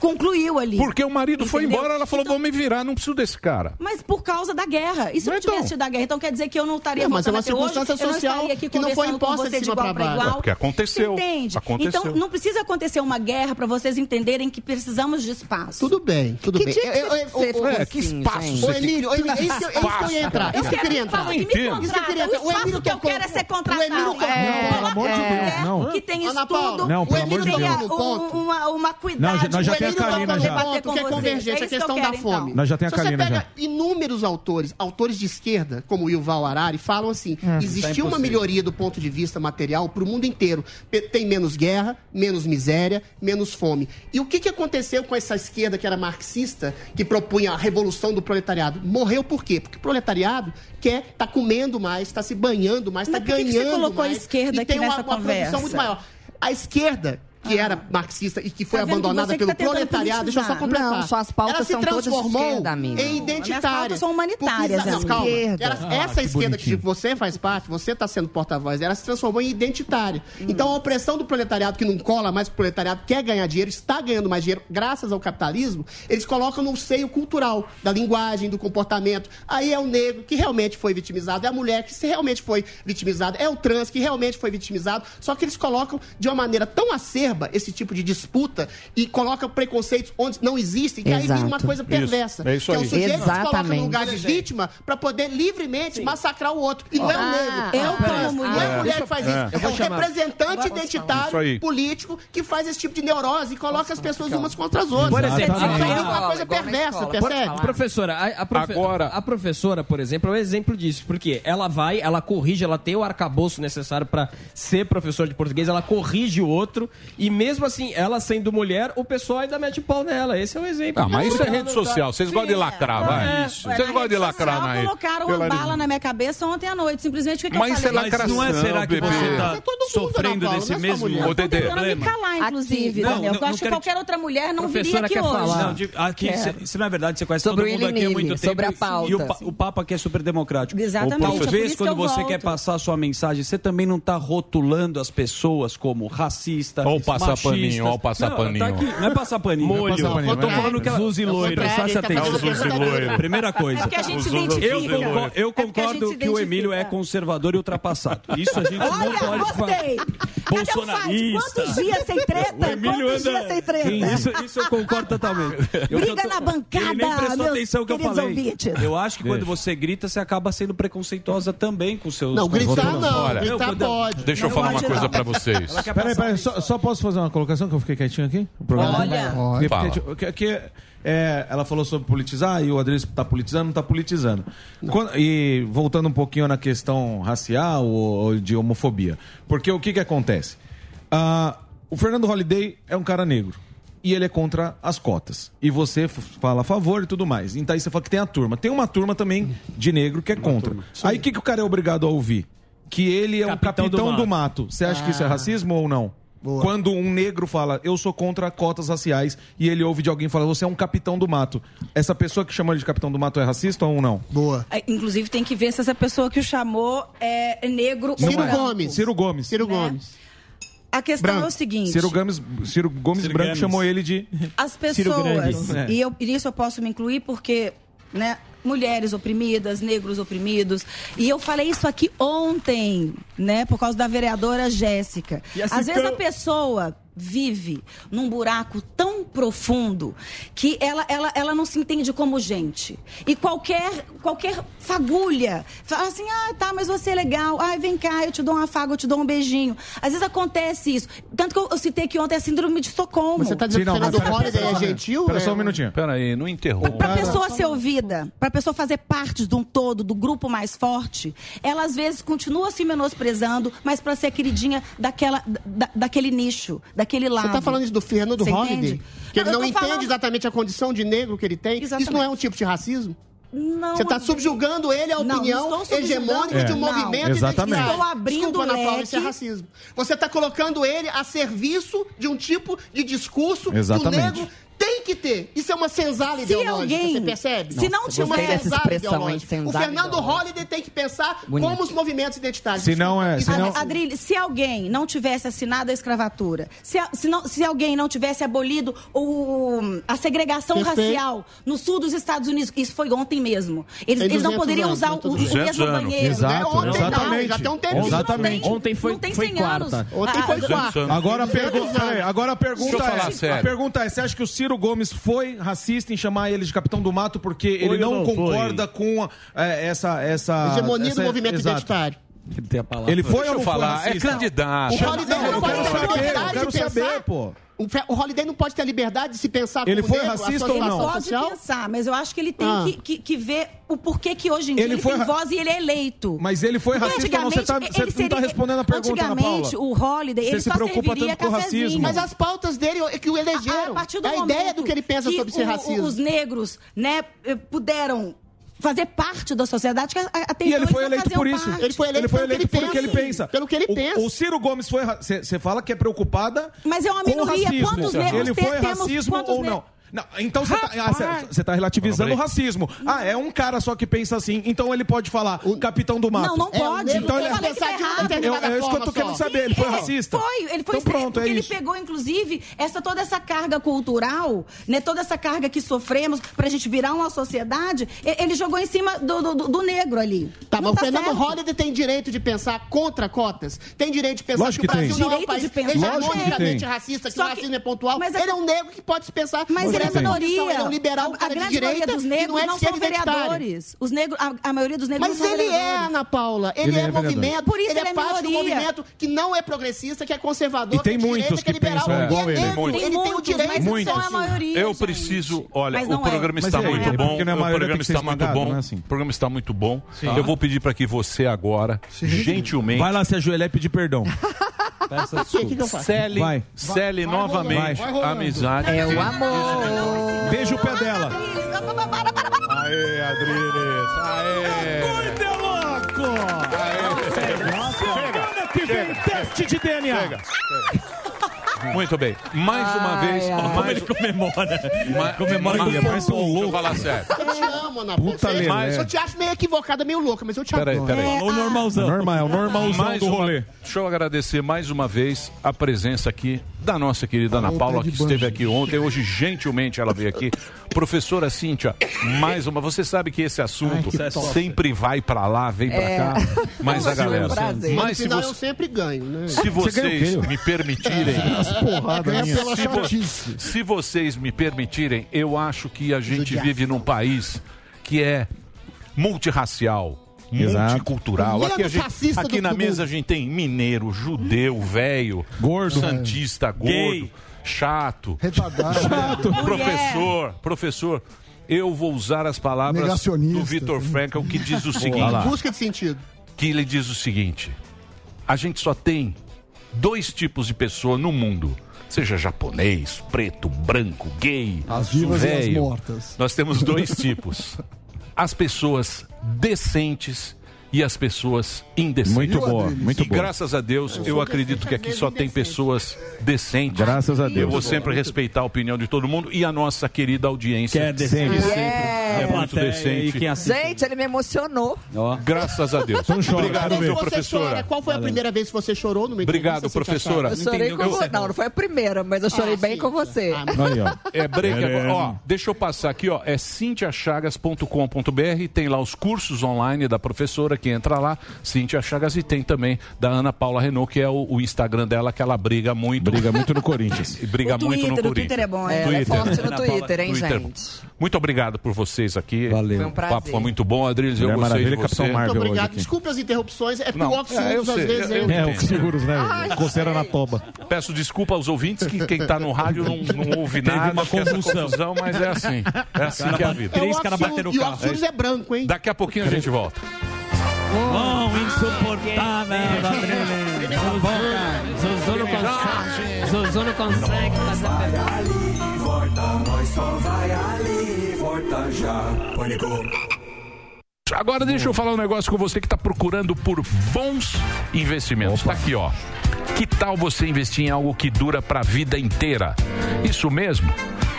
concluiu ali. Porque o marido Entendeu? foi embora, ela falou, então, vou me virar, não preciso desse cara. Mas por causa da guerra. E se não tivesse então... tido a guerra? Então quer dizer que eu não estaria não, mas é uma circunstância hoje, social não que não foi imposta de, de igual para igual. É porque aconteceu. Entende? Aconteceu. Então não precisa acontecer uma guerra para vocês entenderem que precisamos de espaço. Tudo bem, tudo que bem. Dia que é, é, é, espaço gente. Ô, Emílio, isso, isso que eu ia entrar. Isso que eu queria entrar. Isso que eu queria entrar. O que eu quero é ser contratado. Não, pelo amor de Deus, não. Que tem estudo. Não, pelo amor. Uma cuidado não tem a Kalina já. Ponto, que é convergência, é a questão que da fome. Então. Nós já tem a Kalina já. inúmeros autores, autores de esquerda, como o Yuval Arari, falam assim, hum, existiu é uma melhoria do ponto de vista material para o mundo inteiro. Tem menos guerra, menos miséria, menos fome. E o que, que aconteceu com essa esquerda que era marxista, que propunha a revolução do proletariado? Morreu por quê? Porque o proletariado quer tá comendo mais, está se banhando mais, está ganhando mais. Por que você colocou mais, a esquerda aqui tem uma, uma conversa? muito maior. A esquerda que ah. era marxista e que foi tá abandonada pelo tá proletariado. Deixa eu só completar. Não, suas pautas ela se são transformou todas esquerda, em identitária. são humanitárias. Porque, não, calma. Ela, ah, essa que esquerda bonitinho. que você faz parte, você está sendo porta-voz, ela se transformou em identitária. Hum. Então a opressão do proletariado que não cola mais, o proletariado quer ganhar dinheiro, está ganhando mais dinheiro graças ao capitalismo, eles colocam no seio cultural da linguagem, do comportamento. Aí é o negro que realmente foi vitimizado, é a mulher que realmente foi vitimizada, é o trans que realmente foi vitimizado. Só que eles colocam de uma maneira tão acerba exacerba esse tipo de disputa e coloca preconceitos onde não existem, que Exato. aí vira uma coisa perversa. Isso. É isso que é o sujeito Exatamente. que se coloca no lugar de vítima para poder livremente Sim. massacrar o outro. E não é o ah, negro, é o povo, não é a mulher é. que faz isso. É o é representante identitário político que faz esse tipo de neurose e coloca as pessoas umas contra as outras. Por exemplo, aí é uma coisa perversa, percebe? Professora, a, a, profe Agora... a professora, por exemplo, é um exemplo disso, porque ela vai, ela corrige, ela tem o arcabouço necessário para ser professora de português, ela corrige o outro e mesmo assim, ela sendo mulher, o pessoal ainda mete pau nela. Esse é um exemplo. Ah, mas isso é rede tá. social. Vocês gostam de lacrar, é. vai. É, Vocês gostam de lacrar na rede. colocaram uma bala na minha cabeça ontem à noite. Simplesmente o que mas eu é falei? Mas não é será que você está sofrendo desse mesmo problema? calar, inclusive, Eu acho que qualquer outra mulher não viria aqui hoje. Aqui, se na verdade você conhece todo mundo aqui há muito tempo. Sobre a pauta. E o Papa aqui é super democrático. Exatamente. Talvez quando você quer passar a sua mensagem, você também não está rotulando as pessoas como racista, ou passar paninho, ó, passar não. Tá aqui, não é passar [LAUGHS] paninho. É Molho. Não paninho, eu tô falando é. que ela... Zuzi loira, preste tá atenção. É Primeira coisa. É a gente identifica. Eu é concordo, que o Emílio é conservador e ultrapassado. Isso a gente não pode gostei. falar. Bolsonarista. Quantos dias sem treta? O Emílio Quantos anda... dias sem treta? Isso, isso eu concordo totalmente. Eu Briga tô... na bancada, Ele atenção que eu falei. Ouvintes. Eu acho que quando você grita, você acaba sendo preconceituosa também com seus... Não, gritar não. Gritar pode. Deixa eu falar uma coisa pra vocês. Peraí, peraí, só posso fazer uma colocação que eu fiquei quietinho aqui? Olha! Tá Olha! Fiquei que, é, é, ela falou sobre politizar e o Adriano está politizando, não está politizando. Quando- e voltando um pouquinho na questão racial ou, ou de homofobia. Porque o que, que acontece? Ah, o Fernando Holliday é um cara negro. E ele é contra as cotas. E você fala a favor e tudo mais. Então aí você fala que tem a turma. Tem uma turma também de negro que é contra. Aí o que, que o cara é obrigado a ouvir? Que ele é o capitão do mato. Você acha que isso é ah. racismo ou não? Boa. Quando um negro fala, eu sou contra cotas raciais, e ele ouve de alguém falar, você é um capitão do mato. Essa pessoa que chama ele de capitão do mato é racista ou não? Boa. É, inclusive, tem que ver se essa pessoa que o chamou é negro Ciro ou não. Gomes. Ciro Gomes. Ciro né? Gomes. A questão branco. é o seguinte. Ciro Gomes, Ciro Gomes Ciro Branco chamou ele de. As pessoas. É. E eu, e isso eu posso me incluir porque, né? mulheres oprimidas, negros oprimidos. E eu falei isso aqui ontem, né, por causa da vereadora Jéssica. Assim Às vezes a pessoa vive num buraco tão profundo que ela, ela, ela não se entende como gente. E qualquer, qualquer fagulha, fala assim, ah, tá, mas você é legal, ai, vem cá, eu te dou uma afago, eu te dou um beijinho. Às vezes acontece isso. Tanto que eu, eu citei que ontem a síndrome de Socorro. Você tá dizendo que o é gentil? Pera só é. um minutinho. Pera aí, não interrompa. Pra, pessoa ser ouvida, pra pessoa fazer parte de um todo, do grupo mais forte, ela às vezes continua se menosprezando, mas pra ser queridinha daquela, da, daquele nicho, da daquele tá lado. Você está falando isso do Fernando Você Holliday? Que não, ele não entende falando... exatamente a condição de negro que ele tem. Exatamente. Isso não é um tipo de racismo? Não, você está subjugando ele à opinião não, hegemônica é. de um não, movimento exatamente. Estou abrindo Desculpa, leque. Ana Paula, isso é racismo. Você está colocando ele a serviço de um tipo de discurso exatamente. do negro tem que ter. Isso é uma senzala se ideológica, alguém... você percebe? Nossa, se não tiver uma senzala ideológica. O Fernando Holliday tem que pensar Bonito. como os movimentos identitários. Se não é... Se não... Adrilho, se alguém não tivesse assinado a escravatura, se, se, não, se alguém não tivesse abolido o, a segregação Perfeito. racial no sul dos Estados Unidos, isso foi ontem mesmo. Eles, eles não poderiam anos, usar né, o, o mesmo anos. banheiro. Exato, é ontem, exatamente. Tá, não, já tem um tempo. Exatamente. Tem, ontem foi, não tem foi 100 quarta. anos. Ontem ah, foi quarta. Agora, pergunta agora a pergunta é... A pergunta é, você acha que o Ciro Ciro Gomes foi racista em chamar ele de Capitão do Mato porque foi ele não, não concorda com a, é, essa, essa. Hegemonia essa, do movimento exato. identitário. Ele tem a palavra. Ele foi Deixa ou não falar? Foi racista? é candidato. O Holiday não, pode ter saber, liberdade de pensar. Saber, pô. O Holiday não pode ter a liberdade de se pensar ele foi negro, racista ou não? Ele pode social? pensar, mas eu acho que ele tem ah. que, que, que, ver o porquê que hoje em dia ele, ele foi... tem voz e ele é eleito. Mas ele foi Porque racista ou não? Você, tá, você tá seria... não está respondendo a pergunta, Antigamente, o Holiday, você ele se só preocupa tanto com o racismo. Mas as pautas dele é que o elegeram. A, a, a, a ideia do que ele pensa sobre ser racista. Os negros né, eh, puderam fazer parte da sociedade que até E ele foi eleito por isso. Parte. Ele foi eleito, ele foi eleito pelo, que ele, pelo que ele pensa. Pelo que ele o, pensa. O Ciro Gomes foi. Você fala que é preocupada. Mas é uma minoria. Quantos negros ele foi racismo ou não? Não, então você ah, está tá relativizando o racismo. Ah, é um cara só que pensa assim, então ele pode falar o capitão do mato. Não, não é pode. Tá tá é então ele é pensadinho eu, isso que eu tô querendo saber, ele foi racista. Foi, ele foi então, pronto, é ele pegou inclusive essa toda essa carga cultural, né, toda essa carga que sofremos para a gente virar uma sociedade, ele jogou em cima do, do, do negro ali. Tá, mas tá o Fernando. Holliday tem direito de pensar contra cotas, tem direito de pensar Lógico que o Brasil não é um direito país logicamente racista, que Só o racismo é pontual. Mas é ele é um negro que pode se pensar essa maioria. não liberal, a, a grande maioria dos negros não, é são vereadores. Os negros, a, a maioria dos negros Mas não são ele é, vereadores. é, Ana Paula. Ele, ele é, é movimento. Por isso ele, é, é parte do movimento que não é progressista, que é conservador, e tem que é que, é que liberal. É. Ele. Ele, muitos, ele tem o direito muitos. de ser a maioria. Eu preciso, olha, o programa está muito bom. O programa está muito bom. O programa está muito bom. Eu vou pedir para que você agora, gentilmente... Vai lá se ajoelhar e pedir perdão. [LAUGHS] Peça. [LAUGHS] Que que eu faço? Vai. Vai, novamente vai amizade. É o amor. Beijo o pé dela. Aê, Adriles. Aê. Doido é louco. Aê. Semana que vem, teste de DNA. Chega. Chega. Muito bem. Mais uma vez. ai. Como ele comemora. comemora com Mas eu louco. falar sério. Eu te amo, Ana. Puta Você- é Eu te acho meio equivocada, meio louca, mas eu te Peraí, peraí. É, ah. normalzão. Normal, é normalzão Mais do uma- rolê. Deixa eu agradecer mais uma vez a presença aqui da nossa querida Ana ah, Paula, que esteve aqui ontem. Hoje, gentilmente, ela veio aqui. Professora Cíntia, mais uma. Você sabe que esse assunto Ai, que sempre vai pra lá, vem pra É. cá. Mas a galera. É prazer. Mas se você. eu sempre ganho, né? Se vocês me permitirem, porrada é ganha pela se, se vocês me permitirem, eu acho que a gente vive num país que é multirracial. Multicultural. Aqui, gente, aqui na mesa mundo. a gente tem mineiro, judeu, velho, gordo, santista, gordo, Gay. chato, chato. professor, professor. Eu vou usar as palavras do Vitor Frankl que diz o seguinte. Busca de sentido. Que ele diz o seguinte: a gente só tem dois tipos de pessoa no mundo. Seja japonês, preto, branco, gay, as vivas véio. e as mortas. Nós temos dois tipos. As pessoas decentes e as pessoas indecentes. Muito bom, muito bom. E graças a Deus, eu, eu acredito que aqui só tem pessoas decentes. Graças a Deus. Eu vou sempre respeitar a opinião de todo mundo e a nossa querida audiência. Que é decente. Sempre é muito Plateia decente. e. Gente, ele me emocionou. Graças a Deus. Então chora, Obrigado, Você professora. chora. Qual foi a primeira vez que você chorou no meio Obrigado, professora. Eu chorei com você. Não, não foi a primeira, mas eu chorei bem com você. Aí, ó. É break É. agora. Ó, deixa eu passar aqui, ó. É cintiachagas.com.br. Tem lá os cursos online da professora que entra lá, Cintia Chagas, e tem também da Ana Paula Renault, que é o, o Instagram dela, que ela briga muito. Briga muito no [LAUGHS] Corinthians. E briga O muito no Twitter, o Corinthians. Twitter é bom, É, é. ela é Twitter. forte no Twitter, hein, Twitter. gente? Muito obrigado por vocês aqui. Valeu. Foi um O papo prazer. foi muito bom, Adriles. Eu Mulher gostei de você. Capitão Marvel. Muito obrigado. Desculpe as interrupções. É porque Não, o oxígeno é, às vezes. eu- eu é- É, o que segura os velhos. Coceira na toba. Peço desculpa aos ouvintes, que quem tá no rádio não, não ouve Teve nada. uma confusão, mas é assim. É assim que é a vida. É Três caras bateram o E o carro. oxígeno é branco, hein? Daqui a pouquinho a gente volta. Bom, insuportável, Adriles. Zuzu não consegue. Zuzu não consegue fazer Agora deixa eu falar um negócio com você que está procurando por bons investimentos. Tá aqui, ó. Que tal você investir em algo que dura para a vida inteira? Isso mesmo.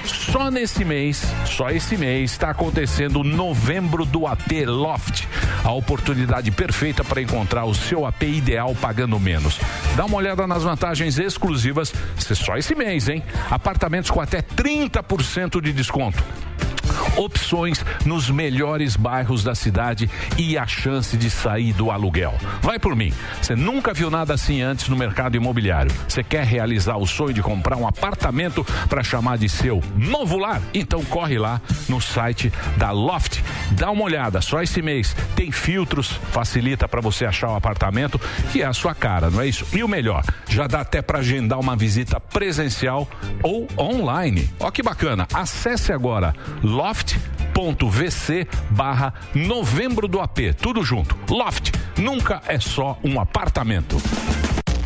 Só nesse mês, só esse mês, está acontecendo o novembro do AP Loft. A oportunidade perfeita para encontrar o seu AP ideal pagando menos. Dá uma olhada nas vantagens exclusivas. Só esse mês, hein? Apartamentos com até 30% de desconto opções nos melhores bairros da cidade e a chance de sair do aluguel. Vai por mim. Você nunca viu nada assim antes no mercado imobiliário. Você quer realizar o sonho de comprar um apartamento para chamar de seu novo lar? Então corre lá no site da Loft. Dá uma olhada, só esse mês tem filtros, facilita para você achar o apartamento que é a sua cara, não é isso? E o melhor, já dá até para agendar uma visita presencial ou online. Ó que bacana. Acesse agora loft.vc barra novembro do AP. Tudo junto. Loft nunca é só um apartamento.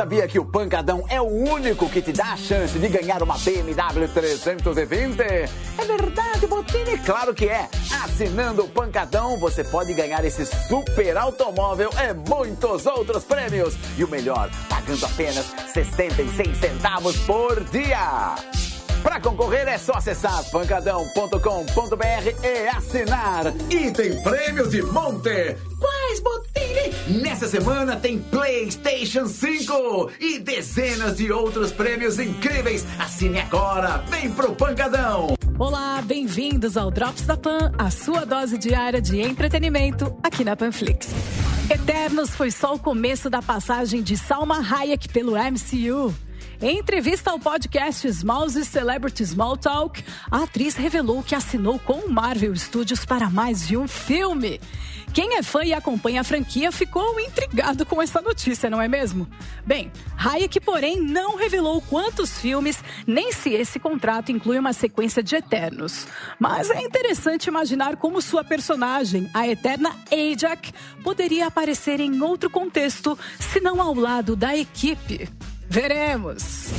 Sabia que o Pancadão é o único que te dá a chance de ganhar uma BMW 320? É verdade, Botini? Claro que é! Assinando o Pancadão, você pode ganhar esse super automóvel e muitos outros prêmios. E o melhor, pagando apenas 66 centavos por dia. Para concorrer é só acessar pancadão.com.br e assinar. E tem prêmios de monte. Quais, Botini? Nessa semana tem PlayStation 5 e dezenas de outros prêmios incríveis. Assine agora. Vem pro Pancadão. Olá, bem-vindos ao Drops da Pan, a sua dose diária de entretenimento aqui na Panflix. Eternos foi só o começo da passagem de Salma Hayek pelo MCU. Em entrevista ao podcast Smalls Celebrity Small Talk, a atriz revelou que assinou com o Marvel Studios para mais de um filme. Quem é fã e acompanha a franquia ficou intrigado com essa notícia, não é mesmo? Bem, Hayek, porém, não revelou quantos filmes, nem se esse contrato inclui uma sequência de Eternos. Mas é interessante imaginar como sua personagem, a eterna Ajak, poderia aparecer em outro contexto, se não ao lado da equipe. Veremos.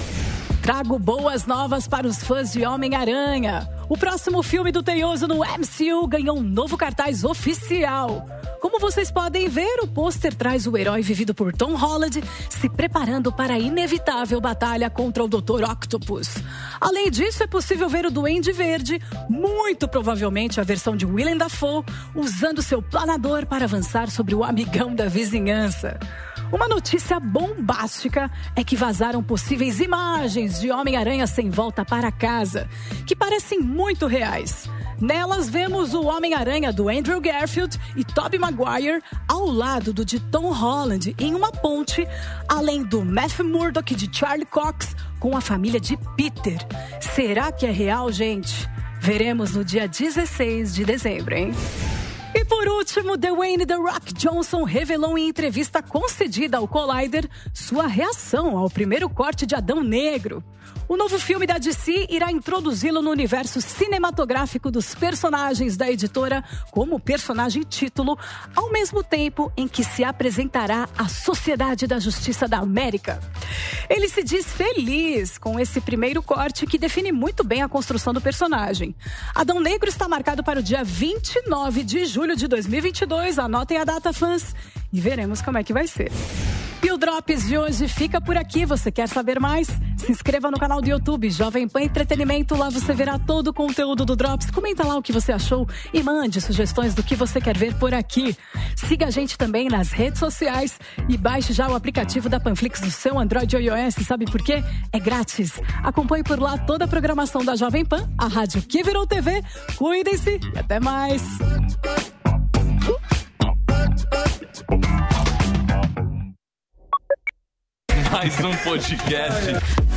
Trago boas novas para os fãs de Homem-Aranha. O próximo filme do Teioso no MCU ganhou um novo cartaz oficial. Como vocês podem ver, o pôster traz o herói vivido por Tom Holland se preparando para a inevitável batalha contra o Dr. Octopus. Além disso, é possível ver o Duende Verde, muito provavelmente a versão de Willem Dafoe, usando seu planador para avançar sobre o amigão da vizinhança. Uma notícia bombástica é que vazaram possíveis imagens de Homem-Aranha sem volta para casa, que parecem muito reais. Nelas vemos o Homem-Aranha do Andrew Garfield e Tobey Maguire ao lado do de Tom Holland em uma ponte, além do Matthew Murdock de Charlie Cox com a família de Peter. Será que é real, gente? Veremos no dia 16 de dezembro, hein? E por último, Dwayne The Rock Johnson revelou em entrevista concedida ao Collider sua reação ao primeiro corte de Adão Negro. O novo filme da DC irá introduzi-lo no universo cinematográfico dos personagens da editora como personagem título, ao mesmo tempo em que se apresentará a Sociedade da Justiça da América. Ele se diz feliz com esse primeiro corte que define muito bem a construção do personagem. Adão Negro está marcado para o dia 29 de julho de 2022. Anotem a data, fãs, e veremos como é que vai ser. E o Drops de hoje fica por aqui. Você quer saber mais? Se inscreva no canal do YouTube Jovem Pan Entretenimento. Lá você verá todo o conteúdo do Drops. Comenta lá o que você achou e mande sugestões do que você quer ver por aqui. Siga a gente também nas redes sociais e baixe já o aplicativo da Panflix do seu Android ou iOS. Sabe por quê? É grátis. Acompanhe por lá toda a programação da Jovem Pan, a rádio que virou TV. Cuidem-se e até mais. Mais um podcast.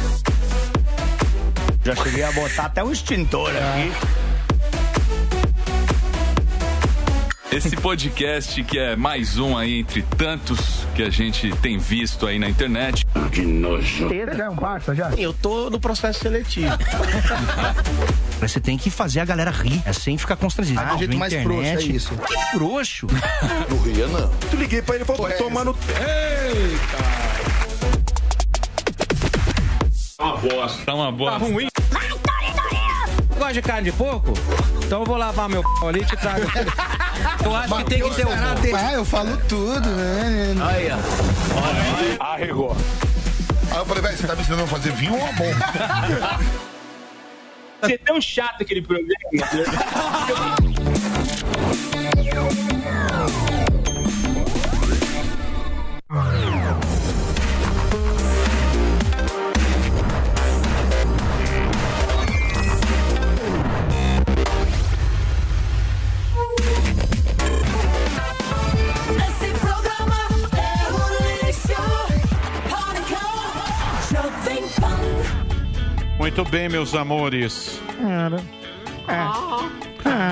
Já cheguei a botar até um extintor aqui. Esse podcast que é mais um aí entre tantos que a gente tem visto aí na internet. Que nojo. Já é um parça, já? Eu tô no processo seletivo. [LAUGHS] Você tem que fazer a galera rir, é sem ficar constrangido. Ah, do jeito mais internet, frouxo, [LAUGHS] é isso. Que frouxo. Não ria, não. Tu liguei pra ele e falou, tomando... Eita! Uma bosta, tá uma bosta. Tá ruim. Gosta de carne de porco? Então eu vou lavar meu p ali e te trago. Eu acho que tem que ter um. Ah, eu falo tudo, né? Aí, ó. Arregou. Aí eu falei, velho, você tá me ensinando a fazer vinho ou amor? Você é tão chato aquele programa. Esse [LAUGHS] Muito bem, meus amores.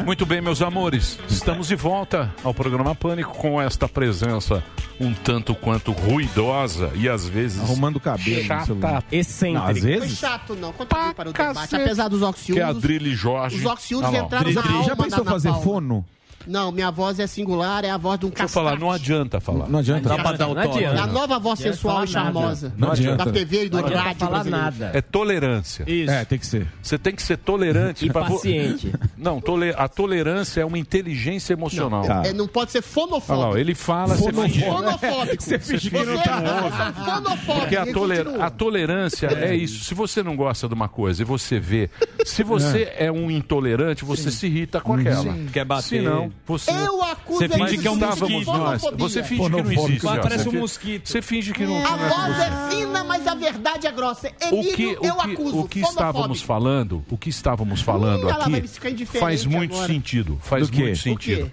Muito bem, meus amores. Estamos de volta ao programa Pânico com esta presença um tanto quanto ruidosa e às vezes Arrumando cabelo chata, excêntrica. Não, às Foi vezes. chato, não. Contribui para o debate. Apesar dos Que é a. Drilly Jorge. Os oxiúros Ah entraram na Dri- alma Já pensou fazer fono? Não, minha voz é singular, é a voz de um Deixa eu castrate. falar, não adianta falar. Não adianta. Dá pra dar o toque. É a nova voz sensual e nada. charmosa. Não adianta. Da TV e do Não adianta rádio falar brasileiro. É tolerância. Isso. É, tem que ser. Você tem que ser tolerante. E paciente. [LAUGHS] Não, tole- a tolerância é uma inteligência emocional. Não, é- não pode ser Olha fonofóbico. lá, ele fala. Fonofóbico. Você finge que não Você tá é ouvindo. fonofóbico. Porque a, toler- a tolerância é isso. Se você não gosta de uma coisa e você vê, se você é, um intolerante, você se irrita com aquela. Sim. Quer bater. Se não, você. Eu acuso Você finge que é um mosquito. Nós. Você finge que não existe. Parece um mosquito. Você finge que não. A é voz é fina, mas a verdade é grossa. O Emílio, que, o eu que, acuso. o que estávamos falando, o que estávamos falando Hum, aqui faz muito agora. sentido. Faz muito sentido.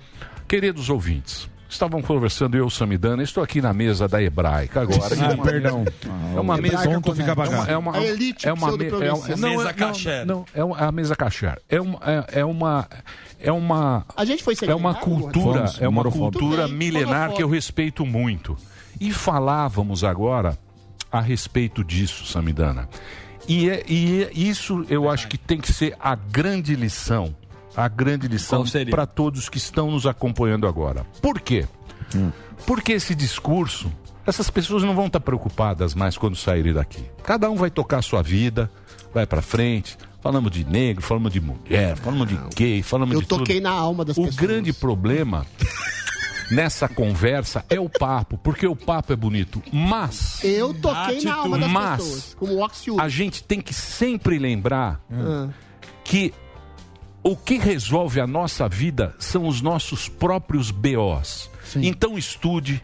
Queridos ouvintes, estavam conversando eu, Samidana, estou aqui na mesa da Hebraica agora. que é Ah, uma- perdão. É uma mesa Hebraica Tonto fica é uma, apagado. é uma, A elite é uma, me- é não, Mesa não, kasher. Não, é uma, é a mesa kasher. É uma, é, é uma, é uma, A gente foi é uma cultura, Fomos, é uma cultura bem, milenar que eu respeito muito. E falávamos agora a respeito disso, Samidana. E, é- e é- isso eu acho que tem que ser a grande lição, a grande lição para todos que estão nos acompanhando agora. Por quê? Porque esse discurso Essas pessoas não vão estar preocupadas mais quando saírem daqui. Cada um vai tocar a sua vida, vai pra frente. Falamos de negro, falamos de mulher, falamos de gay, falamos Eu de toquei tudo. na alma das o pessoas. grande problema nessa conversa é o papo, porque o papo é bonito. Mas. Eu toquei na alma das mas, pessoas. Como o. A gente tem que sempre lembrar Ah. que o que resolve a nossa vida são os nossos próprios BOs. Então estude,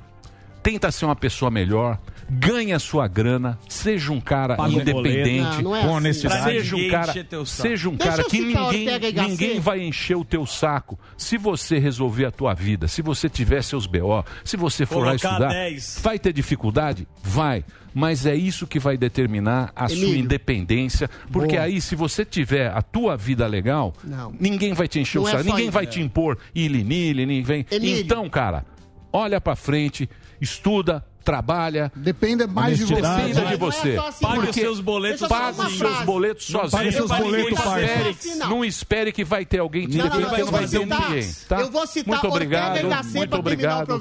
tenta ser uma pessoa melhor, ganhe a sua grana, seja um cara Paga independente. Não, não é Com assim. honestidade. seja um cara, seja um Deixa cara que ninguém, ninguém vai encher o teu saco. Se você resolver a tua vida, se você tiver seus BO, se você for lá Colocar estudar, 10. vai ter dificuldade? Vai. Mas é isso que vai determinar a sua Emílio. independência. Porque Boa. aí, se você tiver a tua vida legal, Não. ninguém vai te encher Não o é saco, só ninguém isso. vai É. te impor ili-nili, ninguém. Emílio. Então, cara, olha pra frente, estuda, trabalha. Depende mais de você. Depende de Não é você. só assim, Pague não. os seus boletos Pague seus boletos Não sozinho. pague seus Não boletos, espere, parça. Não. não espere que vai ter alguém te Não, não, não vai vou ter citar- ninguém. Tá? eu vou citar muito obrigado, muito pra terminar o obrigado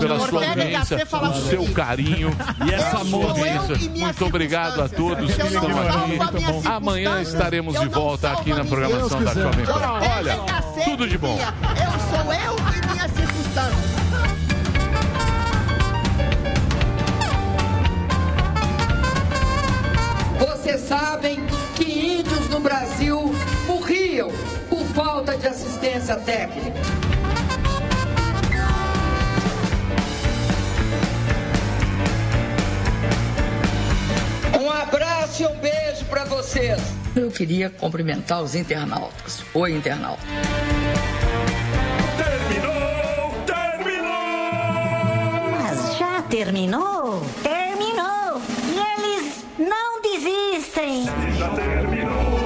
pela não. sua audiência, pelo seu carinho E essa audiência. Muito obrigado a todos que não estão aqui. minha Amanhã circunstância, estaremos de não volta aqui na minha programação da Jovem Pan. Olha, tudo de bom. Eu sou eu e minhas circunstâncias. Vocês sabem que índios no Brasil morriam por falta de assistência técnica. Um abraço e um beijo para vocês. Eu queria cumprimentar os internautas. Oi, internauta. Mas já terminou? Terminou! E eles não desistem! Já terminou,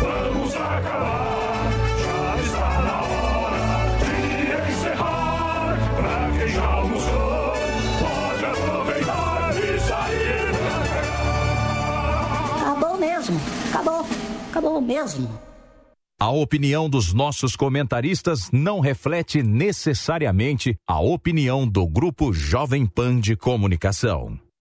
vamos acabar. Já está na hora de encerrar. Pra quem já almoçou, pode aproveitar e sair Acabou mesmo! Acabou! Acabou mesmo! A opinião dos nossos comentaristas não reflete necessariamente a opinião do Grupo Jovem Pan de Comunicação.